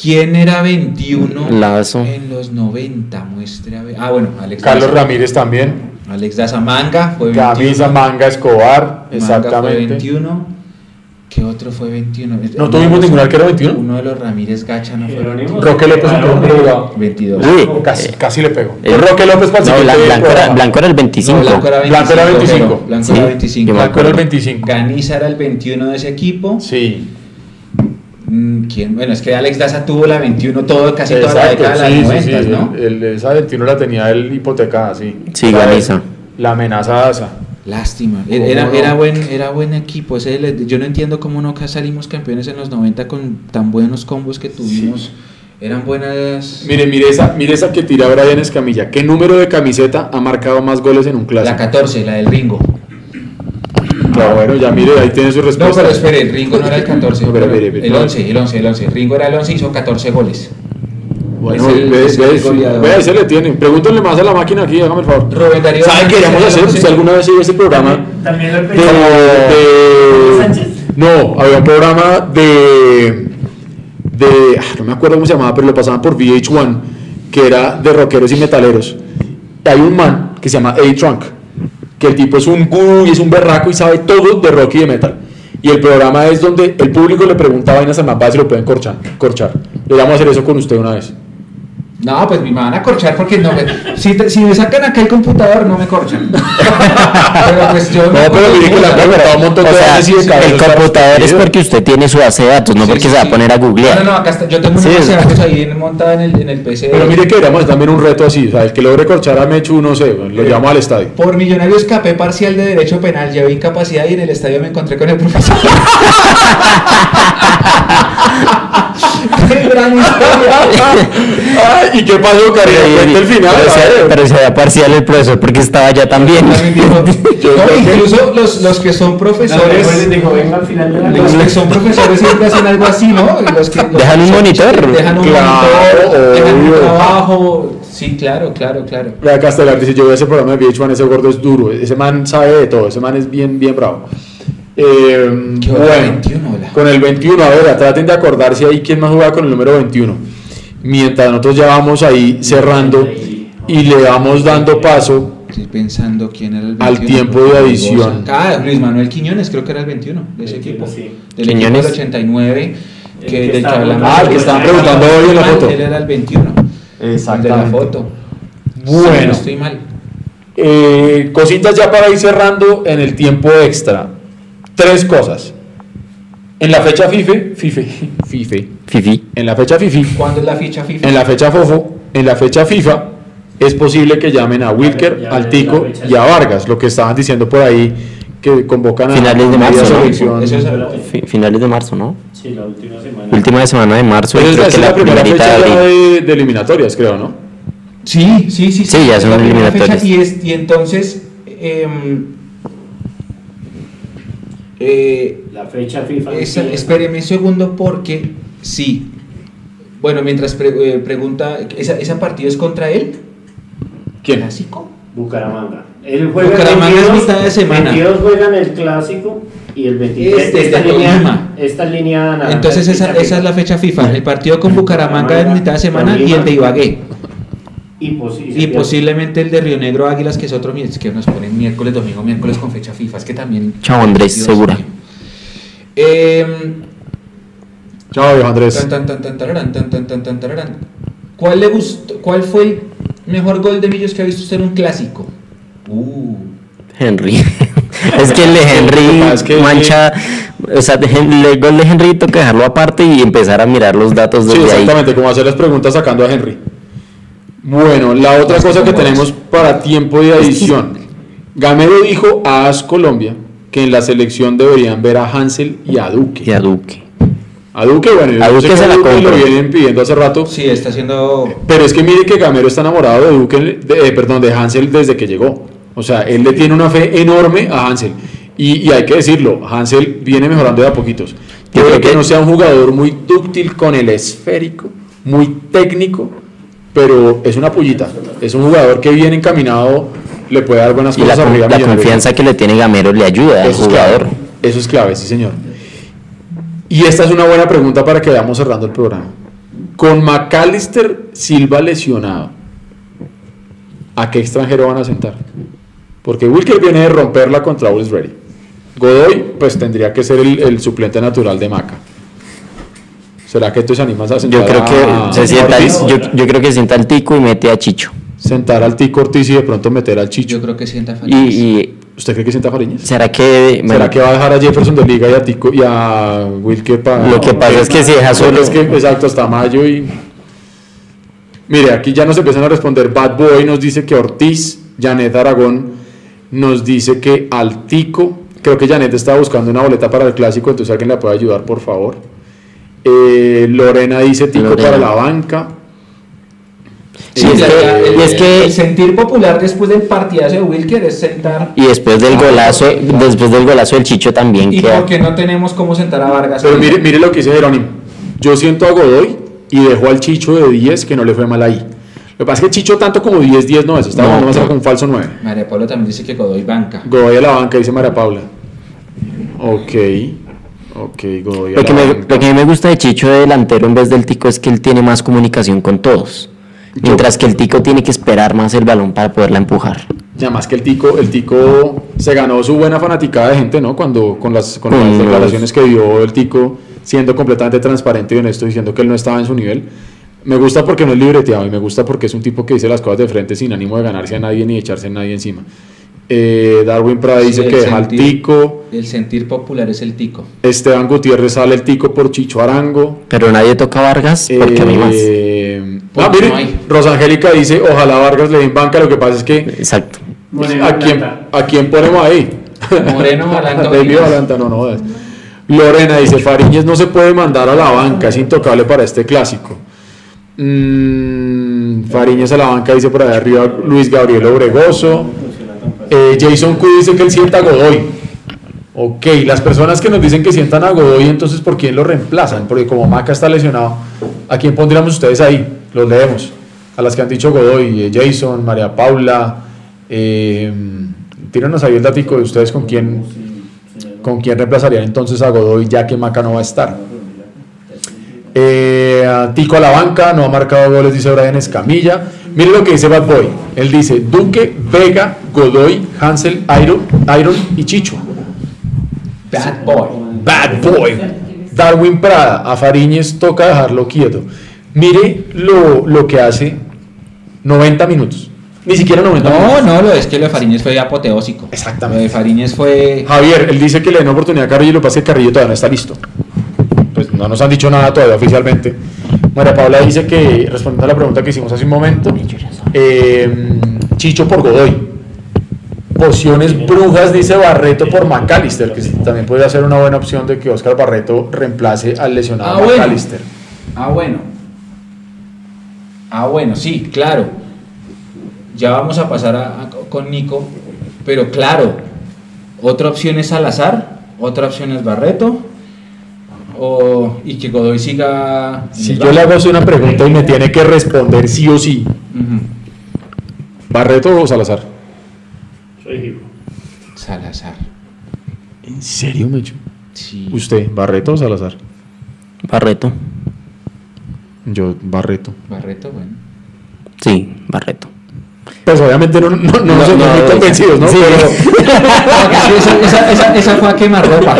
¿Quién era 21? Lazo. En los 90, muestre a ver. Ah, bueno, Alex Carlos Daza. Ramírez también. Alex Daza Manga fue 21. Camisa Manga Escobar. Manga fue Exactamente. 21. ¿Qué otro fue 21? ¿No tuvimos ningún arquero 21? Uno de los Ramírez Gacha no fue Jerónimo. 21. Roque López un poco jugado. 22. Uy, Casi, eh, casi le pegó. el- Roque López para el No, Blanco, era. Blanco era el 25. No, Blanco era 25. Blanco era 25. pero Blanco Sí, era yo 25. me Blanco era el acuerdo. 25. Ganiza era el 21 de ese equipo. Sí. Mm, ¿Quién? Bueno, es que Alex Daza tuvo la 21 todo, casi toda la Exacto, década de sí, los sí, 90, sí. ¿no? El, el- esa 21 la tenía él hipotecada, sí. Sí, La- Ganiza. La amenaza Daza. Lástima. ¿Cómo Era, no? era, buen, era buen equipo. Ese yo no entiendo cómo no salimos campeones en los 90 con tan buenos combos que tuvimos. Eran buenas. Mire, mire esa, mire esa que tira Brian Escamilla. ¿Qué número de camiseta ha marcado más goles en un La clásico? 14, la del Ringo. Ah, bueno, ya mire, ahí tiene su No, respuesta. pero espere, el Ringo no era el 14. No, pero pero el no. 11, el 11, el 11. Ringo era el 11 y hizo 14 goles. Bueno, Es el- ve, es ve, el sí, goleador. ve, ahí se le tiene. Pregúntenle más a la máquina aquí, hágame el favor. Rubén Darío ¿Saben qué queríamos hacer? el 11. ¿Usted alguna vez vio ese programa? También lo de, no, había un programa de, de ah, no me acuerdo cómo se llamaba, pero lo pasaban por VH1, que era de rockeros y metaleros. Hay un man que se llama A-Trunk, que el tipo es un gurú y es un berraco y sabe todo de rock y de metal. Y el programa es donde el público le pregunta vainas al más y lo pueden corchar. corchar. Le vamos a hacer eso con usted una vez. No, pues me van a corchar porque no me, si, te- si me sacan acá el computador no me corchan. pero pues yo No, pero mire que han preguntado un montón O de sea, veces y de cabezas el computador es porque usted tiene su base de datos, no Sí, porque sí, se va sí. a poner a googlear. No, no, no, acá está, yo tengo una Sí, base de datos ahí montada en el, en el PC. Pero mire que hacer también un reto así, o sea, el que logre corchar a Mechu, no sé, lo llamo al estadio. Por millonario escapé parcial de derecho penal, llevé incapacidad y en el estadio me encontré con el profesor. ¡Qué gran historia! Ay, ¿Y qué pasó, Karina? Cuenta el final. pero, a se, ver. pero se da parcial el profesor porque estaba ya también. También dijo- no, incluso los, los que son profesores, Después dijo, venga al final de la los que son profesores siempre hacen algo así, ¿no? Los que, los Dejan un monitor. Dejan un Claro, monitor, dejan un trabajo. Sí, claro, claro, claro. Vea, Castelar dice, yo veo ese programa de VH1, ese gordo es duro, ese man sabe de todo, ese man es bien, bien bravo. Eh, bueno, 21, hola. con el 21, a ver, traten de acordarse ahí quién más juega con el número 21. Mientras nosotros ya vamos ahí cerrando y le vamos dando paso Estoy pensando quién era el Al tiempo de adición. Ah, Luis Manuel Quiñones, creo que era el 21 de ese equipo. Sí. Del Quiñones. equipo del 89, que, que del que estaba hablamos. Ah, el que estaban preguntando hoy en la foto. Él era el 21. El de la Exactamente. foto. Bueno. Sí, no estoy mal. Eh, cositas ya para ir cerrando en el tiempo extra. Tres cosas. En la fecha FIFE, FIFE, FIFE, Fifi. en la fecha FIFI, ¿Cuándo es la ficha FIFA? en la fecha FOFO, en la fecha FIFA, es posible que llamen a Wilker, Ya, al ya, Tico fecha y a Vargas, lo que estaban diciendo por ahí, que convocan a Finales de marzo, ¿no? Eso es finales de marzo, ¿no? Sí, la última semana. Última semana de marzo creo que es la la primera fecha ya de, de eliminatorias, creo, ¿no? Sí, sí, sí. Sí, ya es son eliminatorias. fecha Y, es, y entonces. em, eh, La fecha FIFA. Sí. espéreme un segundo porque sí. Bueno, mientras pre- eh, pregunta, ¿esa, ¿esa partida es contra él? ¿Quién? ¿Clásico? Bucaramanga. Él juega Bucaramanga es mitad de semana. 22 juegan el clásico y el 23 Este, esta, de línea, esta línea Entonces es esa, es la fecha FIFA. El partido con Bucaramanga es mitad de semana y el de Ibagué. Y, posi- y posiblemente el de Río Negro Águilas, que es otro que nos ponen miércoles, domingo, miércoles con fecha FIFA. Es que también. Chao, Andrés, Dios segura. Em, Chao, viejo Andrés. tan, tan, tan, tan, tararán, tan, tan, tan, tan, tararán. ¿Cuál le gustó? ¿Cuál fue el mejor gol de Millos que ha visto usted en un clásico? Uh. Henry. es que el de Henry es que- mancha. O sea, de el gol de Henry toca dejarlo aparte y empezar a mirar los datos Sí, desde ahí. exactamente, como hacer las preguntas sacando a Henry. Bueno, la otra cosa que tenemos para tiempo de adición. Gamero dijo a AS Colombia que en la selección deberían ver a Hansel y a Duque. Y a Duque. A Duque, bueno, yo A sé Duque que se la Duque lo vienen pidiendo hace rato. Sí, está haciendo. Pero es que mire que Gamero está enamorado de Duque, de- eh, perdón, de Hansel desde que llegó. O sea, él le tiene una fe enorme a Hansel. Y, y hay que decirlo, Hansel viene mejorando de a poquitos. Yo Puede creo que que- no sea un jugador muy dúctil con el esférico, muy técnico, pero es una pullita. Es un jugador que bien encaminado le puede dar buenas Y la, cosas a la Millonarios. confianza que le tiene Gamero le ayuda al clave. jugador. Eso es clave, sí, señor. Y esta es una buena pregunta para que vayamos cerrando el programa. Con McAllister Silva lesionado, ¿a qué extranjero van a sentar? Porque Wilker viene de romperla contra Wolves Ready. Godoy, pues tendría que ser el, el suplente natural de Maca. ¿Será que tú se animas a sentar Yo creo a- que se a sienta, Ortiz? yo, yo creo que sienta al Tico y mete a Chicho. Sentar al Tico Ortiz y de pronto meter al Chicho. Yo creo que sienta Y, y ¿Usted cree que sienta Fariñez? será que bueno, ¿Será que va a dejar a Jefferson de liga y a, Tico, y a Wilker para.? Lo que pasa es que si deja solo- Es que, exacto, hasta mayo y. Mire, aquí ya nos empiezan a responder. Bad Boy nos dice que Ortiz, Janet Aragón nos dice que al Tico. Creo que Janet estaba buscando una boleta para el clásico, entonces alguien la puede ayudar, por favor. Eh, Lorena dice Tico Lorena. para la banca. Sí, es que- el, y es que- el sentir popular después del partidazo de Wilker es sentar. y después del golazo, después del golazo del Chicho también ¿Y queda. por qué no tenemos cómo sentar a Vargas? Pero mire, mire lo que dice Jerónimo. Yo siento a Godoy y dejo al Chicho de 10 que no le fue mal ahí. Lo que pasa es que Chicho tanto como 10-10 no es, está No, jugando más como un falso 9. María Pablo también dice que Godoy banca. Godoy a la banca, dice María Paula. Ok, Godoy Lo que, me, banca. lo que a mí me gusta de Chicho de delantero en vez del Tico es que él tiene más comunicación con todos. Mientras que el Tico tiene que esperar más el balón para poderla empujar. Ya más que el tico, el tico se ganó su buena fanaticada de gente, ¿no? Cuando con las, con las declaraciones que dio el tico, siendo completamente transparente y honesto, diciendo que él no estaba en su nivel. Me gusta porque no es libreteado y me gusta porque es un tipo que dice las cosas de frente sin ánimo de ganarse a nadie ni de echarse a nadie encima. Eh, Darwin Prada dice Sí, que el deja sentir- tico. El sentir popular es el tico. Esteban Gutiérrez sale el tico por Chicho Arango. Pero nadie toca a Vargas porque a mí más. Eh, ah, mire, no. Rosangélica dice, ojalá Vargas le den banca, lo que pasa es que Exacto. Moreno ¿a quién, Plata. ¿a quién ponemos ahí? Moreno. Balanta, no, no jodas. Lorena dice, Fariñez no se puede mandar a la banca, es intocable para este clásico. Mm, Fariñez a la banca dice por allá arriba Luis Gabriel Obregoso. Eh, Jason Q dice que él sienta a Godoy. Ok, las personas que nos dicen que sientan a Godoy, entonces ¿por quién lo reemplazan? Porque como Maca está lesionado, ¿a quién pondríamos ustedes ahí? Los leemos. A las que han dicho Godoy, eh, Jason, María Paula. Eh, tírenos ahí el datico de ustedes con quién, con quién reemplazarían entonces a Godoy, ya que Maca no va a estar. Eh, Tico a la banca, no ha marcado goles, dice Brian Escamilla. Mire lo que dice Bad Boy. Él dice Duque, Vega, Godoy, Hansel, Iron, Iron y Chicho. Bad boy. Bad Boy. Darwin Prada, a Fariñez toca dejarlo quieto. Mire lo, lo que hace 90 minutos. Ni siquiera 90 No, minutos. no, lo es que lo de Fariñez fue apoteósico. Exactamente. Lo de Fariñez fue. Javier, él dice que le den oportunidad a Carrillo, lo que pasa que Carrillo todavía no está listo. No nos han dicho nada todavía oficialmente. María Paula dice que, respondiendo a la pregunta que hicimos hace un momento, eh, Chicho por Godoy. Pociones brujas, dice Barreto por McAllister, que también podría ser una buena opción de que Oscar Barreto reemplace al lesionado Ah, bueno. McAllister. Ah, bueno. Ah, bueno, sí, claro. Ya vamos a pasar a- a- con Nico. Pero claro, otra opción es Salazar, otra opción es Barreto. O, y que Godoy siga. Si yo le hago una pregunta y me tiene que responder sí o sí. ¿Barreto o Salazar? Soy hijo. Salazar. ¿En serio, Mecho? Sí. ¿Usted, Barreto o Salazar? Barreto. Yo, Barreto. Barreto, bueno. Sí, Barreto. Pues obviamente no, no, no, No, no, muy convencidos, ¿no? sí. Pero, Sí, esa, esa, esa, esa fue a quemarropa.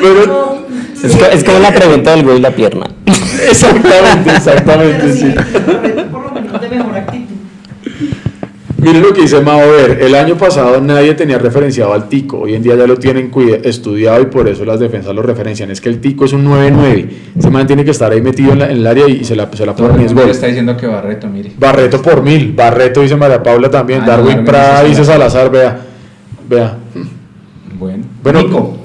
pero- Es, co- es como la pregunta del güey y la pierna. exactamente, exactamente, sí, por lo menos de mejor actitud. Miren lo que dice Mao Ver. El año pasado nadie tenía referenciado al Tico. Hoy en día ya lo tienen estudiado y por eso las defensas lo referencian. Es que el Tico es un 9-9. Ese man tiene que estar ahí metido en, la- en el área y se la, se la pone y es mundo gol. está diciendo que Barreto, mire. Barreto por mil. Barreto dice María Paula también. Ah, no, Darwin Darwin Prada dice dice Salazar. Vea. Vea. Bueno. Bueno, Nico.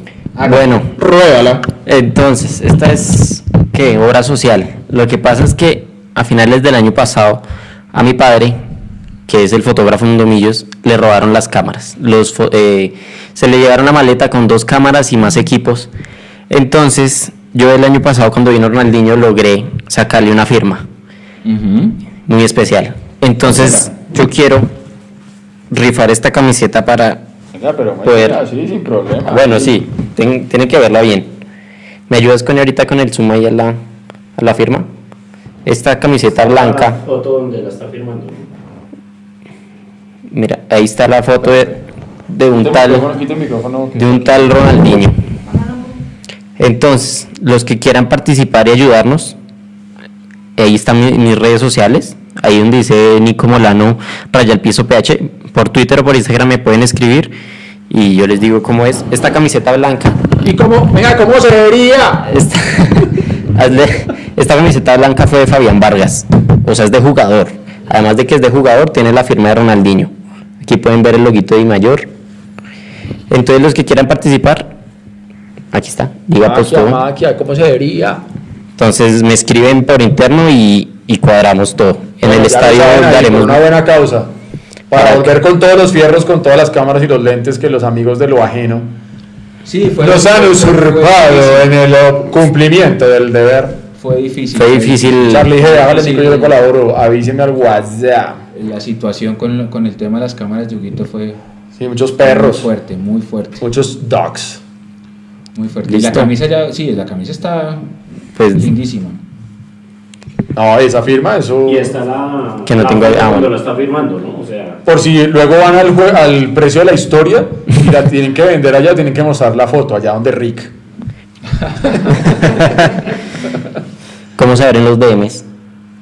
Bueno, Ruédala. entonces, esta es, ¿qué? Obra social. Lo que pasa es que a finales del año pasado, a mi padre, que es el fotógrafo en Domillos, le robaron las cámaras. Los, eh, se le llevaron la maleta con dos cámaras y más equipos. Entonces, yo el año pasado, cuando vino Ronaldinho, logré sacarle una firma muy especial. Entonces, yo quiero rifar esta camiseta para Venga, pero Poder. así sin problema. Bueno, sí, ten- tiene que verla bien. ¿Me ayudas con ahorita con el zoom ahí a la, a la firma? Esta camiseta La blanca, foto donde la está firmando. mira, ahí está la foto de, de un Quita el micrófono, tal quita el micrófono, que- de un tal Ronaldinho. Entonces, los que quieran participar y ayudarnos, ahí están mi- mis redes sociales, ahí donde dice Nico Molano, raya al piso PH, por Twitter o por Instagram me pueden escribir y yo les digo cómo es. Esta camiseta blanca ¿Y cómo? Venga, ¿cómo se vería? Esta, camiseta blanca fue de Fabián Vargas, o sea, es de jugador. Además de que es de jugador, tiene la firma de Ronaldinho. Aquí pueden ver el loguito de I mayor. Entonces, los que quieran participar, aquí está, Liga Maquia, ¿cómo se vería? Entonces, me escriben por interno y, y cuadramos todo. En Bueno, el estadio daremos. una buena causa. Para volver con todos los fierros, con todas las cámaras y los lentes que los amigos de lo ajeno Sí, fue nos han fue- usurpado en el cumplimiento del deber. fue difícil. Fue difícil. Charlie G, hágale Sí, yo le colaboro, avíseme al WhatsApp. La situación con, con el tema de las cámaras de Yuguito fue Sí, muchos muy perros, fuerte, muy fuerte, muchos dogs. muy fuerte. Y la camisa ya, sí, la camisa está Pues, lindísima. No, esa firma, eso. Y está la. Que no la tengo- ah, cuando bueno. la está firmando, ¿no? O sea. Por si luego van al, jue- al precio de la historia y la tienen que vender allá, tienen que mostrar la foto allá donde Rick. ¿Cómo se abren los DMs?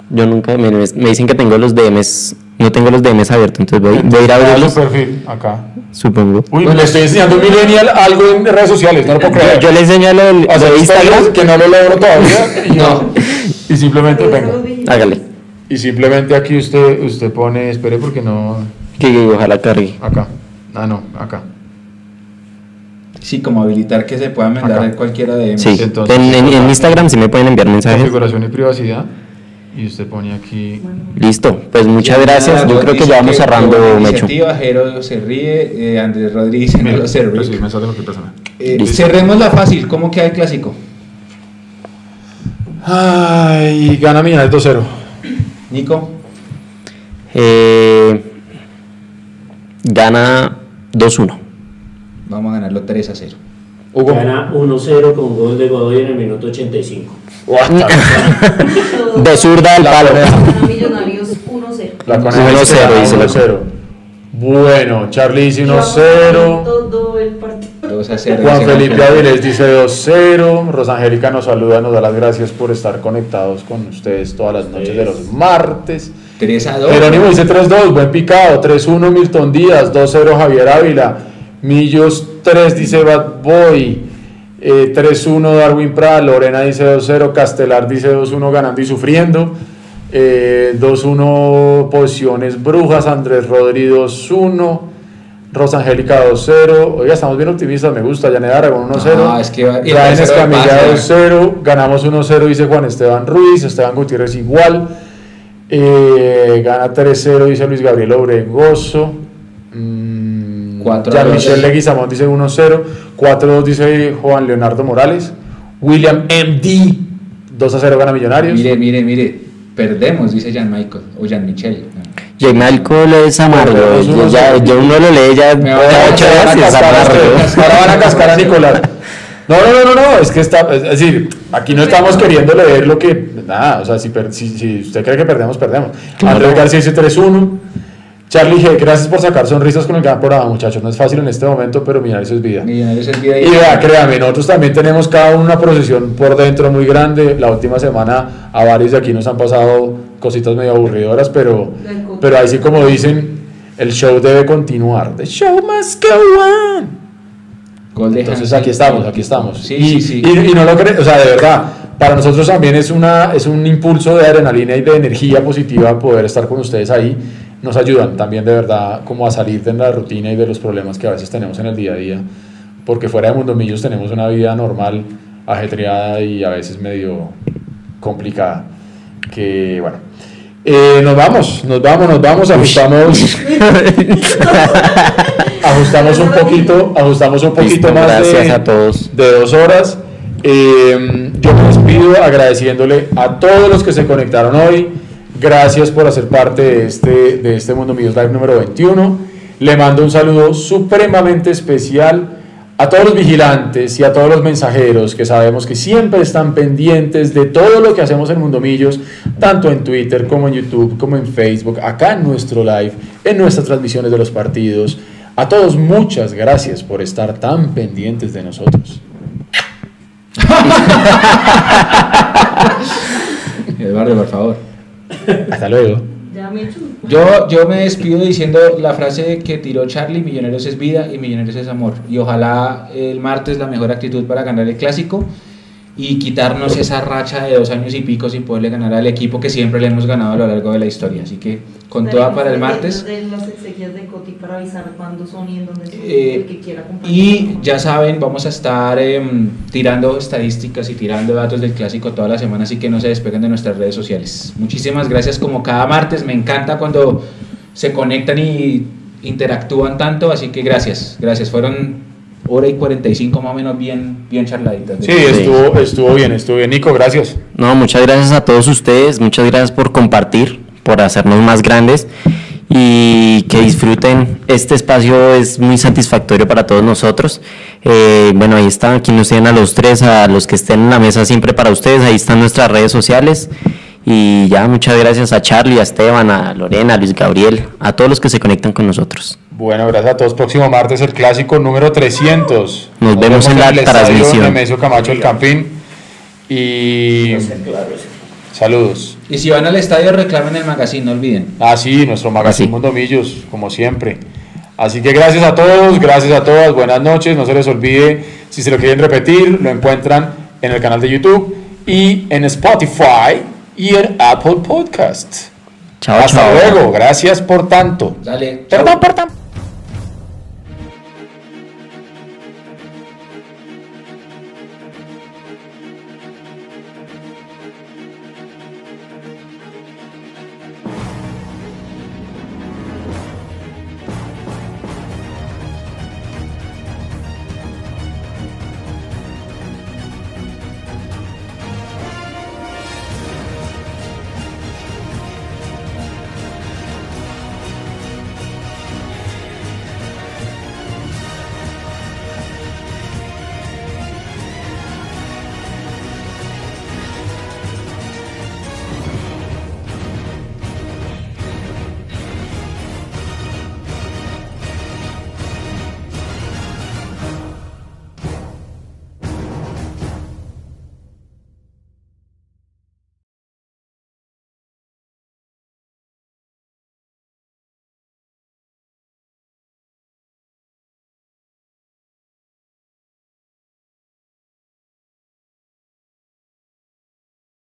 Yo nunca, me, me dicen que tengo los DMs, no tengo los DMs abiertos, entonces voy, voy a ir a Ah, su abrirlos, perfil, acá. supongo. Uy, le estoy enseñando a un millennial algo en redes sociales, no lo puedo creer. yo le enseño lo del, O sea, lo de Instagram, que no lo logro todavía. Y, No. y simplemente, venga. Hágale. Y simplemente aquí usted, usted pone, espere porque no, Que ojalá cargue. acá. Ah, no, acá. Sí, como habilitar que se pueda mandar cualquiera de Sí, entonces- en, en- en Instagram sí me pueden enviar mensajes. Configuración y privacidad. Y usted pone aquí. Listo, pues muchas gracias. Yo creo que ya vamos cerrando, Mecho. iniciativa, Jero se ríe, eh, Andrés Rodríguez no Mira, lo sé, Rick. recibí mensaje de cualquier persona. Eh, cerremos la fácil, ¿cómo queda el clásico? Ay, gana Millonarios 2-0. Nico, Eh, gana 2-1. vamos a ganarlo 3 a 0. Hugo. Gana 1-0 con gol de Godoy en el minuto 85. De zurda al palo. Millonarios 1-0. La Uno conexión cero, será dice la 1-0. Bueno, Charlie dice Y vamos 1-0. Todo el partido. 2 a 0. Juan Felipe. Avilés dice 2-0. Rosangélica nos saluda, nos da las gracias por estar conectados con ustedes todas las noches de los martes. 3 a 2. Jerónimo dice 3-2, buen picado. 3-1 Milton Díaz, 2-0 Javier Ávila. Millos 3 dice Bad Boy. Eh, 3-1 Darwin Prada. Lorena dice 2-0. Castelar dice 2-1 ganando y sufriendo. Eh, 2-1 Posiciones Brujas. Andrés Rodríguez 2-1. Rosangélica 2-0. Oiga, estamos bien optimistas, me gusta. Janet Aragón 1-0. Ah, es que Escamilla pase, 2-0. Ganamos 1-0, dice Juan Esteban Ruiz. Esteban Gutiérrez igual. Eh, gana 3-0, dice Luis Gabriel Obregoso. Mm, 4 a ya 2. Michelle Leguizamón dice 1-0. 4-2 dice Juan Leonardo Morales. William MD 2-0 gana Millonarios. Mire, mire, mire. Perdemos, dice Jean Michael o Jean Michel. Jaime Alcohol es amargo. Yo, ya, yo uno lo lee ya Me van a ocho Ahora van a cascar a amargo. ustedes, ahora van a cascar a Nicolás. No, no, no, no, no, es que está, es decir, aquí no estamos queriendo leer lo que, nada, o sea, si, per- si, si usted cree que perdemos, perdemos. Claro. Andrés García dice 3-1. Charlie G, gracias por sacar sonrisas con el gran programa, muchachos. No es fácil en este momento, pero eso es vida. Millonarios es vida Y vea, créame, nosotros también tenemos cada uno una procesión por dentro muy grande. La última semana a varios de aquí nos han pasado cositas medio aburridoras, pero, pero ahí sí como dicen, el show debe continuar. The show must go on. Entonces aquí estamos, aquí estamos. Sí, y, sí, sí. Y, y no lo creen, o sea, de verdad, para nosotros también es, una, es un impulso de adrenalina y de energía positiva poder estar con ustedes ahí. Nos ayudan también de verdad como a salir de la rutina y de los problemas que a veces tenemos en el día a día. Porque fuera de Mundomillos tenemos una vida normal, ajetreada y a veces medio complicada. Que bueno. Eh, nos vamos, nos vamos, nos vamos, ajustamos, ajustamos un poquito, ajustamos un poquito Listo, más gracias de, a todos. de dos horas. Eh, yo me despido agradeciéndole a todos los que se conectaron hoy. Gracias por hacer parte de este, de este Mundo Millos Live número 21. Le mando un saludo supremamente especial a todos los vigilantes y a todos los mensajeros que sabemos que siempre están pendientes de todo lo que hacemos en Mundo Millos, tanto en Twitter como en YouTube, como en Facebook, acá en nuestro live, en nuestras transmisiones de los partidos. A todos muchas gracias por estar tan pendientes de nosotros. Eduardo, por favor. Hasta luego. Ya me. Yo, yo me despido diciendo la frase que tiró Charlie, Millonarios es vida y Millonarios es amor. Y ojalá el martes la mejor actitud para ganar el clásico y quitarnos esa racha de dos años y pico sin poderle ganar al equipo que siempre le hemos ganado a lo largo de la historia. Así que con toda para el martes. De las exequias de Coti para avisar cuándo son y en dónde son. Eh, el que quiera. Y ya saben, vamos a estar em, tirando estadísticas y tirando datos del clásico toda la semana, así que no se despeguen de nuestras redes sociales. Muchísimas gracias como cada martes, me encanta cuando se conectan y interactúan tanto, así que gracias, gracias. Fueron hora y 45 más o menos bien, bien charladitas. Sí, estuvo, estuvo bien, estuvo bien. Nico, gracias. No, muchas gracias a todos ustedes, muchas gracias por compartir, por hacernos más grandes y que disfruten. Este espacio es muy satisfactorio para todos nosotros. Eh, bueno, ahí están, aquí nos tienen a los tres, a los que estén en la mesa siempre para ustedes, ahí están nuestras redes sociales. Y ya, muchas gracias a Charlie, a Esteban, a Lorena, a Luis Gabriel, a todos los que se conectan con nosotros. Bueno, gracias a todos. Próximo martes el clásico número 300. Nos vemos en la el estadio transmisión. Nemesio Camacho el Campín. Y saludos. Y si van al estadio reclamen el magazine, no olviden. Ah, sí, nuestro magazine Así. Mundo Millos, como siempre. Así que gracias a todos, gracias a todas, buenas noches. No se les olvide, si se lo quieren repetir, lo encuentran en el canal de YouTube y en Spotify y en Apple Podcast. Chao, Hasta chao. luego, gracias por tanto. Dale, chao. Perdón por tanto.